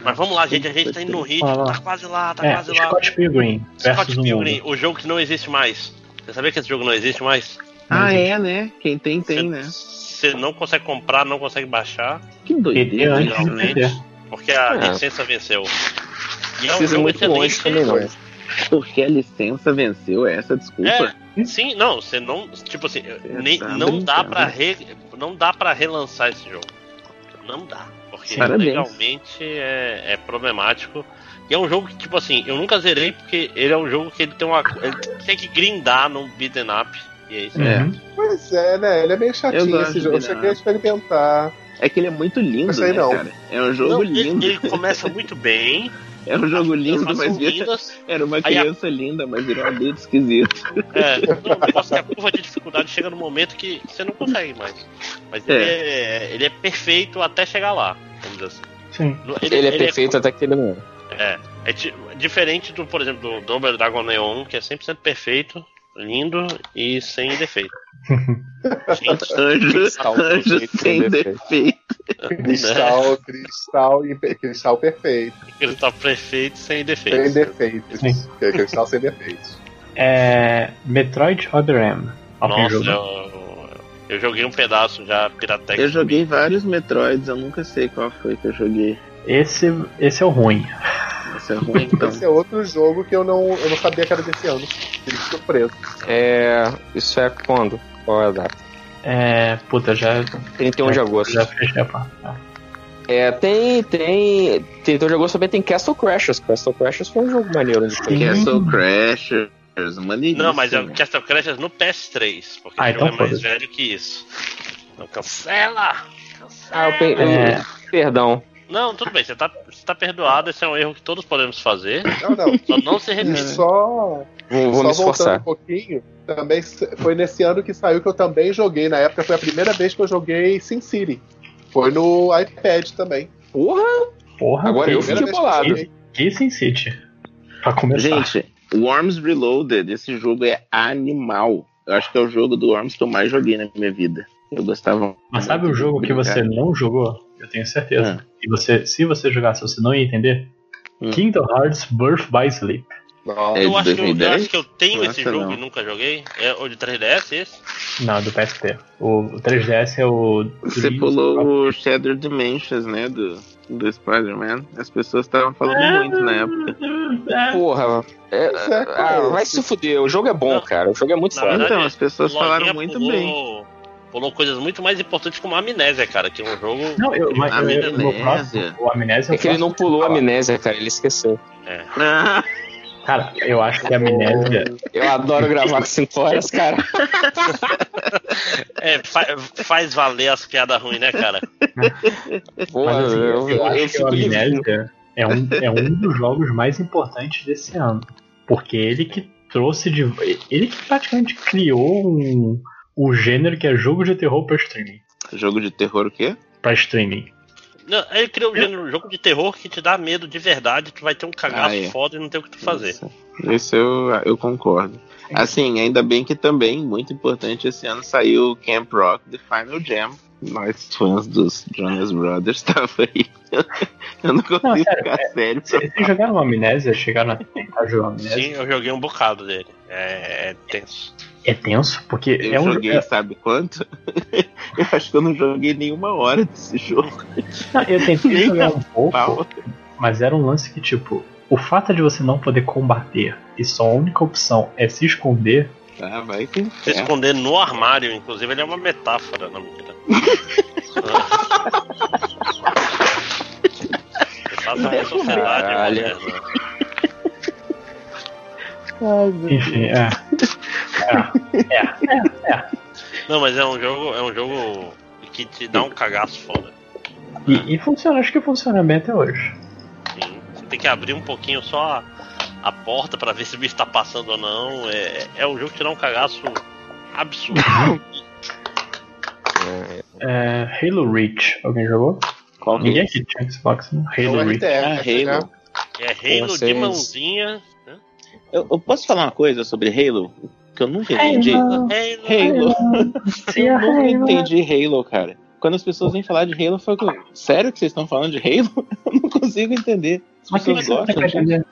Mas vamos lá, gente. A gente tá indo no ritmo. Tá quase lá, tá É, quase lá. Scott Pilgrim Scott o Pilgrim, o jogo que não existe mais. Você sabia que esse jogo não existe mais? Ah, é, né? Quem tem, tem, né? Você não consegue comprar, não consegue baixar, Que doideira. de finalmente. PT. porque a É. licença venceu. E é um jogo muito longe excelente. também, não. Porque a licença venceu essa desculpa. É, sim, não, você não, tipo assim, nem, tá não dá para re, não dá para relançar esse jogo. não dá. Porque. Parabéns. legalmente é, é problemático. E é um jogo que, tipo assim, eu nunca zerei porque ele é um jogo que ele tem uma. Ele tem que grindar no beat'em up. E é isso. É. Uhum. Pois é, né? Ele é meio chatinho esse jogo. Eu de cheguei a experimentar. É que ele é muito lindo, aí né, não. cara? É um jogo Não, ele, lindo. ele começa muito bem. É um jogo lindo, as mas vira- lindas. era uma Aí a- criança linda, mas virou um adulto esquisito. É, negócio é que a curva de dificuldade chega no momento que você não consegue mais. Mas ele é, ele é perfeito até chegar lá, vamos dizer assim. Sim. No- Ele, é perfeito até que ele não é. É, é di- diferente do, por exemplo, do Double Dragon Neon, que é 100% perfeito, lindo e sem defeito. Gente, Anjo, Cristal anjo perfeito, sem sem defeito. Cristal, cristal, e- cristal perfeito. tá perfeito sem Sem defeito. defeitos. Sim. Cristal sem defeitos. É. Metroid Other M. Nossa, jogou? eu, eu joguei um pedaço já Piratex. Eu joguei vários Metroids, eu nunca sei qual foi que eu joguei. Esse, esse é o ruim. Esse é ruim, então. Esse é outro jogo que eu não, eu não sabia que era desse ano. Fiquei surpreso. É. Isso é quando? Qual é a data? É. Puta, já. 31 de agosto. Já fechei a parte. É, tem. Tem. 31 de agosto também tem Castle Crashers. Castle Crashers foi um jogo maneiro de Sim. Castle Crashers, maneiríssimo. Não, mas é o Castle Crashers no PS3, porque Ah, então é mais velho que isso. Não cancela! Ah, eu pe... É. Perdão. Não, tudo bem, você tá, você tá perdoado, esse é um erro que todos podemos fazer, Não, não. só não se E repetir. só, Vou, vou só me voltando esforçar. um pouquinho, também foi nesse ano que saiu que eu também joguei. Na época foi a primeira vez que eu joguei SimCity. Foi no iPad também. Porra! Porra, Agora eu que, fiquei que bolado. joguei. que Sin City. Pra começar. Gente, Worms Reloaded, esse jogo é animal. Eu acho que é o jogo do Worms que eu mais joguei na minha vida. Eu gostava. Mas sabe o jogo que brincar. você não jogou? Eu tenho certeza. Ah. E você, se você jogasse, você não ia entender. Hum. Kingdom Hearts Birth by Sleep. Nossa. É Eu acho, que eu, eu 2010? acho que eu tenho Nossa, esse jogo não. e nunca joguei. É o de 3DS esse? Não, do PSP. O, o 3DS é o. Você Dreams pulou o Shattered Dimensions, né? Do, do Spider-Man. As pessoas estavam falando muito na época. Porra. É, é, ah, vai se fuder. O jogo é bom, Não. cara. O jogo é muito foda. Então, as pessoas falaram muito pulou, bem. Pulou coisas muito mais importantes como a Amnésia, cara, que é um jogo. Não, eu, mas eu, eu, Amnésia. próximo, o Amnésia É que ele não pulou a amnésia, cara. Ele esqueceu. Ah, Cara, eu acho que a Amnésia. Eu adoro gravar com 5 horas, cara. É, fa- faz valer as piadas ruins, né, cara? Porra, Mas, assim, eu, eu, acho eu que livre. Amnésia é um, é um dos jogos mais importantes desse ano. Porque ele que trouxe de. Ele que praticamente criou um, o gênero que é jogo de terror pra streaming. jogo de terror o quê? Pra streaming. Não, ele criou um gênero, jogo de terror que te dá medo de verdade, tu vai ter um cagaço Ah, é. foda e não tem o que tu fazer. Isso, isso eu, eu concordo. Assim, ainda bem que também, muito importante, esse ano saiu o Camp Rock The Final Jam. Nós, fãs dos Jonas Brothers, tava aí. Eu não consigo Não, sério, ficar sério. Vocês jogaram uma Amnésia? Chegaram a tentar jogar Amnésia? Sim, eu joguei um bocado dele. É, é tenso. É tenso, porque Eu é um joguei, é- sabe quanto? eu acho que eu não joguei nenhuma hora desse jogo. Não, eu tentei Nem jogar um pouco, Pau. mas era um lance que, tipo, o fato de você não poder combater e sua única opção é se esconder, Ah, vai que Se esconder no armário, inclusive, ele é uma metáfora, não mentira. Exatamente, a sociedade Caralho. moderna. enfim, é. É, é, é. Não, mas é um jogo, é um jogo que te dá um cagaço foda. E, e funciona, acho que funciona bem até hoje. Sim. Você tem que abrir um pouquinho só a, porta pra ver se o bicho tá passando ou não. É, é um jogo que dá um cagaço absurdo. É, Halo Reach, alguém jogou? Qual que Ninguém é? aqui tinha Xbox, né? É Halo Reach. Ah, né? Halo. É Halo de mãozinha. Eu, eu posso falar uma coisa sobre Halo? Que eu nunca entendi. Halo, Halo. Halo. sim, Eu nunca Halo. entendi Halo, cara. Quando as pessoas vêm falar de Halo, eu falo, sério que vocês estão falando de Halo? Eu não consigo entender. As Mas pessoas gostam? O É, primeiro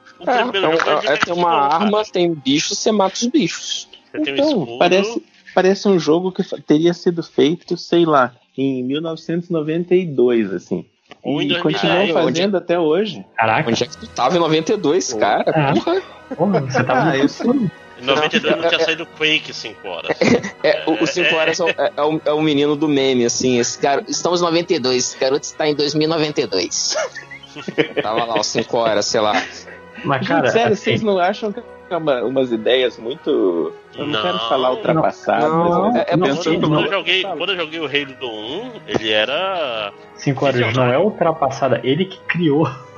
é, um- é, tem uma cara. arma, tem bichos, você mata os bichos. Você tem um Então, escudo. parece, parece um jogo que teria sido feito, sei lá, em 1992, assim. Ou E 2010, continuam fazendo até hoje. Caraca, Onde é que tu tava em 92, cara? Ah. Porra. porra, você tava Ah, no. Em 92 não, Não, tinha é- saído Quake 5 horas. É, o 5 horas é, o- é, o, é o menino do meme, assim. Esse cara, Estamos em 92, esse garoto está em 2092. Tava lá, os 5 horas, sei lá. Mas, cara, Sério, assim, vocês não acham que é uma- umas ideias muito. Eu não, Não. quero falar ultrapassadas. Não, mas é- é não, Quando, eu joguei, quando eu joguei o Halo 1, ele era. 5 horas não é ultrapassada, ele que criou.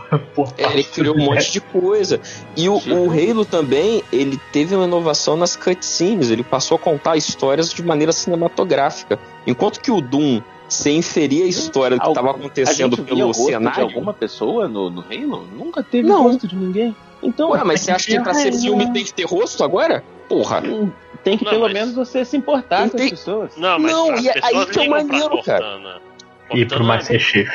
É, Ele criou um monte de coisa. E o, o Halo também, ele teve uma inovação nas cutscenes. Ele passou a contar histórias de maneira cinematográfica. Enquanto que o Doom, você inferia a história do que estava A acontecendo o pelo rosto de cenário. alguma pessoa no, no Halo? Nunca teve Não. rosto de ninguém. Então, Ué, mas você acha que pra ser filme tem que ter rosto agora? Porra. tem que Não, pelo mas- menos você se importar Tem- com as pessoas. Não, mas Não, e é pessoas aí que é o maneiro, cara. Cortana. E pro Cortana- Master Chief.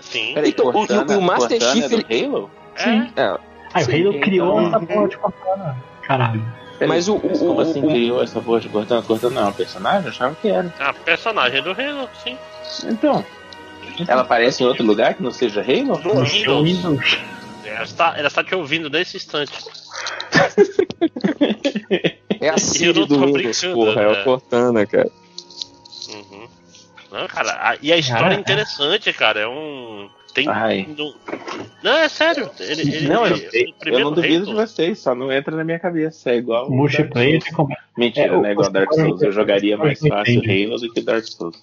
Sim. Peraí, Então, o- Cortana- e o Master Cortana Chief, é do Halo? É, É, Ah, o Halo Sim, criou então- essa porra de Cortana. Caralho. Peraí, Mas o- mas o- como o- assim o- criou essa porra de Cortana? Cortana não é um personagem? Eu achava que era. a personagem do Halo, sim. Então, ela aparece em outro lugar que não seja Halo? No É Windows. Windows. Ela está, ela está te ouvindo nesse instante. é a Siri do Windows, porra. É né? o Cortana, cara. Uhum. Não, cara, a- e a história Cara, é interessante, cara. É um. Tem. Ai. Não, não, é sério. Ele, ele, Não, eu, ele- o eu primeiro não duvido de vocês, só não entra na minha cabeça. É igual. o Multiplayer como. Mentira, É, não é o- igual Dark Souls. Eu jogaria mais fácil Halo do que Dark Souls.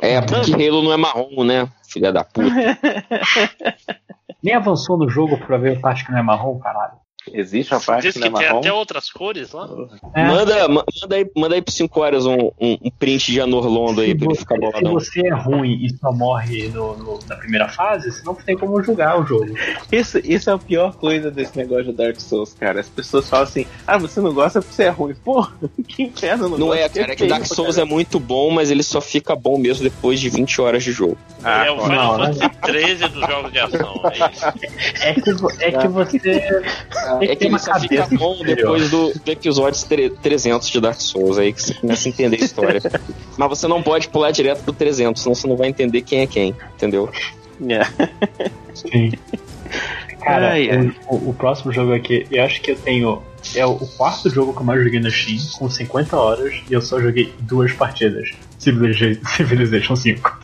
É, porque Halo não é marrom, né? Filha da puta. Nem avançou no jogo pra ver parte que não é marrom, caralho. Existe a parte Diz que que não é tem marrom? até outras cores lá. É. Manda, ma- manda, aí, manda aí pro 5 horas um, um, um print de Anorlondo aí Se pra ele ficar se boladão. você é ruim e só morre no, no- na primeira fase, você não tem como jogar o jogo. Isso, isso é a pior coisa desse negócio de Dark Souls, cara. As pessoas falam assim: ah, você não gosta porque você é ruim. Porra, que inferno, não Não gosto é, cara, é que feio Dark Souls é muito bom, mas ele só fica bom mesmo depois de 20 horas de jogo. Ah, é o. Final né? Fantasy 13 dos jogos de ação. É isso. É que, é que você tem É que que ele só fica bom depois do, do episódio tre- 300 de Dark Souls, aí que você começa a entender a história. mas você não pode pular direto pro 300, senão você não vai entender quem é quem, entendeu? É. Sim. Cara, Ai, ai. O, o- próximo jogo aqui, eu acho que eu tenho. É o quarto jogo que eu mais joguei no Steam, com 50 horas, e eu só joguei duas partidas. Civiliza- Civilization 5.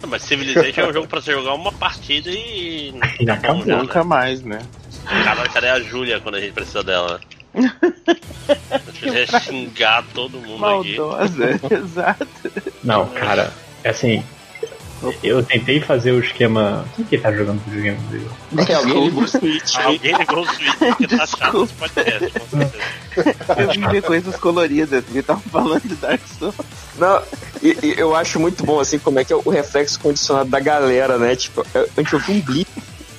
Não, Mas Civilization é um jogo pra você jogar uma partida e. E acabou. Nunca mais, né? Caralho, cadê a Júlia quando a gente precisa dela? né? Se quiser xingar todo mundo aqui. Maldosa, exato. Não, cara, é assim. Eu tentei fazer o esquema. Quem que tá jogando videogame comigo? É, alguém ligou o Switch. Alguém ligou o Switch porque tá chato esse podcast, com certeza. Eu vim ver coisas coloridas, porque tava falando de Dark Souls. Não, e, e eu acho muito bom, assim, como é que é o reflexo condicionado da galera, né? Tipo, a gente ouviu um blip,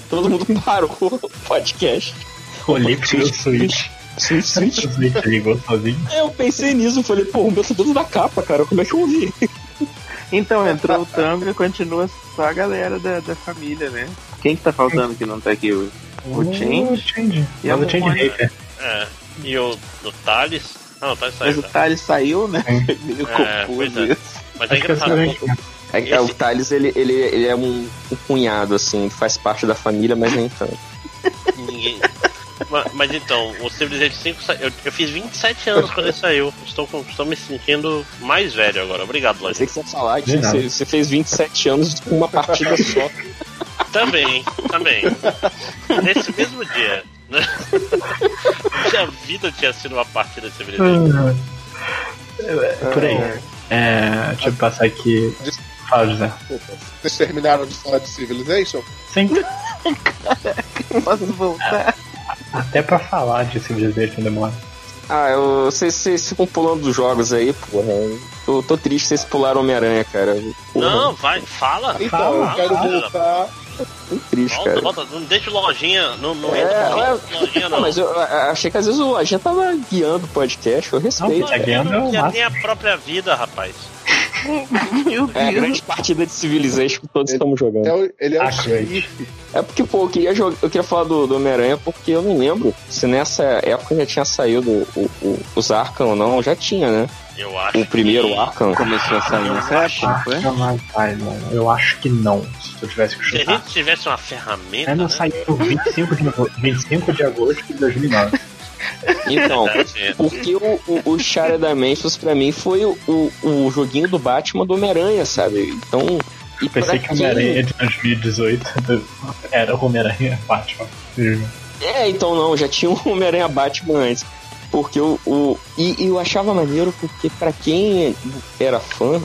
todo mundo parou o podcast. Olhei pro meu Switch. Switch, Switch. O Switch ligou sozinho. É, eu pensei nisso, falei, pô, o meu tá dentro da capa, cara, como é que eu ouvi? Então, entrou o e continua só a galera da, da família, né? Quem que tá faltando que não tá aqui? O, o Change? O Change. E Mas o Change? Hater. É. E o, o Thales. Ah, o Thales Mas saiu. o já. Thales saiu, né? É. Meio É, confuso é. isso. Mas é Acho que é É, é, o Thales, ele, ele, ele é um, um cunhado, assim, faz parte da família, mas nem tanto. Ninguém. Ma- Mas, então, o Civilization 5 sa... eu, eu fiz 27 anos quando ele saiu. Estou, estou me sentindo mais velho agora. Obrigado, sei Lojinha. que você ia falar que você, você fez 27 anos com uma partida só. Também, também. Nesse mesmo dia. Né? Minha vida tinha sido uma partida de Civilization. É, Por aí. É, deixa eu passar aqui. Fala, José. Desculpa. Vocês terminaram de falar de Civilization? Sim. Posso voltar? Até pra falar de Civilization demora. Ah, eu, vocês, ficam pulando dos jogos aí, porra. Tô, tô triste vocês pularam Homem-Aranha, cara. Porra, Não, vai, fala. Então, fala, eu quero fala. voltar. Tô triste, Volta, cara. volta, não deixa o lojinha, não, não É, entra é, lojinha Não, não. mas eu, eu achei que às vezes o Lojinha tava guiando o podcast, eu respeito. Não, tá guiando é o já tem a própria vida, rapaz. Meu É a Deus. grande partida de Civilization que todos Ele- estamos jogando. É o- ele é o xerife. É porque, pô, eu queria, jogar, eu queria falar do, do Homem-Aranha porque eu não lembro se nessa época já tinha saído o, o- os Arkham ou não. Já tinha, né? Eu acho O primeiro que... Arkham. Começou a sair nessa época, não foi? Mano. Eu acho que não. Se eu tivesse que Se a chutar. gente tivesse uma ferramenta, É, não né? saiu 25 de, agosto- 25 de agosto de 2009. Então, porque o, o, o Share Dimensions pra mim foi o, o, o joguinho do Batman do Homem-Aranha, sabe? Então. E Pensei que o Homem-Aranha de 2018 era o Homem-Aranha Batman. É, então não, já tinha um Homem-Aranha Batman antes. Porque o. o e, e eu achava maneiro porque pra quem era fã,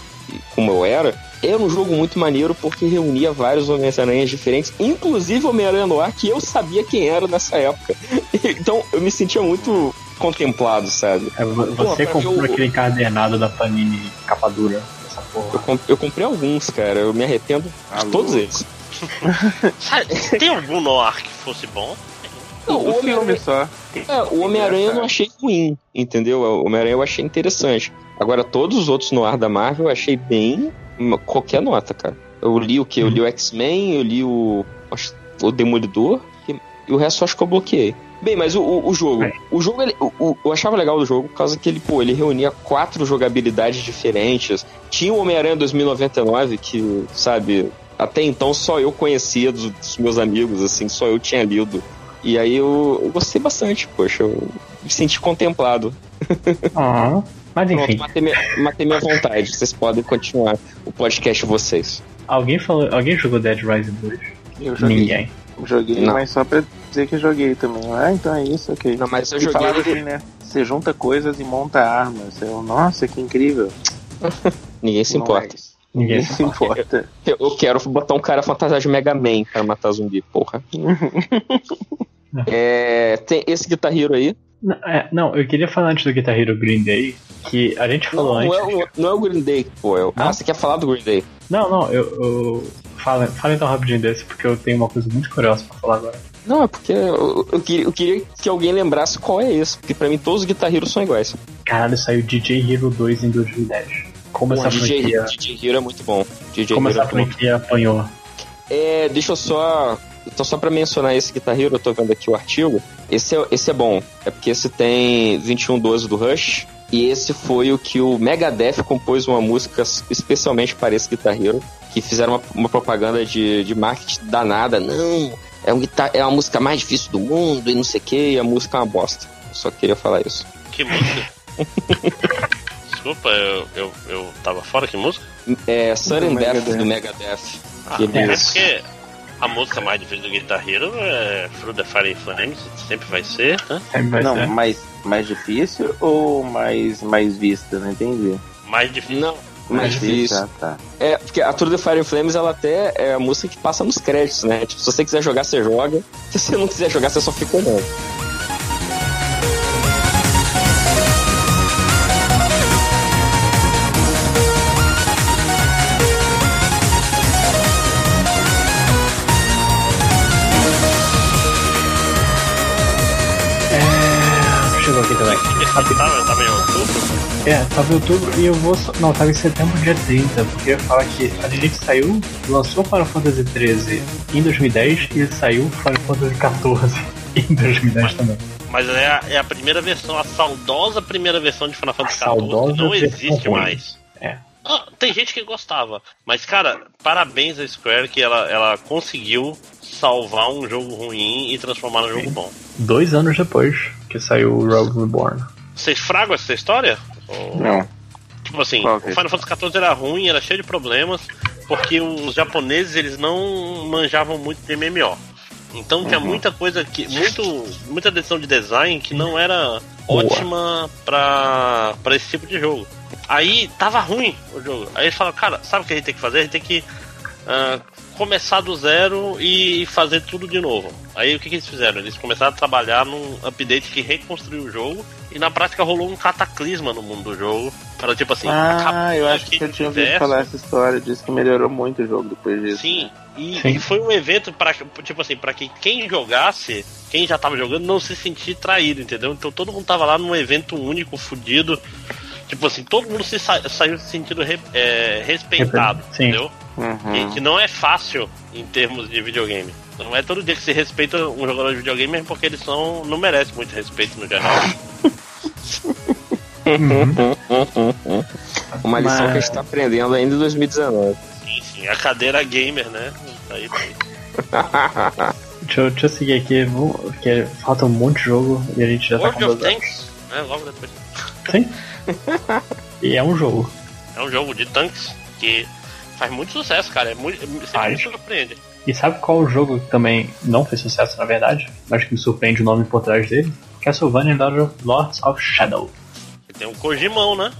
como eu era, era um jogo muito maneiro porque reunia vários Homem-Aranhas diferentes, inclusive o Homem-Aranha no ar, que eu sabia quem era nessa época. Então eu me sentia muito contemplado, sabe? É, vo- você Pô, comprou eu- aquele encadernado da Panini capa dura dessa Eu, porra. com- eu comprei alguns, cara, eu me arrependo de Alô? todos eles. Sabe, tem algum noir que fosse bom? Não, o Homem-Aranha só. é, o Homem-Aranha eu não achei ruim, entendeu? O Homem-Aranha eu achei interessante. Agora, todos os outros no ar da Marvel eu achei bem. Uma- qualquer nota, cara. Eu li o que? Eu li o X-Men, eu li o. o Demolidor, e, o resto eu acho que eu bloqueei. Bem, mas o, o, o jogo. É. O jogo, ele, o, o- eu achava legal do jogo por causa que ele, pô, ele reunia quatro jogabilidades diferentes. Tinha o Homem-Aranha 2099, que, sabe, até então só eu conhecia dos, dos meus amigos, assim, só eu tinha lido. E aí eu, eu gostei bastante, poxa, eu me senti contemplado. Ah, mas Pronto, enfim, matei minha, matei minha vontade. Vocês podem continuar o podcast de vocês. alguém falou. Alguém jogou Dead Rising 2? Eu joguei. Ninguém. Joguei, Não. mas só pra dizer que joguei também. Ah, então é isso, ok. Não, mas eu E joguei assim, né? Você junta coisas e monta armas. Eu, nossa, que incrível. Ninguém se importa. é isso. Ninguém se importa. Eu, eu quero botar um cara fantasiado de Mega Man pra matar zumbi, porra. é, tem esse Guitar Hero aí. Não, é, não, eu queria falar antes do Guitar Hero Green Day, que a gente falou Não, antes. não, é, o- não é o Green Day, pô. É o... Não? Ah, você quer falar do Green Day? Não, não, eu. eu... Fala, fala então rapidinho desse, porque eu tenho uma coisa muito curiosa pra falar agora. Não, é porque eu, eu queria, eu queria que alguém lembrasse qual é esse. Porque pra mim todos os Guitar Heroes são iguais. Caralho, saiu DJ Hero 2 em 2010. Como Pô, essa DJ, franquia. DJ Hero é muito bom. DJ Como Hero é essa bom. franquia apanhou. É, deixa eu só. Então, só pra mencionar esse Guitar Hero, eu tô vendo aqui o artigo. Esse é, esse é bom. É porque esse tem 2112 do Rush. E esse foi o que o Megadeth compôs uma música especialmente para esse Guitar Hero. Que fizeram uma, uma propaganda de, de marketing danada. Não, é, um guitar, é a música mais difícil do mundo e não sei o que. E a música é uma bosta. Eu só queria falar isso. Que música? Desculpa, eu, eu, eu tava fora, que música? É Sudden Do Death do Megadeth. Ah, Que é porque a música mais difícil do Guitar Hero é Through the Fire and Flames, sempre vai ser, né? Vai Não, ser. mais, mais difícil ou mais, mais vista? Não entendi. Mais difícil. Não, mais difícil. Ah, tá. É, porque a Tour de Fire and Flames, ela até é a música que passa nos créditos, né? Tipo, se você quiser jogar, você joga. Se você não quiser jogar, você só fica olhando. É, tava em outubro e eu vou. Não, tava em setembro, dia 30, porque eu ia falar que a gente saiu, lançou Final Fantasy XIII em 2010 e saiu Final Fantasy XIV em 2010 também. Mas é a, é a primeira versão, a saudosa primeira versão de Final Fantasy XIV, saudosa que não existe ruim. mais. É. Ah, tem gente que gostava, mas cara, parabéns à Square que ela, ela conseguiu salvar um jogo ruim e transformar num jogo bom. Dois anos depois que saiu o Rogue Reborn. Vocês fragam essa história? Ou- Não. Tipo assim, Qual o é? Final Fantasy XIV era ruim, era cheio de problemas, porque os japoneses eles não manjavam muito de MMO. Então tinha muita coisa que. Muito, muita decisão de design que não era Boa. ótima pra, pra esse tipo de jogo. Aí tava ruim o jogo. Aí eles falaram, cara, sabe o que a gente tem que fazer? A gente tem que ah, começar do zero e fazer tudo de novo. Aí o que, que eles fizeram? Eles começaram a trabalhar num update que reconstruiu o jogo e na prática rolou um cataclisma no mundo do jogo. Para tipo assim, Ah, eu acho que eu tinha ouvido universo. falar essa história. Disse que melhorou muito o jogo depois disso. Sim, e, Sim. e foi um evento para tipo assim, para que quem jogasse, quem já tava jogando, não se sentir traído, entendeu? Então todo mundo tava lá num evento único, fudido. Tipo assim, todo mundo se sa- saiu se sentindo re- é, respeitado, Sim. entendeu? Uhum. E que não é fácil em termos de videogame. Não é todo dia que se respeita um jogador de videogame, porque eles são, não merecem muito respeito no geral. Uma lição Mas- que a gente tá aprendendo ainda em 2019. Sim, sim, a cadeira gamer, né? Tá aí, tá aí. Deixa eu, deixa eu seguir aqui, porque falta um monte de jogo e a gente já tá com World of duas horas. Tanks, né? Logo depois. Sim. e é um jogo. É um jogo de tanques que faz muito sucesso, cara. É muito, sempre me surpreende. E sabe qual o jogo que também não fez sucesso, na verdade? Mas que me surpreende o nome por trás dele? Castlevania Lord- Lords of Shadow. Tem um Kojimão, né?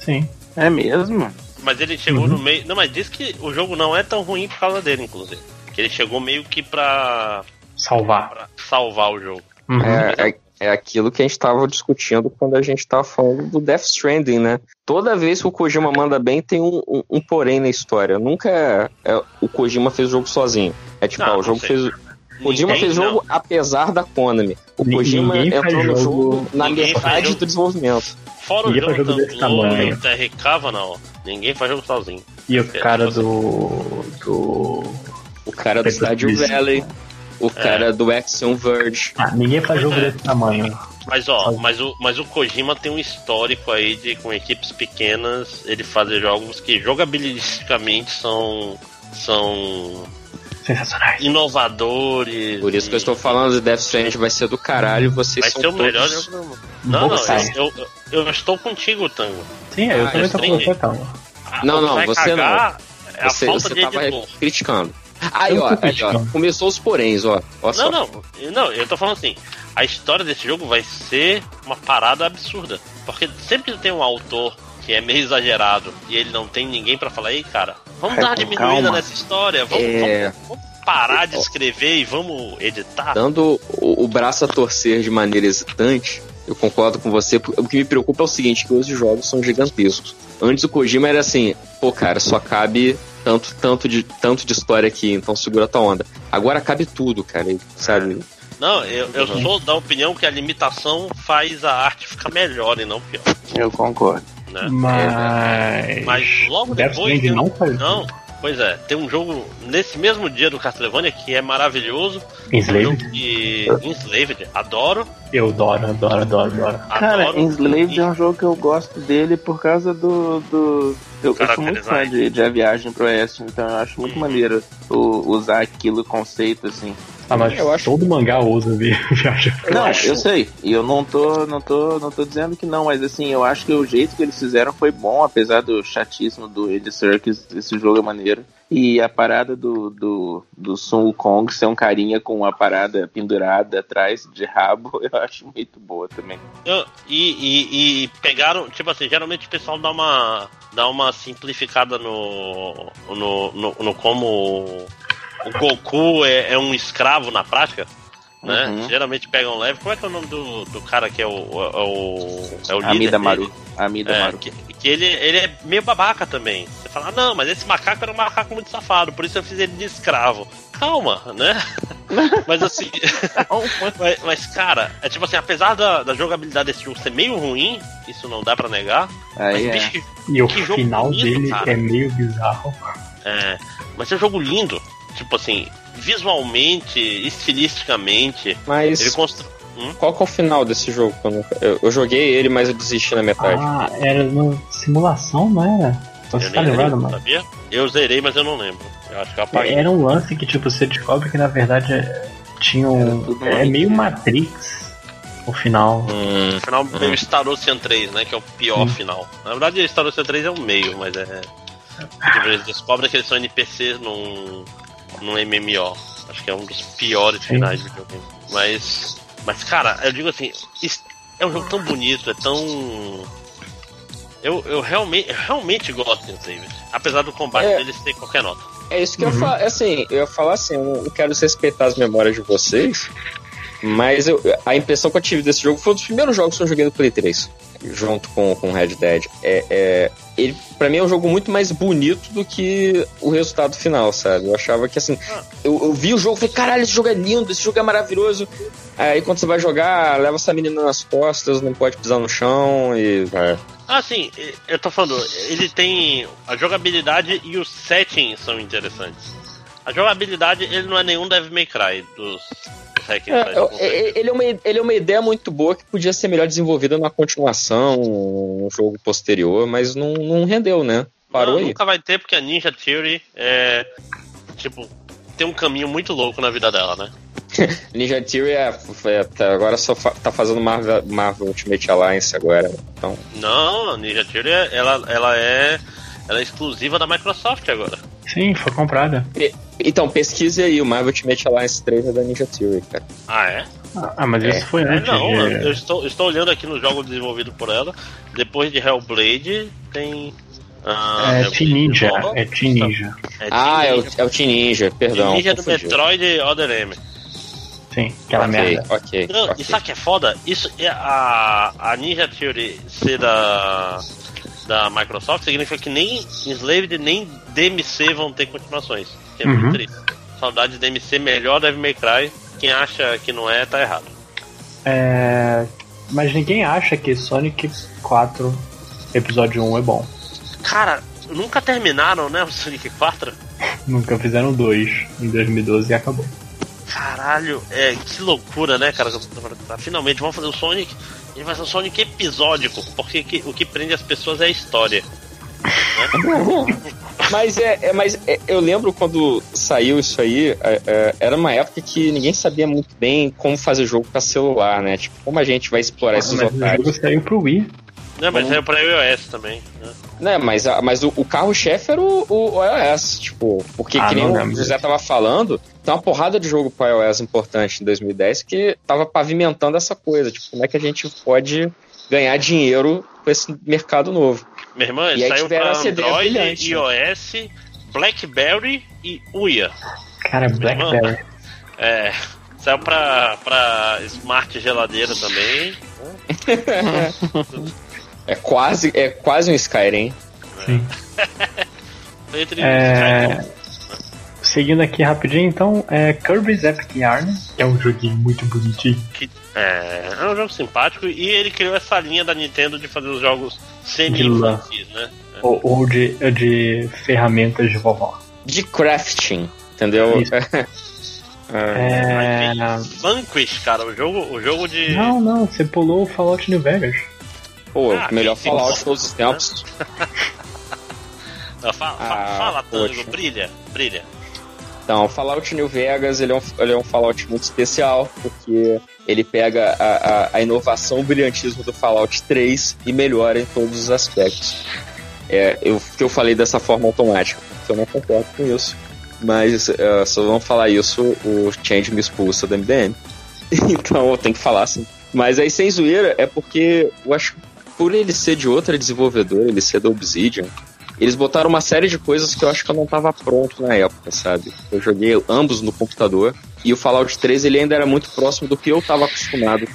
Sim. É mesmo? Mas ele chegou Uhum. no meio. Não, mas diz que o jogo não é tão ruim por causa dele, inclusive. Que ele chegou meio que pra, Salvar. pra salvar o jogo. Uhum. É, é, é aquilo que a gente tava discutindo quando a gente tava falando do Death Stranding, né? Toda vez que o Kojima manda bem, tem um, um- um porém na história. Nunca é, é- o Kojima fez o jogo sozinho. É tipo, Não, ah, o não jogo fez. O Kojima Ninguém- fez o jogo apesar da Konami. O Kojima entrou no jogo- jogo na ninguém metade do desenvolvimento. Fora o Ninguém jogo jogo desse tamanho. o TR Cavanagh, ninguém faz jogo sozinho. E o cara do. do. O cara do Stardew Please. Valley, o cara do Axiom Verge. Ah, ninguém faz jogo desse tamanho. Mas ó, mas o, mas o Kojima tem um histórico aí de com equipes pequenas ele fazer jogos que jogabilisticamente são são Sensacionais. inovadores. Por isso que eu e- estou falando de Death Stranding vai ser do caralho, vocês Vai são ser o todos... melhor jogo do mundo. Não, não, eu, eu, eu estou contigo, Tango. Sim, eu Ah, também tô com você, calma. Ah, Não, não, você cagar É Você, falta você tava criticando. Aí, ó, aí, ó, começou os poréns, ó. ó só. Não, não, não, eu tô falando assim, a história desse jogo vai ser uma parada absurda. Porque sempre tem um autor que é meio exagerado e ele não tem ninguém pra falar, ei, cara, vamos Vai dar uma diminuída calma." nessa história, vamos, É. vamos, vamos parar de escrever e vamos editar. Dando o, o braço a torcer de maneira hesitante, eu concordo com você. porque O que me preocupa é o seguinte, que hoje os jogos são gigantescos. Antes o Kojima era assim, pô, cara, só cabe tanto, tanto, de, tanto de história aqui, então segura tua onda. Agora cabe tudo, cara, sabe? Não, eu, eu Uhum. sou da opinião que a limitação faz a arte ficar melhor e não pior. Eu concordo. Né? Mas. Mas logo Death depois. Stranding não faz. Não, pois é, tem um jogo nesse mesmo dia do Castlevania que é maravilhoso. Um Enslaved? jogo de Enslaved, adoro. Eu adoro, adoro, adoro, adoro. Cara, adoro. Enslaved é um jogo que eu gosto dele por causa do. do... Eu, eu sou muito fã de, de A Viagem pro Oeste, então eu acho muito maneiro o- usar aquilo conceito assim. Ah, mas Eu acho- todo mangá usa vi- viagem. não, acho- eu sei. E eu não tô, não tô, não tô dizendo que não, mas assim, eu acho que o jeito que eles fizeram foi bom, apesar do chatíssimo do Ed Serkis, esse jogo é maneiro. E a parada do, do, do Sun Wukong ser um carinha com uma parada pendurada atrás de rabo, eu acho muito boa também. Eu- e, e- e pegaram, tipo assim, geralmente o pessoal dá uma, dá uma simplificada no, no, no, no como o Goku é, é um escravo na prática. Né? Uhum. Geralmente pegam leve. Como é que é o nome do, do cara que é o, é o, é o líder? Amida dele? Maru. Amida É, Maru. que, que ele, ele é meio babaca também. Você fala, ah, não, mas esse macaco era um macaco muito safado, por isso eu fiz ele de escravo. Calma, né? mas assim. mas, mas, cara, é tipo assim, apesar da, da jogabilidade desse jogo ser meio ruim, isso não dá pra negar. Aí mas, é. bicho, E o Que final bonito, dele cara. é meio bizarro. é, mas é um jogo lindo. Tipo assim, visualmente, estilisticamente. Mas Ele constru... qual que é o final desse jogo? Eu, nunca- eu- eu joguei ele, mas eu desisti na metade. Ah, era uma simulação, não era? Você Eu tá lembrado, mano? sabia? Eu zerei, mas eu não lembro. Eu acho que eu apaguei. Era um lance que, tipo, você descobre que na verdade é- tinha um. É meio. Matrix o final. Hum, No final meio Star Ocean 3, né? Que é o pior Sim. final. Na verdade, Star Ocean 3 é o meio, mas é. Tipo, eles descobrem que eles são NPCs num, num MMO. Acho que é um dos piores Sim. finais de videogame. Mas. Mas, cara, eu digo assim, é um jogo tão bonito, é tão. Eu, eu, realmente, eu realmente gosto de Enslaved. Apesar do combate É. deles ter qualquer nota. É isso que eu ia falar. Assim, eu ia falar assim, eu não quero desrespeitar as memórias de vocês, mas eu- a impressão que eu tive desse jogo foi um dos primeiros jogos que eu joguei no Play 3, junto com com Red Dead. É, é, ele, pra mim, é um jogo muito mais bonito do que o resultado final, sabe? Eu achava que, assim, eu, eu vi o jogo e falei, caralho, esse jogo é lindo, esse jogo é maravilhoso. Aí quando você vai jogar, leva essa menina nas costas, não pode pisar no chão e. É. Ah, sim, eu tô falando, ele tem. A jogabilidade e os settings são interessantes. A jogabilidade, ele não é nenhum Devil May Cry dos, É, é- ele, é uma, ele é uma ideia muito boa que podia ser melhor desenvolvida numa continuação, um jogo posterior, mas não, não rendeu, né? Parou Não, aí. Nunca vai ter, porque a Ninja Theory é. Tipo, tem um caminho muito louco na vida dela, né? Ninja Theory é, é, tá- agora só fa- tá fazendo Marvel, Marvel Ultimate Alliance agora. Então, Não, Ninja Theory, ela, ela é. Ela é exclusiva da Microsoft agora. Sim, foi comprada. então pesquise aí, o Marvel Ultimate Alliance 3 é da Ninja Theory, cara. Ah, é? Ah, mas isso foi É, antes. não, de- eu estou, eu estou olhando aqui no jogo desenvolvido por ela. Depois de Hellblade, tem. ah, É Hellblade Team Ninja. nova. É Team Ninja. É Ah, Team é o, Ninja. é o Teen Ninja, perdão. Team Ninja do. Metroid Other M. Sim, aquela ok, merda. ok, Não, ok. E sabe o que é foda? Isso é a, a Ninja Theory ser da, da Microsoft significa que nem Enslaved nem DMC vão ter continuações. Que é Uhum. muito triste. Saudade de DMC, melhor Devil May Cry. Quem acha que não é, tá errado. É, Mas ninguém acha que Sonic 4 episódio 1 é bom. Cara, nunca terminaram, né, o Sonic 4? Nunca fizeram dois em 2012 e acabou. Caralho, é, que loucura, né, cara? Finalmente vamos fazer o Sonic. Ele vai ser um Sonic episódico, porque que- o que prende as pessoas é a história. Mas é, é- mas é- eu lembro quando saiu isso aí, é, é, era uma época que ninguém sabia muito bem como fazer jogo pra celular, né? Tipo, como a gente vai explorar esses mas o otários. jogo saiu pro Wii. Né, mas saiu pra iOS também. Né? Né, mas, a- mas o, o carro-chefe era o, o iOS, tipo, porque Ah, que nem o José tava falando, tem uma porrada de jogo para iOS importante em 2010 que tava pavimentando essa coisa, tipo, como é que a gente pode ganhar dinheiro com esse mercado novo. Minha irmã, E aí saiu pra Android, brilhante. iOS, Blackberry e Uia. Cara, Blackberry. É, saiu pra, pra Smart Geladeira também. É quase, é quase um Skyrim. Sim. É, Seguindo aqui rapidinho, então, é Kirby's Epic Yarn, que é um joguinho muito bonitinho. que- é, é um jogo simpático e ele criou essa linha da Nintendo de fazer os jogos semi-infantis, né? Ou, ou de, de ferramentas de vovó. De crafting, entendeu? É, É... Vanquish, cara, o jogo, o jogo de. Não, não, você pulou o Fallout New Vegas. Pô, Ah, melhor. Fallout de todos os tempos. Ah, fa- fa- Ah, fala, Tango, brilha, brilha. Então, Fallout New Vegas ele é, um, ele é um Fallout muito especial, porque ele pega a, a, a inovação, o brilhantismo do Fallout 3 e melhora em todos os aspectos. É, eu, que eu falei dessa forma automática, porque eu não concordo com isso. Mas eh, se eu não falar isso, o Change me expulsa do MDM. então eu tenho que falar assim. Mas aí, sem zoeira, é porque eu acho que por ele ser de outra desenvolvedora, ele ser da Obsidian, eles botaram uma série de coisas que eu acho que eu não tava pronto na época, sabe? Eu joguei ambos no computador e o Fallout 3 ele ainda era muito próximo do que eu tava acostumado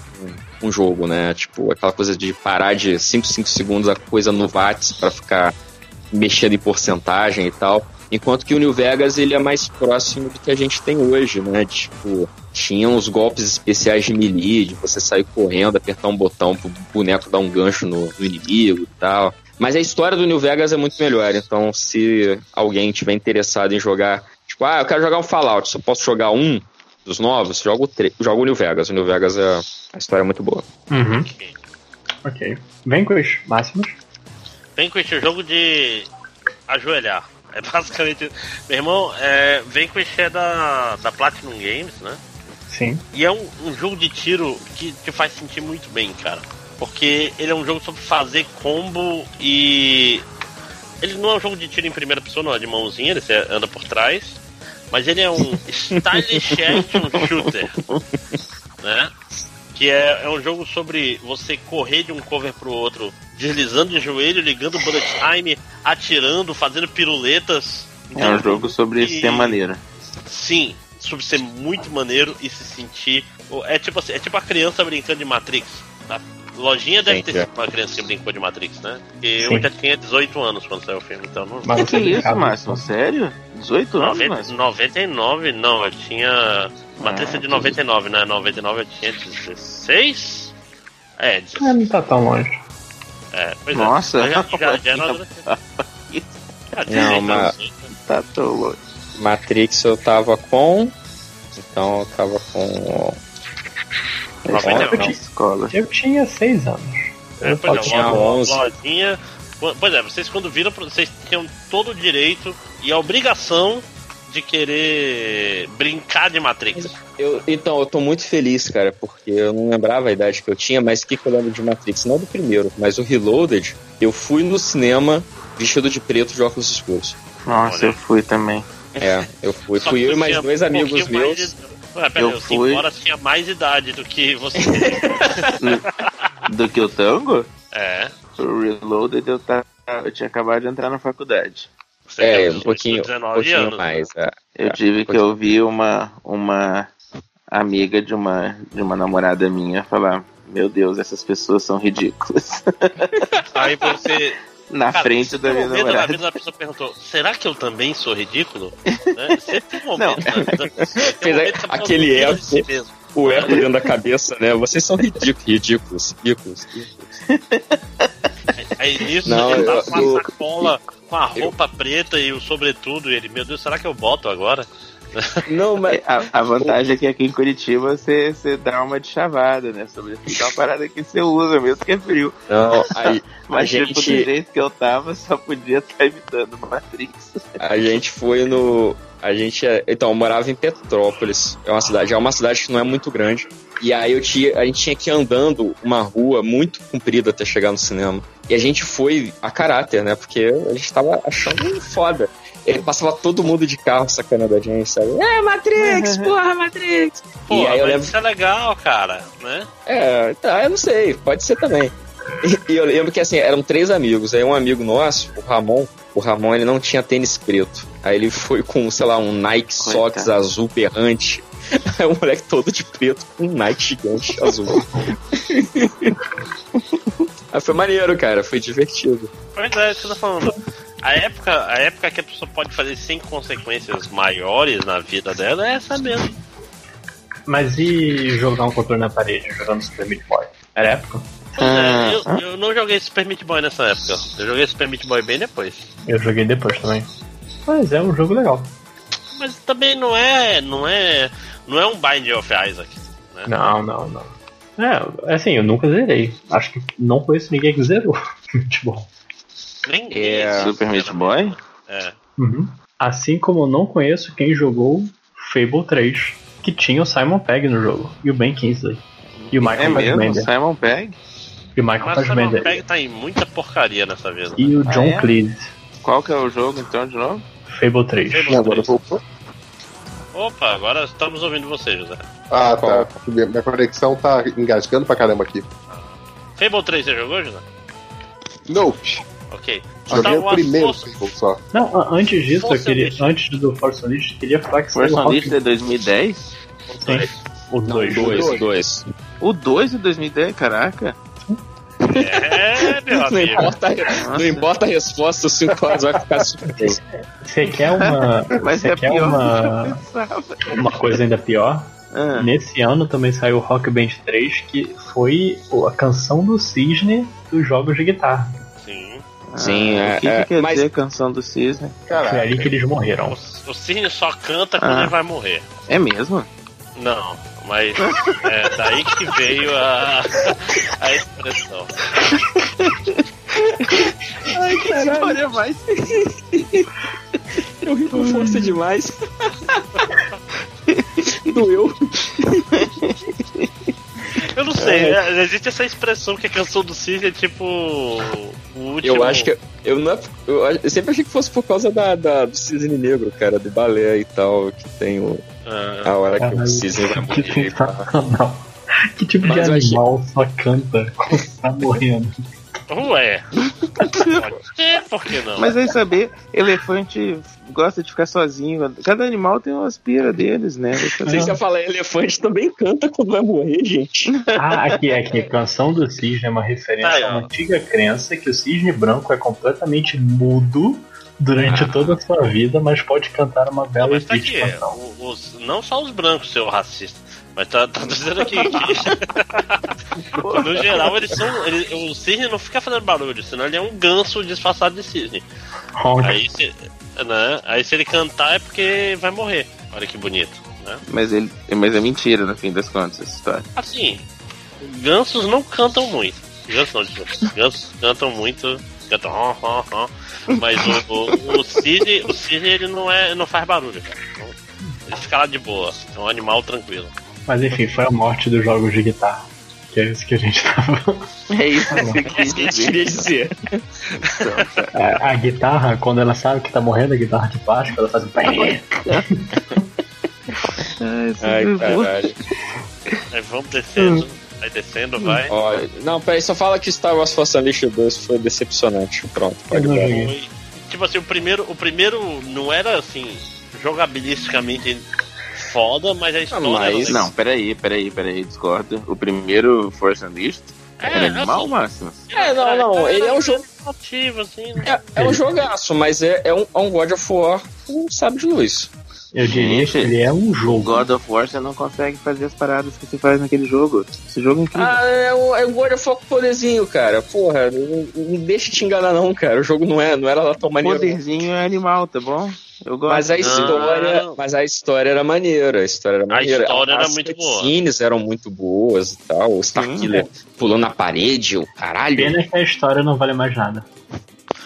com um jogo, né? Tipo, aquela coisa de parar de 5, 5 segundos a coisa no watts pra ficar mexendo em porcentagem e tal. Enquanto que o New Vegas ele é mais próximo do que a gente tem hoje, né? Tipo, tinha uns golpes especiais de melee, de você sair correndo, apertar um botão pro boneco dar um gancho no, no inimigo e tal. Mas a história do New Vegas é muito melhor, então se alguém tiver interessado em jogar, tipo, ah, eu quero jogar um Fallout, só posso jogar um dos novos, joga o, tre- joga o New Vegas. O New Vegas é a história é muito boa. Uhum. Ok. Vanquish, máximos. Vanquish é um jogo de ajoelhar. É basicamente. Meu irmão, é, Vanquish é da, da Platinum Games, né? Sim. E é um, um jogo de tiro que te faz sentir muito bem, cara. Porque ele é um jogo sobre fazer combo e. Ele não é um jogo de tiro em primeira pessoa, não é de mãozinha, ele anda por trás. Mas ele é um stylish action shooter. Né? Que é, é um jogo sobre você correr de um cover pro outro, deslizando de joelho, ligando o bullet time, atirando, fazendo piruletas. É um jogo sobre E- ser maneiro. Sim, sobre ser muito maneiro e se sentir. É tipo assim, é tipo a criança brincando de Matrix. Tá? Lojinha deve Sim, ter é. sido uma criança que brincou de Matrix, né? Porque eu Sim. já tinha 18 anos quando saiu o filme, então não. Mas Que que isso, brincava- Márcio? Sério? 18 anos, 90, Márcio? 99, não, eu tinha. Matrix é de tudo. 99, né? 99 eu tinha 16? É, 16. Ah, não tá tão longe. É, pois Nossa. é. Eu Já, já, já era. Já, 16 mas- anos, né? Tá tão louco. Matrix eu tava com. Então eu tava com. Eu 99. tinha- Escola. Eu tinha seis anos. É, Eu pois é, tinha uma- uma 11. lojinha. Pois é, vocês quando viram, vocês tinham todo o direito e a obrigação de querer brincar de Matrix. Eu, então, eu tô muito feliz, cara, porque eu não lembrava a idade que eu tinha, mas o que, que eu lembro de Matrix? Não do primeiro, mas o Reloaded, eu fui no cinema vestido de preto de óculos escuros. Nossa, Olha. eu fui também. É, eu fui. Só fui eu e mais dois um amigos meus. de- Ué, pera, Eu eu fui- Simbora tinha mais idade do que você. Do que o tango? é. O Reloaded eu, tá, eu tinha acabado de entrar na faculdade. Você É, um pouquinho, 19 um pouquinho anos, né? mais. é. Eu É, tive que ouvir uma, uma amiga de uma, de uma namorada minha falar: Meu Deus, essas pessoas são ridículas. Aí você. Na Cara, frente da minha momento na namorada. vida a pessoa perguntou: será que eu também sou ridículo? Né? Sempre tem um momento na vida da pessoa. Tem um momento aquele eco. si mesmo. O eco dentro da cabeça, né? Vocês são ridículos, ridículos, ridículos. ridículos. Aí nisso Não, ele tá eu- com uma eu- sacola com a roupa preta e o sobretudo. E ele, meu Deus, será que eu boto agora? Não, mas. A, a vantagem é que aqui em Curitiba você, você dá uma de chavada, né? Sobretudo é uma parada que você usa, mesmo que é frio. Não, aí, Mas a tipo, do gente- jeito que eu tava, só podia estar evitando Matrix. A gente foi no. A gente. é- Então, eu morava em Petrópolis. É uma cidade, é uma cidade que não é muito grande. E aí eu tinha, a gente tinha que ir andando uma rua muito comprida até chegar no cinema. E a gente foi a caráter, né? Porque a gente tava achando foda. Ele passava todo mundo de carro sacanando a gente, sabe? É, Matrix, porra, Matrix! Pô, e aí eu mas lembro. isso é legal, cara, né? É, tá, eu não sei, pode ser também. E, e eu lembro que assim, eram três amigos. Aí um amigo nosso, o Ramon, o Ramon ele não tinha tênis preto. Aí ele foi com, sei lá, um Nike Coitado. Socks azul berrante. Aí o moleque todo de preto com um Nike gigante azul. Aí foi maneiro, cara, foi divertido. Pois é, isso que eu tô falando. A época, a época que a pessoa pode fazer sem consequências maiores na vida dela é essa mesmo. Mas e jogar um controle na parede, jogando Super Meat Boy? Era época? Pois Ah, é, eu, eu não joguei Super Meat Boy nessa época. Eu joguei Super Meat Boy bem depois. Eu joguei depois também. Mas é um jogo legal. Mas também não é. não é. não é um Binding of Isaac. Né? Não, não, não. É, assim, eu nunca zerei. Acho que não conheço ninguém que zerou. Muito bom. Nem É, Super Meat Boy? É. Uhum. Assim como eu não conheço quem jogou Fable 3, que tinha o Simon Pegg no jogo, e o Ben Kingsley. E o É Michael mesmo? Fassbender. Simon Pegg? E o Michael Mas o Simon Fassbender. Pegg tá em muita porcaria nessa vida. E o Ah, John é? Cleese. Qual que é o jogo então de novo? Fable 3. Fable E agora 3. voltou? Opa, agora estamos ouvindo você, José. Ah, tá. Minha conexão tá engasgando pra caramba aqui. Fable 3 você jogou, José? Nope. Ok. Joguei Star o primeiro Force- Fable só. Não, antes disso, eu Force queria, Unleashed. antes do Force Unleashed, eu queria falar que Force o Unleashed é 2010? Sim, o 2. Dois, dois. O 2 de 2010, caraca. É, meu Não amigo. importa, não importa a resposta, o 5 horas vai ficar super bem. Você quer uma. Mas Você é quer pior do que uma, uma coisa ainda pior? Ah, Nesse ano também saiu o Rock Band 3, que foi pô, a canção do cisne dos jogos de guitarra. Sim. Sim, ah, é- O que, é, que quer mas- dizer canção do Cisne? Foi Caraca. ali que eles morreram. O, o Cisne só canta quando Ah. ele vai morrer. É mesmo? Não, mas é daí que veio a, a expressão. Ai, caralho. História mais. Eu ri com força demais. Doeu. Eu não sei, é, existe essa expressão que a canção do Cisne é tipo. O último. Eu acho que. Eu, não, eu, eu sempre achei que fosse por causa da, da- do cisne negro, cara, do balé e tal, que tem o, Ah, a hora que o Caralho, cisne vai que morrer. e tal. sensacional. Que tipo Mas de eu achei- animal só canta quando tá morrendo? Ué. Pode ser, por que não? Mas aí saber, elefante gosta de ficar sozinho. Cada animal tem uma aspira deles, né? Vocês já falar elefante também canta quando vai morrer, gente. Ah, aqui, aqui, a canção do cisne é uma referência Aí, a ó. uma antiga crença que o cisne branco é completamente mudo durante toda a sua vida, mas pode cantar uma Não, bela mas e tá aqui, canção. o- os, não só os brancos, seu racista. Mas tá, tá dizendo aqui que. no geral, eles são. Ele, o cisne não fica fazendo barulho, senão ele é um ganso disfarçado de cisne. Honk. Aí se, né, aí se ele cantar é porque vai morrer. Olha que bonito. Né? Mas, ele, mas é mentira, no fim das contas, essa história. Assim, gansos não cantam muito. Gansos não, desculpa. Gansos cantam muito canta hó, hó, hó. Mas o, o, o Cisne, o Cisne ele não, é, não faz barulho, cara. Então, ele fica lá de boa. É um animal tranquilo. Mas enfim, foi a morte dos jogos de guitarra. Que é isso que a gente tava. É isso que eu queria Queria dizer. A, a guitarra, quando ela sabe que tá morrendo, a guitarra de plástico, ela faz um. pé. Ai, caralho. Aí vamos descendo. Vai descendo, vai. Ó, não, peraí, só fala que Star Wars Force Unleashed 2 foi decepcionante. Pronto, pode dar. Tipo assim, o primeiro, o primeiro não era assim, jogabilisticamente foda, mas a história. mas- era- Não, peraí, peraí, peraí, discordo. O primeiro Force Unleashed É, era animal, assim, Máximo. É, não, não, ele é um jogo. ativo, assim. né? É, é um jogaço, mas é, é, um, é um God of War com sabe de luz. Eu diria que ele é um O jogo. God of War você não consegue fazer as paradas que você faz naquele jogo. Esse jogo é incrível. Ah, é o, é o God of War com poderzinho, cara. Porra, não, não deixa te enganar, não, cara. O jogo não, é, não era lá tão maneiro. Poderzinho é animal, tá bom? Eu gosto. Mas a história, Não. mas a história era maneira, a história era maneira. história era As muito boa. cutscenes eram muito boas e tal. O Starkiller pulando na parede, o caralho. Pena que a história não vale mais nada.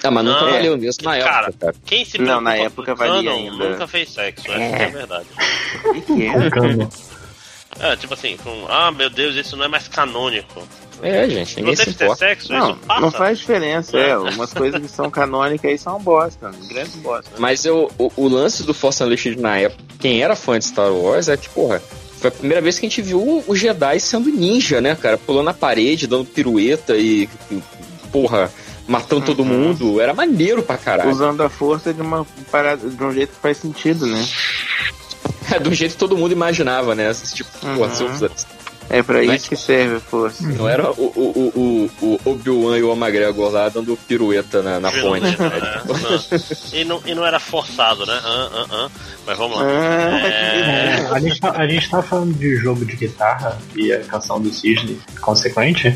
Ah, mas nunca Não. valeu mesmo na Cara, época, cara. Quem se Não, na época valia ainda. nunca fez sexo, essa é a verdade. O que é? É, tipo assim, com, ah meu Deus, isso não é mais canônico. É, gente, ninguém você se importa. sexo, Não, isso passa. não faz diferença, é. Umas coisas que são canônicas aí são bosta, grande bosta. Mas eu, o, o lance do Force Unleashed na época, quem era fã de Star Wars, é que, porra, foi a primeira vez que a gente viu o Jedi sendo ninja, né, cara? Pulando na parede, dando pirueta e, e, porra, matando todo Uhum. mundo. Era maneiro pra caralho. Usando a força de uma parada, de um jeito que faz sentido, né? É do jeito que todo mundo imaginava, né? Tipo, Uhum. eu- É pra é isso que serve a força. não era o, o, o, o, Obi-Wan e o McGregor lá dando pirueta na, na ponte. né? É, não. E, não, e não era forçado, né? Ah, ah, ah. Mas vamos lá. Ah, É, É, a, gente tá, a gente tá falando de jogo de guitarra e a canção do Cisne consequente.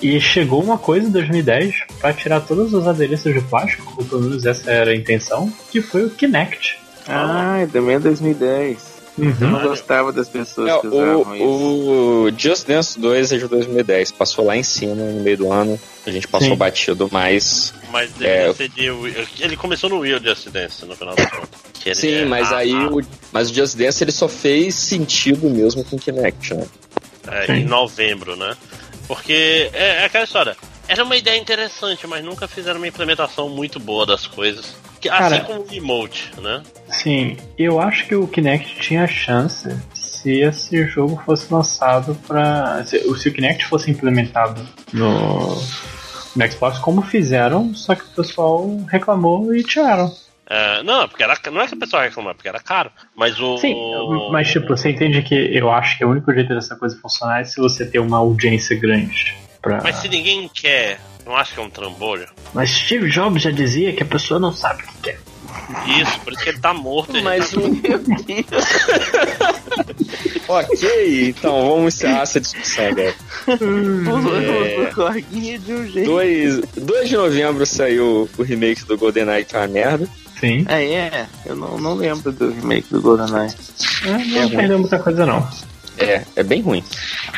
E chegou uma coisa em 2010 pra tirar todos os adereços de plástico, ou pelo menos essa era a intenção, que foi o Kinect. Ah, também é 2010. Eu Uhum. não gostava das pessoas É, que usavam isso. o, o Just Dance 2 é de 2010, passou lá em cima no meio do ano. A gente passou Sim. batido, mas. mas É. Ele começou no Will Just Dance, no final das contas. Que ele Sim, é- mas ah, aí ah, o, mas o Just Dance ele só fez sentido mesmo com o Kinect, né? é, em novembro, né? Porque é, é aquela história. Era uma ideia interessante, mas nunca fizeram uma implementação muito boa das coisas. Que- Assim Cara- como o emote, né? Sim, eu acho que o Kinect tinha chance se esse jogo fosse lançado pra. Se, se o Kinect fosse implementado no, no Xbox, como fizeram, só que o pessoal reclamou e tiraram. É, não, porque era, não é que o pessoal reclamava, porque era caro. Mas o. Sim, mas tipo, você entende que eu acho que o único jeito dessa coisa funcionar é se você ter uma audiência grande. Pra... Mas se ninguém quer, não acha que é um trambolho? Mas Steve Jobs já dizia que a pessoa não sabe o que quer. Isso, por isso que ele tá morto. Mas tá... o. ok, então vamos encerrar essa discussão agora. Pulou É. de um jeito. 2, 2 de novembro saiu o remake do GoldenEye, que é uma merda. Sim. Ah, é? Eu não, não lembro do remake do GoldenEye. É, não perdeu muita coisa não. É, é bem ruim.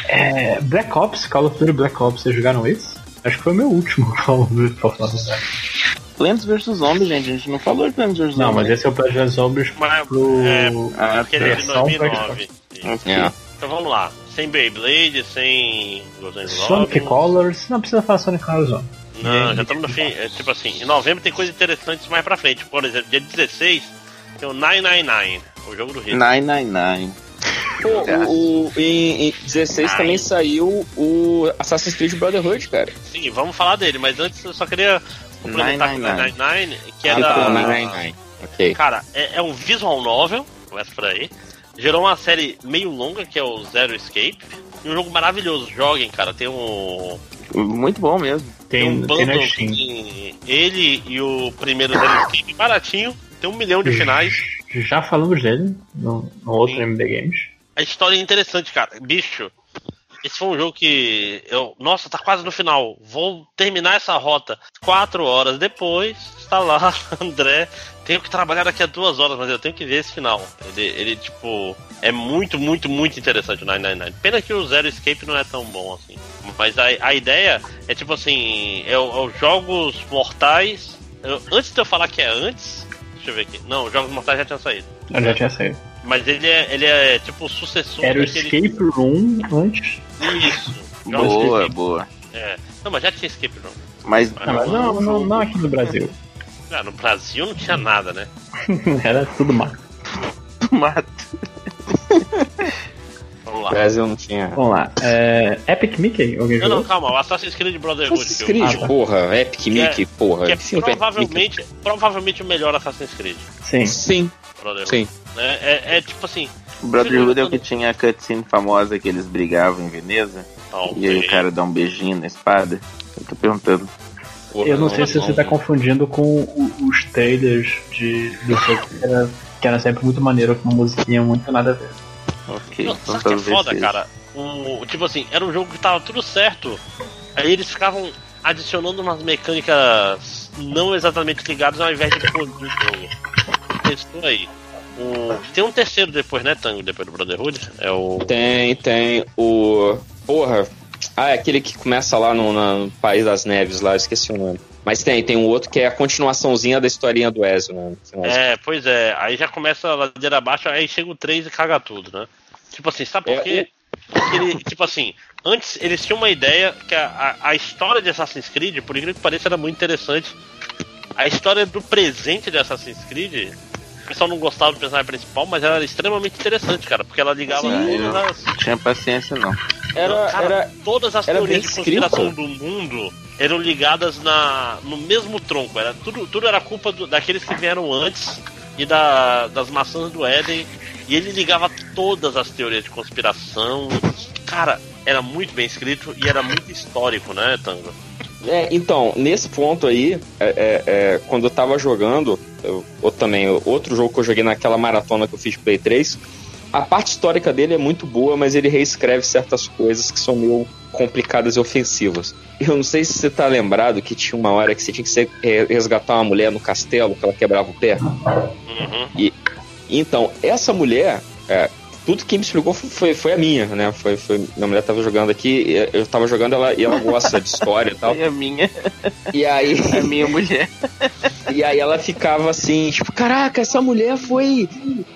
É, Black Ops, Call of Duty Black Ops, vocês jogaram esse? Acho que foi o meu último Call of Duty, pra falar a verdade. Plants vs Zombies, gente. A gente não falou de Plants vs Zombies. Não, mas esse é o Plants vs Zombies Mas, pro... é, Ah, porque ele é de versão pra 2009. Ok. É. Então vamos lá. Sem Beyblade, sem Golden Sonic. Colors, não precisa falar Sonic Colors não. Não, já estamos no fim. É, tipo assim, em novembro tem coisas interessantes mais pra frente. Por exemplo, dia 16 tem o 999, o jogo do Rio. 999. Pô, o, o- em, em 16 também saiu o Assassin's Creed Brotherhood, cara. Sim, vamos falar dele, mas antes eu só queria complementar com o 999. 999, que é Ah, da. tá, 999. Ok. Cara, é, é um visual novel, começa por aí. Gerou uma série meio longa, que é o Zero Escape. E um jogo maravilhoso. Joguem, cara. Tem um. Muito bom mesmo. Tem, um Tem, tem bundle que ele e o primeiro Zero Escape baratinho. Tem um milhão de finais. Já falamos dele no, no outro Sim. MD Games. A história é interessante, cara. Bicho, esse foi um jogo que eu. Nossa, tá quase no final. Vou terminar essa rota. Quatro horas depois, está lá, André tenho que trabalhar daqui a duas horas, mas eu tenho que ver esse final. Ele, ele tipo, é muito, muito, muito interessante o 999. Pena que o Zero Escape não é tão bom assim. Mas a, a ideia é tipo assim: é, é os jogos mortais. eu- antes de eu falar que é antes, deixa eu ver aqui. Não, os jogos mortais já tinham saído. Eu já tinha saído. Mas ele é, ele é tipo o sucessor Era o daquele. Escape Room antes. Isso. Jogos Boa, boa. É. Não, mas já tinha Escape Room. Mas Ah, mas não, não, não aqui no Brasil. Ah, no Brasil não tinha nada, né? Era tudo mato. mato. Vamos lá. Brasil não tinha. Vamos lá. É, Epic Mickey? Alguém Não, não, jogou? calma. O Assassin's Creed Brotherhood. Assassin's que eu- Creed, Ah, tá. porra. Epic Que é- Mickey, porra. Que é Epic provavelmente, provavelmente o melhor Assassin's Creed. Sim. Sim, Brotherhood. sim. né? É, é tipo assim. O Brotherhood é o que tinha a cutscene famosa que eles brigavam em Veneza. E aí o cara dá um beijinho na espada. Eu tô perguntando. Porra, Eu não sei se você tá não. confundindo com os trailers de, do jogo que era, que era sempre muito maneiro, com uma musiquinha muito nada a ver. Ok, Não, então sabe que é foda, seja. cara? O, tipo assim, era um jogo que tava tudo certo. Aí eles ficavam adicionando umas mecânicas não exatamente ligadas ao invés de polir o jogo. Testou aí. O, tem um terceiro depois, né, Tango? Depois do Brotherhood? É o. Tem, tem. O. Porra. Ah, é aquele que começa lá no, no País das Neves, lá, eu esqueci o nome. Mas tem, tem um outro que é a continuaçãozinha da historinha do Ezio, né? É, pois é. Aí já começa a ladeira abaixo, aí chega o 3 e caga tudo, né? Tipo assim, sabe por É, quê? Porque ele, tipo assim, antes eles tinham uma ideia que a, a, a história de Assassin's Creed, por incrível que pareça, era muito interessante. A história do presente de Assassin's Creed, o pessoal não gostava do personagem principal, mas era extremamente interessante, cara, porque ela ligava Sim. Não tinha paciência, não. Era, Cara, era, todas as era teorias de conspiração escrito. do mundo eram ligadas na, no mesmo tronco. Era, tudo, tudo era culpa do- daqueles que vieram antes e da, das maçãs do Éden. E ele ligava todas as teorias de conspiração. Cara, era muito bem escrito e era muito histórico, né, Tango? É, então, nesse ponto aí, é, é, é, quando eu tava jogando, eu, ou também, outro jogo que eu joguei naquela maratona que eu fiz Play 3, a parte histórica dele é muito boa, mas ele reescreve certas coisas que são meio complicadas e ofensivas. Eu não sei se você tá lembrado que tinha uma hora que você tinha que é, resgatar uma mulher no castelo, que ela quebrava o pé. Uhum. Então, essa mulher, é, tudo que me explicou foi, foi, foi a minha, né? Foi, foi, minha mulher tava jogando aqui, eu tava jogando ela e ela gosta de história e tal. E a minha, E aí. a minha mulher. E aí ela ficava assim, tipo, caraca, essa mulher foi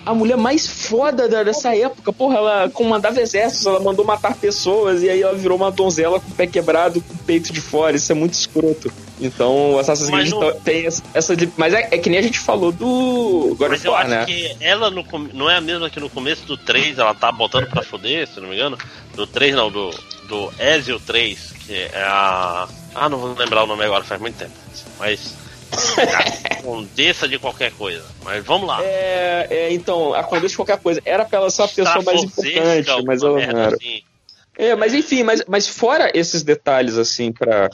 a mulher mais foda da- dessa época. Porra, ela comandava exércitos, ela mandou matar pessoas, e aí ela virou uma donzela com o pé quebrado, com o peito de fora. Isso é muito escroto. Então, o Assassin's Creed não- tem essa. Mas é, é que nem a gente falou do God Mas of eu War, acho né? que ela no não é a mesma que no começo do 3, ela tá botando pra foder, se não me engano. Do 3 não, do, do Ezio 3, que é a. Ah, não vou lembrar o nome agora, faz muito tempo. Mas. a Condessa de qualquer coisa. Mas vamos lá. É, é, então, a condessa de qualquer coisa. Era pra ela ser a pessoa mais importante, mas ela não era. assim. É, mas enfim, mas, mas fora esses detalhes, assim, pra,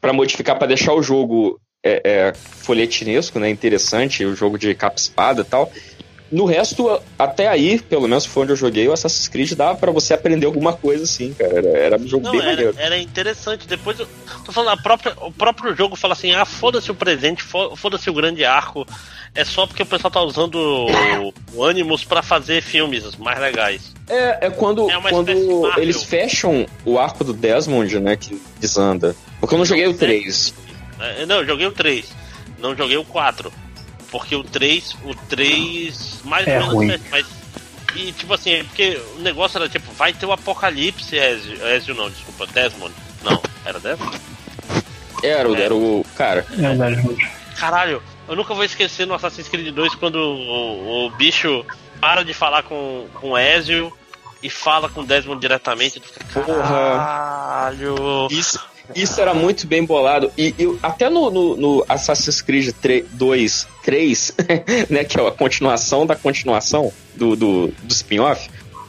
pra modificar, pra deixar o jogo é, é, folhetinesco, né, interessante, o jogo de capa-espada e tal, no resto, até aí, pelo menos foi onde eu joguei, o Assassin's Creed dava pra você aprender alguma coisa, assim, cara, era, era um jogo Não, bem era, maneiro. era interessante. Depois eu tô falando, a própria, o próprio jogo fala assim: ah, foda-se o presente, fo- foda-se o grande arco. É só porque o pessoal tá usando o, o Animus pra fazer filmes mais legais. É, é quando, É quando eles fecham o arco do Desmond, né, que desanda. Porque eu não joguei o 3. É, Não, eu joguei o 3. Não joguei o 4. Porque o 3, o 3 mais É ou menos ruim. certo, mas e tipo assim, é porque o negócio era tipo, vai ter o apocalipse, Ezio, Ezio não, desculpa, Desmond. Não, era Desmond? Era, o- É. era o. Cara, É. Caralho, eu nunca vou esquecer no Assassin's Creed 2 quando o, o bicho para de falar com, com o Ezio e fala com o Desmond diretamente. Fica. Caralho. Isso, isso era muito bem bolado. E, e até no, no- no Assassin's Creed 3, 2, 3, né, que é a continuação da continuação do, do, do spin-off,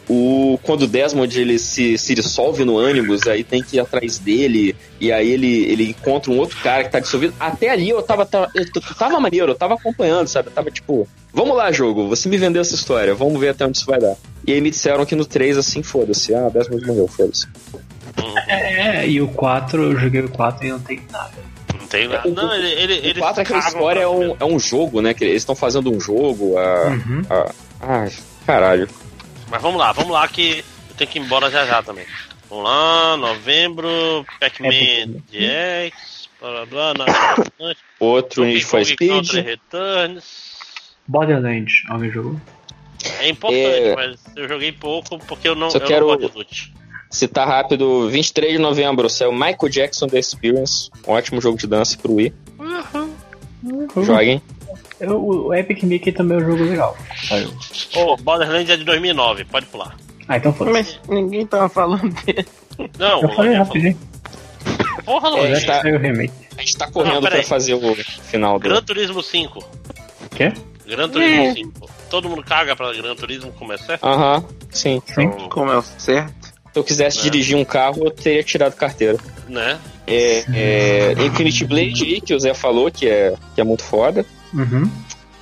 o, quando o Desmond ele se, se dissolve no ânimos, aí tem que ir atrás dele, e aí ele, ele encontra um outro cara que tá dissolvido. Até ali eu tava, tava, eu tava maneiro, eu tava acompanhando, sabe? Eu tava tipo, vamos lá, jogo, você me vendeu essa história, vamos ver até onde isso vai dar. E aí me disseram que no 3, assim, foda-se, ah, Desmond morreu, foda-se. É, e o 4, eu joguei o 4 e não tem nada. tem nada. O- Não, ele, ele, O eles 4 é que a cagam história é um, é um jogo, né? Que eles estão fazendo um jogo. A, Uhum. a- ai, caralho. Mas vamos lá, vamos lá que eu tenho que ir embora já já também. Vamos lá, novembro, Pac-Man DX, blá blá blá, nada Outro Need for Speed. Returns. Borderlands, alguém jogou? É importante, É. mas eu joguei pouco porque eu não, Só eu quero- não gosto de loot. Citar rápido, 23 de novembro saiu Michael Jackson The Experience. Um ótimo jogo de dança pro Wii. Joguem. Eu- o Epic Mickey também é um jogo legal. Saiu. Ô, Borderlands é de 2009, pode pular. Ah, então foda Mas ninguém tava falando dele. Não, Eu falei rapidinho. Porra, É, Lojinha. já tá- Saiu o remake. A gente tá correndo Não, pra fazer o final do. Gran Turismo 5. Quê? Gran Turismo É. 5. Todo mundo caga pra Gran Turismo começar? Aham, sim. Sim. Então, Como é o certo? Se eu quisesse É. dirigir um carro, eu teria tirado carteira. né? É, é, Infinity Blade aí, que o Zé falou, que é, que é muito foda. Uhum.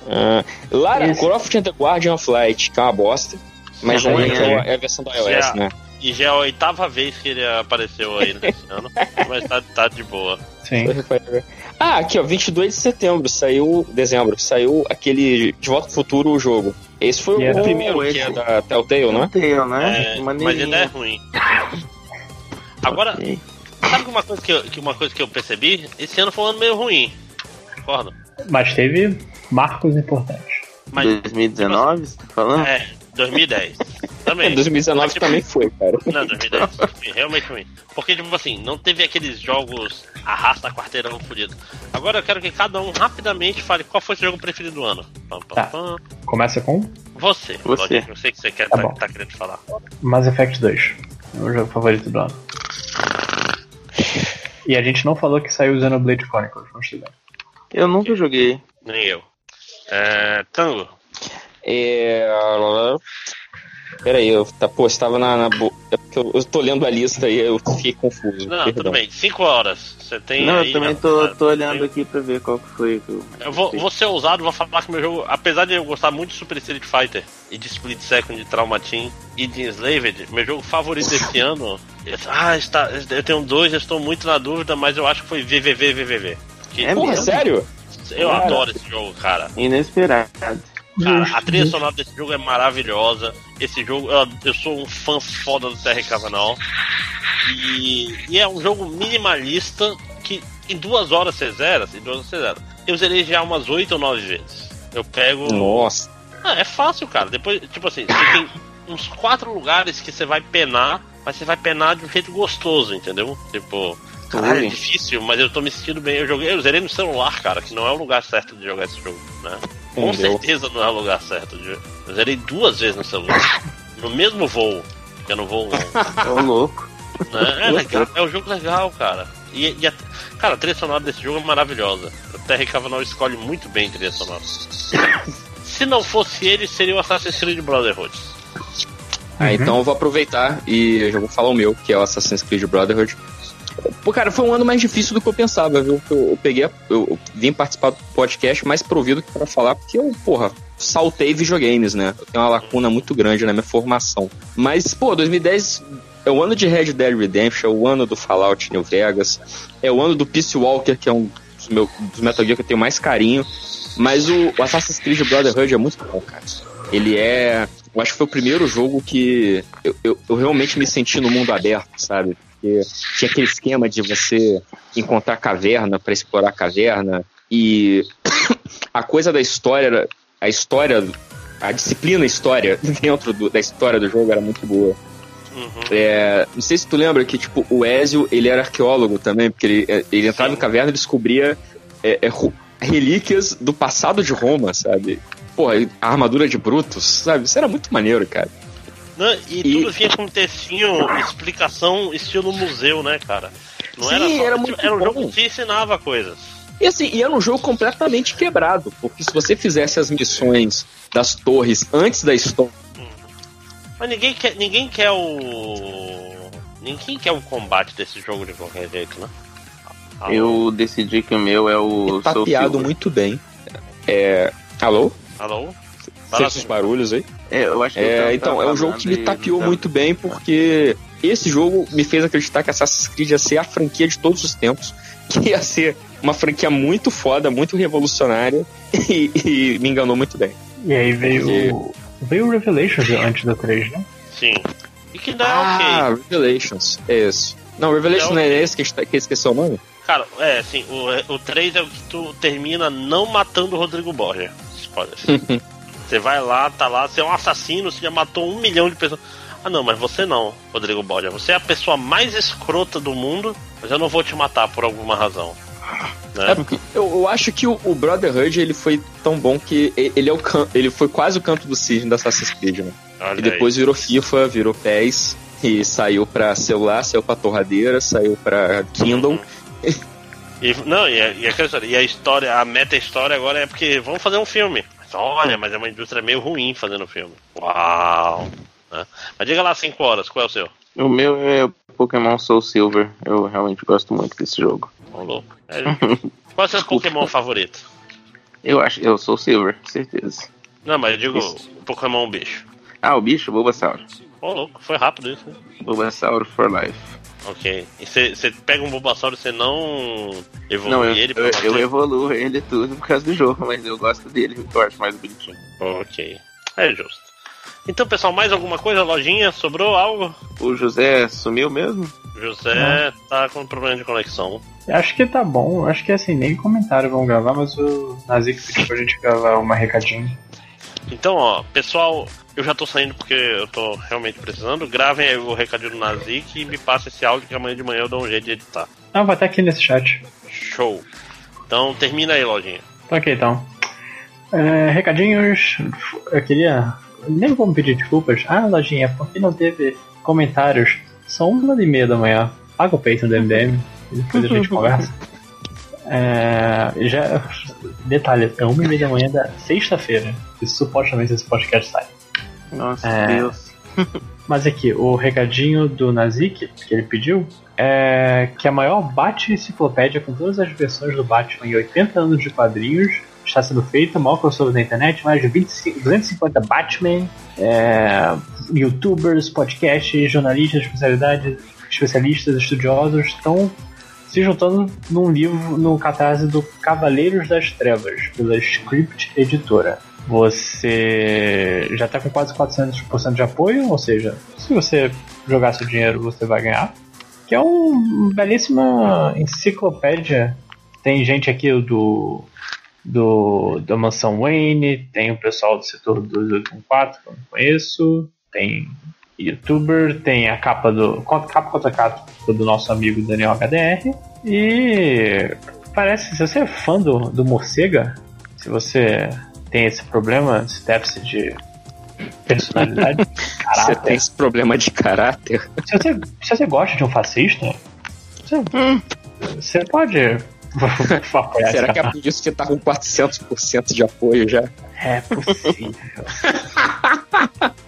Ah, Lara Esse- Croft and the Guardian of Light, que é uma bosta. Mas É aí ruim, é, né? é a versão do iOS, Já. né? E já é a oitava vez que ele apareceu aí nesse ano. Mas tá, tá de boa. Sim. Ah, aqui ó, 22 de setembro saiu, dezembro, saiu aquele De Volta pro Futuro o jogo. Esse foi o era- primeiro Oh, que esse- é da Telltale, né? Teu, né? É, mas ainda é ruim. Agora, Ok. sabe que uma coisa que, eu, que uma coisa que eu percebi? Esse ano foi um ano meio ruim. Concordo? Mas teve marcos importantes. Mas 2019, você tá falando? é, 2010. É, Também. 2019 Mas, tipo, também foi, cara. Não, 2010. Foi realmente ruim. Porque, tipo assim, não teve aqueles jogos arrasta quarteirão fudido. Agora eu quero que cada um rapidamente fale qual foi o seu jogo preferido do ano. Pam, pam, Tá. pam. Começa com Você, Você. Eu sei que você quer, Tá tá, tá querendo falar. Mass Effect 2. É o jogo favorito do ano. E a gente não falou que saiu o Xenoblade Chronicles, vamos chegar. Eu nunca joguei. Nem eu. É, Tango. É. Peraí, eu tá, pô, estava na. na bo- é porque eu, eu tô lendo a lista e eu fiquei confuso. Não, perdão. tudo bem. 5 horas. Você tem. não, aí, eu também tô, tô olhando aqui pra ver qual que foi. que eu- Eu vou, vou ser ousado, vou falar que meu jogo, apesar de eu gostar muito de Super Street Fighter e de Split Second, de Traumatin e de Enslaved, meu jogo favorito desse ano. Ah, está, eu tenho dois, eu estou muito na dúvida, mas eu acho que foi VVV VVV. Que É Porra, sério? eu Cara. adoro esse jogo, cara. Inesperado. Cara, a trilha sonora desse jogo é maravilhosa. Esse jogo, eu, sou um fã foda do Terry Cavanal. E, e é um jogo minimalista que em duas horas você zera, em duas horas você zera. Eu zerei já umas oito ou nove vezes. Eu pego. Nossa. Ah, é fácil, cara. Depois, tipo assim, você tem uns quatro lugares que você vai penar, mas você vai penar de um jeito gostoso, entendeu? Tipo, caralho, é difícil, mas eu tô me sentindo bem. Eu joguei, eu zerei no celular, cara, que não é o lugar certo de jogar esse jogo, né? Com Entendeu? certeza não é o lugar certo. Eu zerei duas vezes no celular. No mesmo voo. Que eu não vou. Ô louco. Né? É legal, é um jogo legal, cara. E, e a, cara, a trilha sonora desse jogo é maravilhosa. O Terry Cavanagh escolhe muito bem a trilha sonora. Se não fosse ele, seria o Assassin's Creed Brotherhood. Ah, então eu vou aproveitar e eu já vou falar o meu, que é o Assassin's Creed Brotherhood. Pô, cara, foi um ano mais difícil do que eu pensava, viu? Eu, eu peguei, eu, eu vim participar do podcast mais pra ouvir do que pra falar, porque eu, porra, saltei videogames, né? Eu tenho uma lacuna muito grande na minha formação. Mas, pô, 2010 é o ano de Red Dead Redemption, é o ano do Fallout New Vegas, é o ano do Peace Walker, que é um dos, meu, dos Metal Gear que eu tenho mais carinho. Mas o, o Assassin's Creed Brotherhood é muito bom, cara. Ele é. Eu acho que foi o primeiro jogo que eu, eu, eu realmente me senti no mundo aberto, sabe? Porque tinha aquele esquema de você encontrar caverna para explorar a caverna. E a coisa da história, a história, a disciplina história dentro do- da história do jogo era muito boa. Uhum. É, não sei se tu lembra que, tipo, o Ezio, ele era arqueólogo também, porque ele, é, ele entrava Sim. em caverna e descobria é, é, relíquias do passado de Roma, sabe? Porra, a armadura de Brutus, sabe? Isso era muito maneiro, cara. Não, e, E- tudo vinha com um textinho, explicação, estilo museu, né, cara? Não Sim, era só. era muito era um bom. jogo que te ensinava coisas. E assim, e era um jogo completamente quebrado, porque se você fizesse as missões das torres antes da história, Mas ninguém quer, ninguém quer o. Ninguém quer o combate desse jogo de qualquer jeito, né? Alô? Eu decidi que o meu é o Silver. muito bem. É. Alô? Alô? Fala assim. barulhos aí? É, eu acho que É, então, é um jogo que me tapeou muito bem, porque esse jogo me fez acreditar que Assassin's Creed ia ser a franquia de todos os tempos, que ia ser uma franquia muito foda, muito revolucionária e, e me enganou muito bem. E aí veio, veio o Revelations antes da 3, né? Sim. E que dá Ah, ok. Revelations, é esse. Não, Revelations É não é ok. esse que, tá- que esqueceu o nome? Cara, é, assim, o, o 3 é o que tu termina não matando o Rodrigo Borja. Spoiler. você vai lá, tá lá, você é um assassino, você já matou um milhão de pessoas. Ah não, mas você não, Rodrigo Borja. Você é a pessoa mais escrota do mundo, mas eu não vou te matar por alguma razão. Né? É porque eu, eu acho que o, o Brotherhood ele foi tão bom que ele é o ele foi quase o canto do cisne da Assassin's Creed, né? Olha E depois virou FIFA, virou PES e saiu pra celular, saiu pra torradeira, saiu pra Kindle. aí. E, não, e a, e história, e a história, a meta-história agora é porque vamos fazer um filme. Olha, mas é uma indústria meio ruim fazendo filme. Uau! né? Mas diga lá 5 horas, qual é o seu? O meu é o Pokémon Soul Silver. Eu realmente gosto muito desse jogo. Ô, louco. É, qual é o seu Pokémon favorito? Eu acho, eu sou Silver, certeza. Não, mas eu digo o Pokémon bicho. Ah, o bicho, Bulbasaur. Ô, louco, foi rápido isso, né? Bulbasaur for life. Ok. E você pega um Bulbasaur e você não evolui Não, eu, ele pra eu, eu evoluo ele tudo por causa do jogo, mas eu gosto dele, eu acho mais bonitinho. Ok. É justo. Então, pessoal, mais alguma coisa? Lojinha? Sobrou algo? O José sumiu mesmo? José tá com problema de conexão. Acho que tá bom, acho que assim, nem comentário vão gravar, mas o Nazik pediu pra gente gravar uma recadinho. Então, ó, pessoal, eu já tô saindo porque eu tô realmente precisando. Gravem aí o recadinho do Nazik e me passem esse áudio que amanhã de manhã eu dou um jeito de editar. Ah, vai estar aqui nesse chat. Show. Então, termina aí, lojinha. Tá ok, então. É, recadinhos. Eu queria. Nem vou me pedir desculpas. Ah, Lojinha, por que não teve comentários? São uma e meia da manhã. Paga o peito do MDM. e Depois a gente conversa. É, já, detalhe, é uma e meia da manhã da sexta-feira. E supostamente esse podcast sai. Nossa, É. Deus. Mas aqui, o recadinho do Nazik, que ele pediu, é que a maior Bat-enciclopédia com todas as versões do Batman em 80 anos de quadrinhos está sendo feita, maior crossover da internet, mais de 25, 250 Batman, é, youtubers, podcasts, jornalistas, especialidades, especialistas, estudiosos estão se juntando num livro, no catarse do Cavaleiros das Trevas, pela Script Editora. Você já está com quase 400% de apoio, ou seja, se você jogar seu dinheiro, você vai ganhar. Que é uma belíssima enciclopédia. Tem gente aqui do, do da Mansão Wayne, tem o pessoal do setor 284 que eu não conheço, tem youtuber, tem a capa do. capa contra capa do nosso amigo Daniel HDR. E parece, se você é fã do, do Morcega, se você tem esse problema, esse déficit de personalidade, Você tem esse problema de caráter. se você, se você gosta de um fascista, você, você pode Será que é por isso que tá com 400% de apoio já? É possível.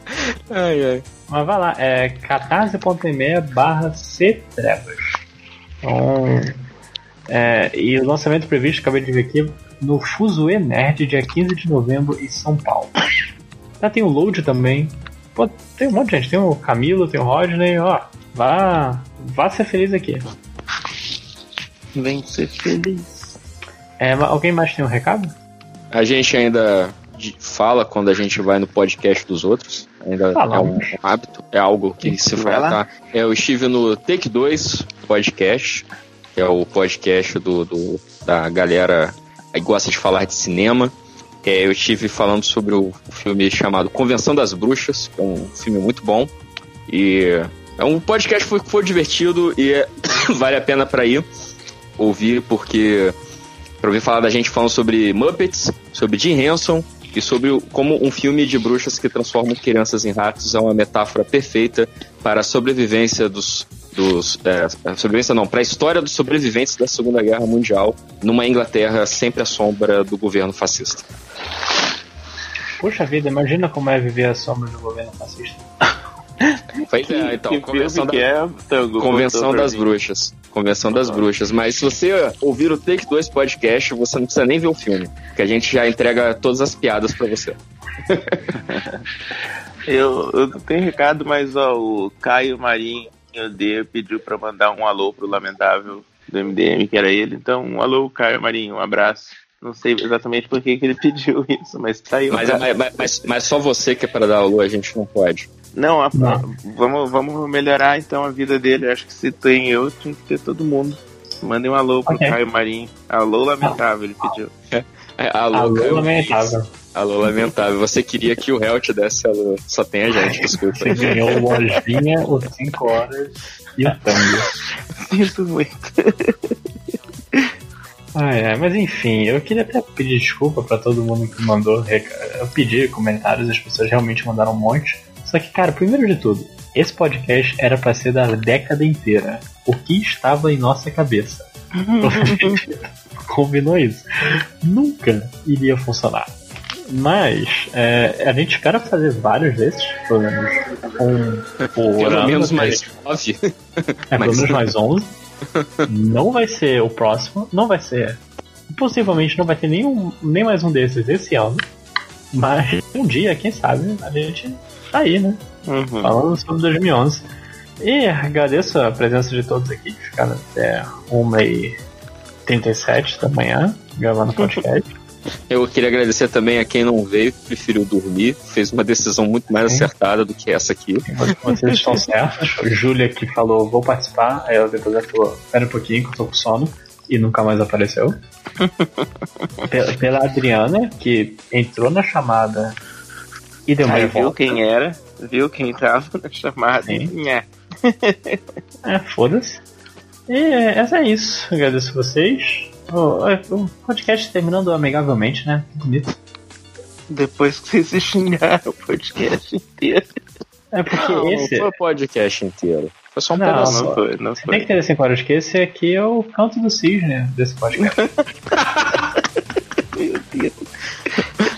Ai, ai. Mas vai lá, é catarse.me barra ctrevas. Então, é, e o lançamento previsto, acabei de ver aqui, no Fuzue Nerd, dia 15 de novembro, em São Paulo. Já tem o Load também. Pô, tem um monte de gente. Tem o Camilo, tem o Rodney, ó. Vá, vá ser feliz aqui. Vem ser feliz. É, alguém mais tem um recado? A gente ainda fala quando a gente vai no podcast dos outros. Ainda é um hábito, é algo que se Vai fala. lá. Tá? É, eu estive no Take 2 Podcast, que é o podcast do, do- da galera gosta de falar de cinema. É, eu estive falando sobre o filme chamado Convenção das Bruxas, que é um filme muito bom. E é um podcast que foi, foi divertido e é- vale a pena para ir ouvir, porque para ouvir falar da gente falando sobre Muppets, sobre Jim Henson e sobre o- como um filme de bruxas que transformam crianças em ratos é uma metáfora perfeita para a sobrevivência dos. dos é, a sobrevivência não, para a história dos sobreviventes da Segunda Guerra Mundial numa Inglaterra sempre à sombra do governo fascista. Puxa vida, imagina como é viver a sombra do governo fascista. Pois é, então, que convenção, da- é, Tango? convenção das mim. bruxas. Convenção das bruxas. Mas se você ouvir o Take 2 podcast, você não precisa nem ver o filme. Que a gente já entrega todas as piadas pra você. Eu, eu não tenho recado, mas ó, o Caio Marinho D pediu pra mandar um alô pro lamentável do MDM, que era ele. Então, alô, Caio Marinho, um abraço. Não sei exatamente por que, que ele pediu isso, mas tá aí. o Mas, mas, mas, mas só você que é para dar alô, a gente não pode. Não, a- Vamos, vamos melhorar então a vida dele. Acho que se tem eu, tinha que ter todo mundo. Mandem um alô pro Ok. Caio Marinho. Alô, lamentável, ele pediu. É, alô, Alô, Caio. lamentável. Alô, lamentável. Você queria que o réu te desse alô. Só tem a gente, desculpa. Você ganhou o Lojinha, o 5 horas e o Tango. Sinto muito. Ah, é, mas enfim, eu queria até pedir desculpa pra todo mundo que mandou. Eu pedi comentários, as pessoas realmente mandaram um monte. Só que, cara, primeiro de tudo, esse podcast era pra ser da década inteira. O que estava em nossa cabeça? Combinou isso. Nunca iria funcionar. Mas é, a gente espera fazer vários desses, pelo menos um por Pelo ano, menos mais nove. é, pelo menos mais 11. Não vai ser o próximo, não vai ser. Possivelmente não vai ter nenhum, nem mais um desses esse ano. Mas um dia, quem sabe, a gente tá aí, né? Uhum. Falando sobre 2011. E agradeço a presença de todos aqui, que ficaram até 1h37 da manhã gravando podcast. Eu queria agradecer também a quem não veio, que preferiu dormir, fez uma decisão muito mais Sim. acertada do que essa aqui. Vocês estão certos. Júlia que falou, vou participar. Aí ela depois ela falou, espera um pouquinho que eu tô com sono. E nunca mais apareceu. pela, pela Adriana, que entrou na chamada e deu Aí meia viu volta. quem era, viu quem tava na chamada. Sim. Nhé. É, foda-se. E é, essa é isso. Agradeço vocês. O, o podcast terminando amigavelmente, né? Bonito. Depois que vocês se xingaram o podcast inteiro. É porque Não, esse. não foi o podcast inteiro. Foi só um Não, pedaço. Não foi, não Tem foi. que ter cinco horas que esse aqui é o canto do cisne desse podcast. Meu Deus.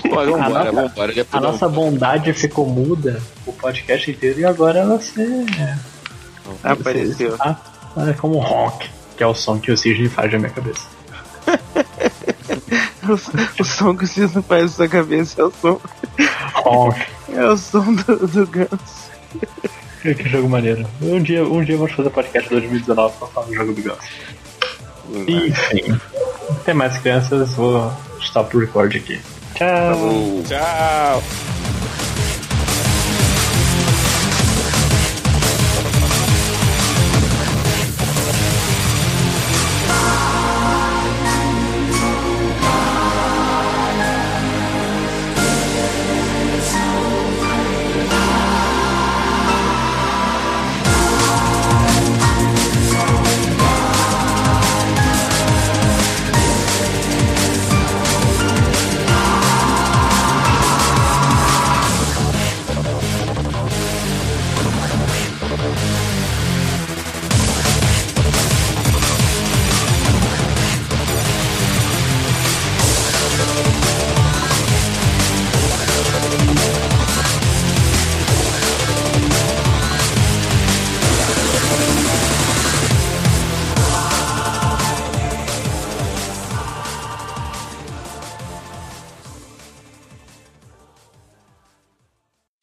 Pô, vambora, A nossa- vambora. A nossa bondade ficou muda o podcast inteiro e agora ela se. Apareceu. Ah, é como um honk, que é o som que o cisne faz na minha cabeça. O, o som que o Cisne faz na sua cabeça é o som, Honk. é o som do, do Ganso. Que, que jogo maneiro. Um dia, um dia vamos fazer podcast 2019 pra falar do jogo do Ganso. Enfim. Até mais crianças, vou stop o record aqui. Tchau. Tchau.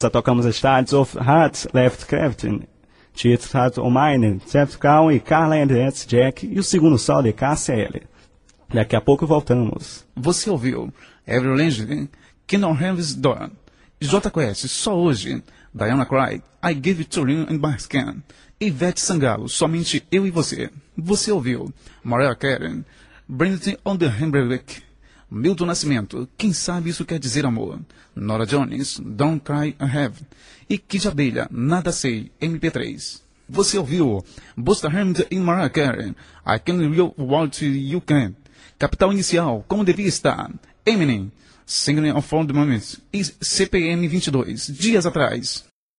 Tocamos as tardes of Hearts Left Crafting, Tietz Heart O Mine, Jeff Brown e Carla Andretti Jack e o segundo sol de Cássia L. Daqui a pouco voltamos. Você ouviu Every Legend, Kingdom Heaven's Dawn, J Quest, só hoje, Diana Cry, I Give It To You in My Skin, Ivete Sangalo, somente eu e você. Você ouviu Mariah Carey, Brandon on the Hamburg, Milton Nascimento, quem sabe isso quer dizer amor? Nora Jones, Don't Cry I Have. E Kid Abelha, Nada Sei, MP3. Você ouviu Busta Rhymes e Mariah Carey, I Can Real What You Can. Capital Inicial, como devia estar. Eminem, Singing of All the Moments. E CPM 22, dias atrás.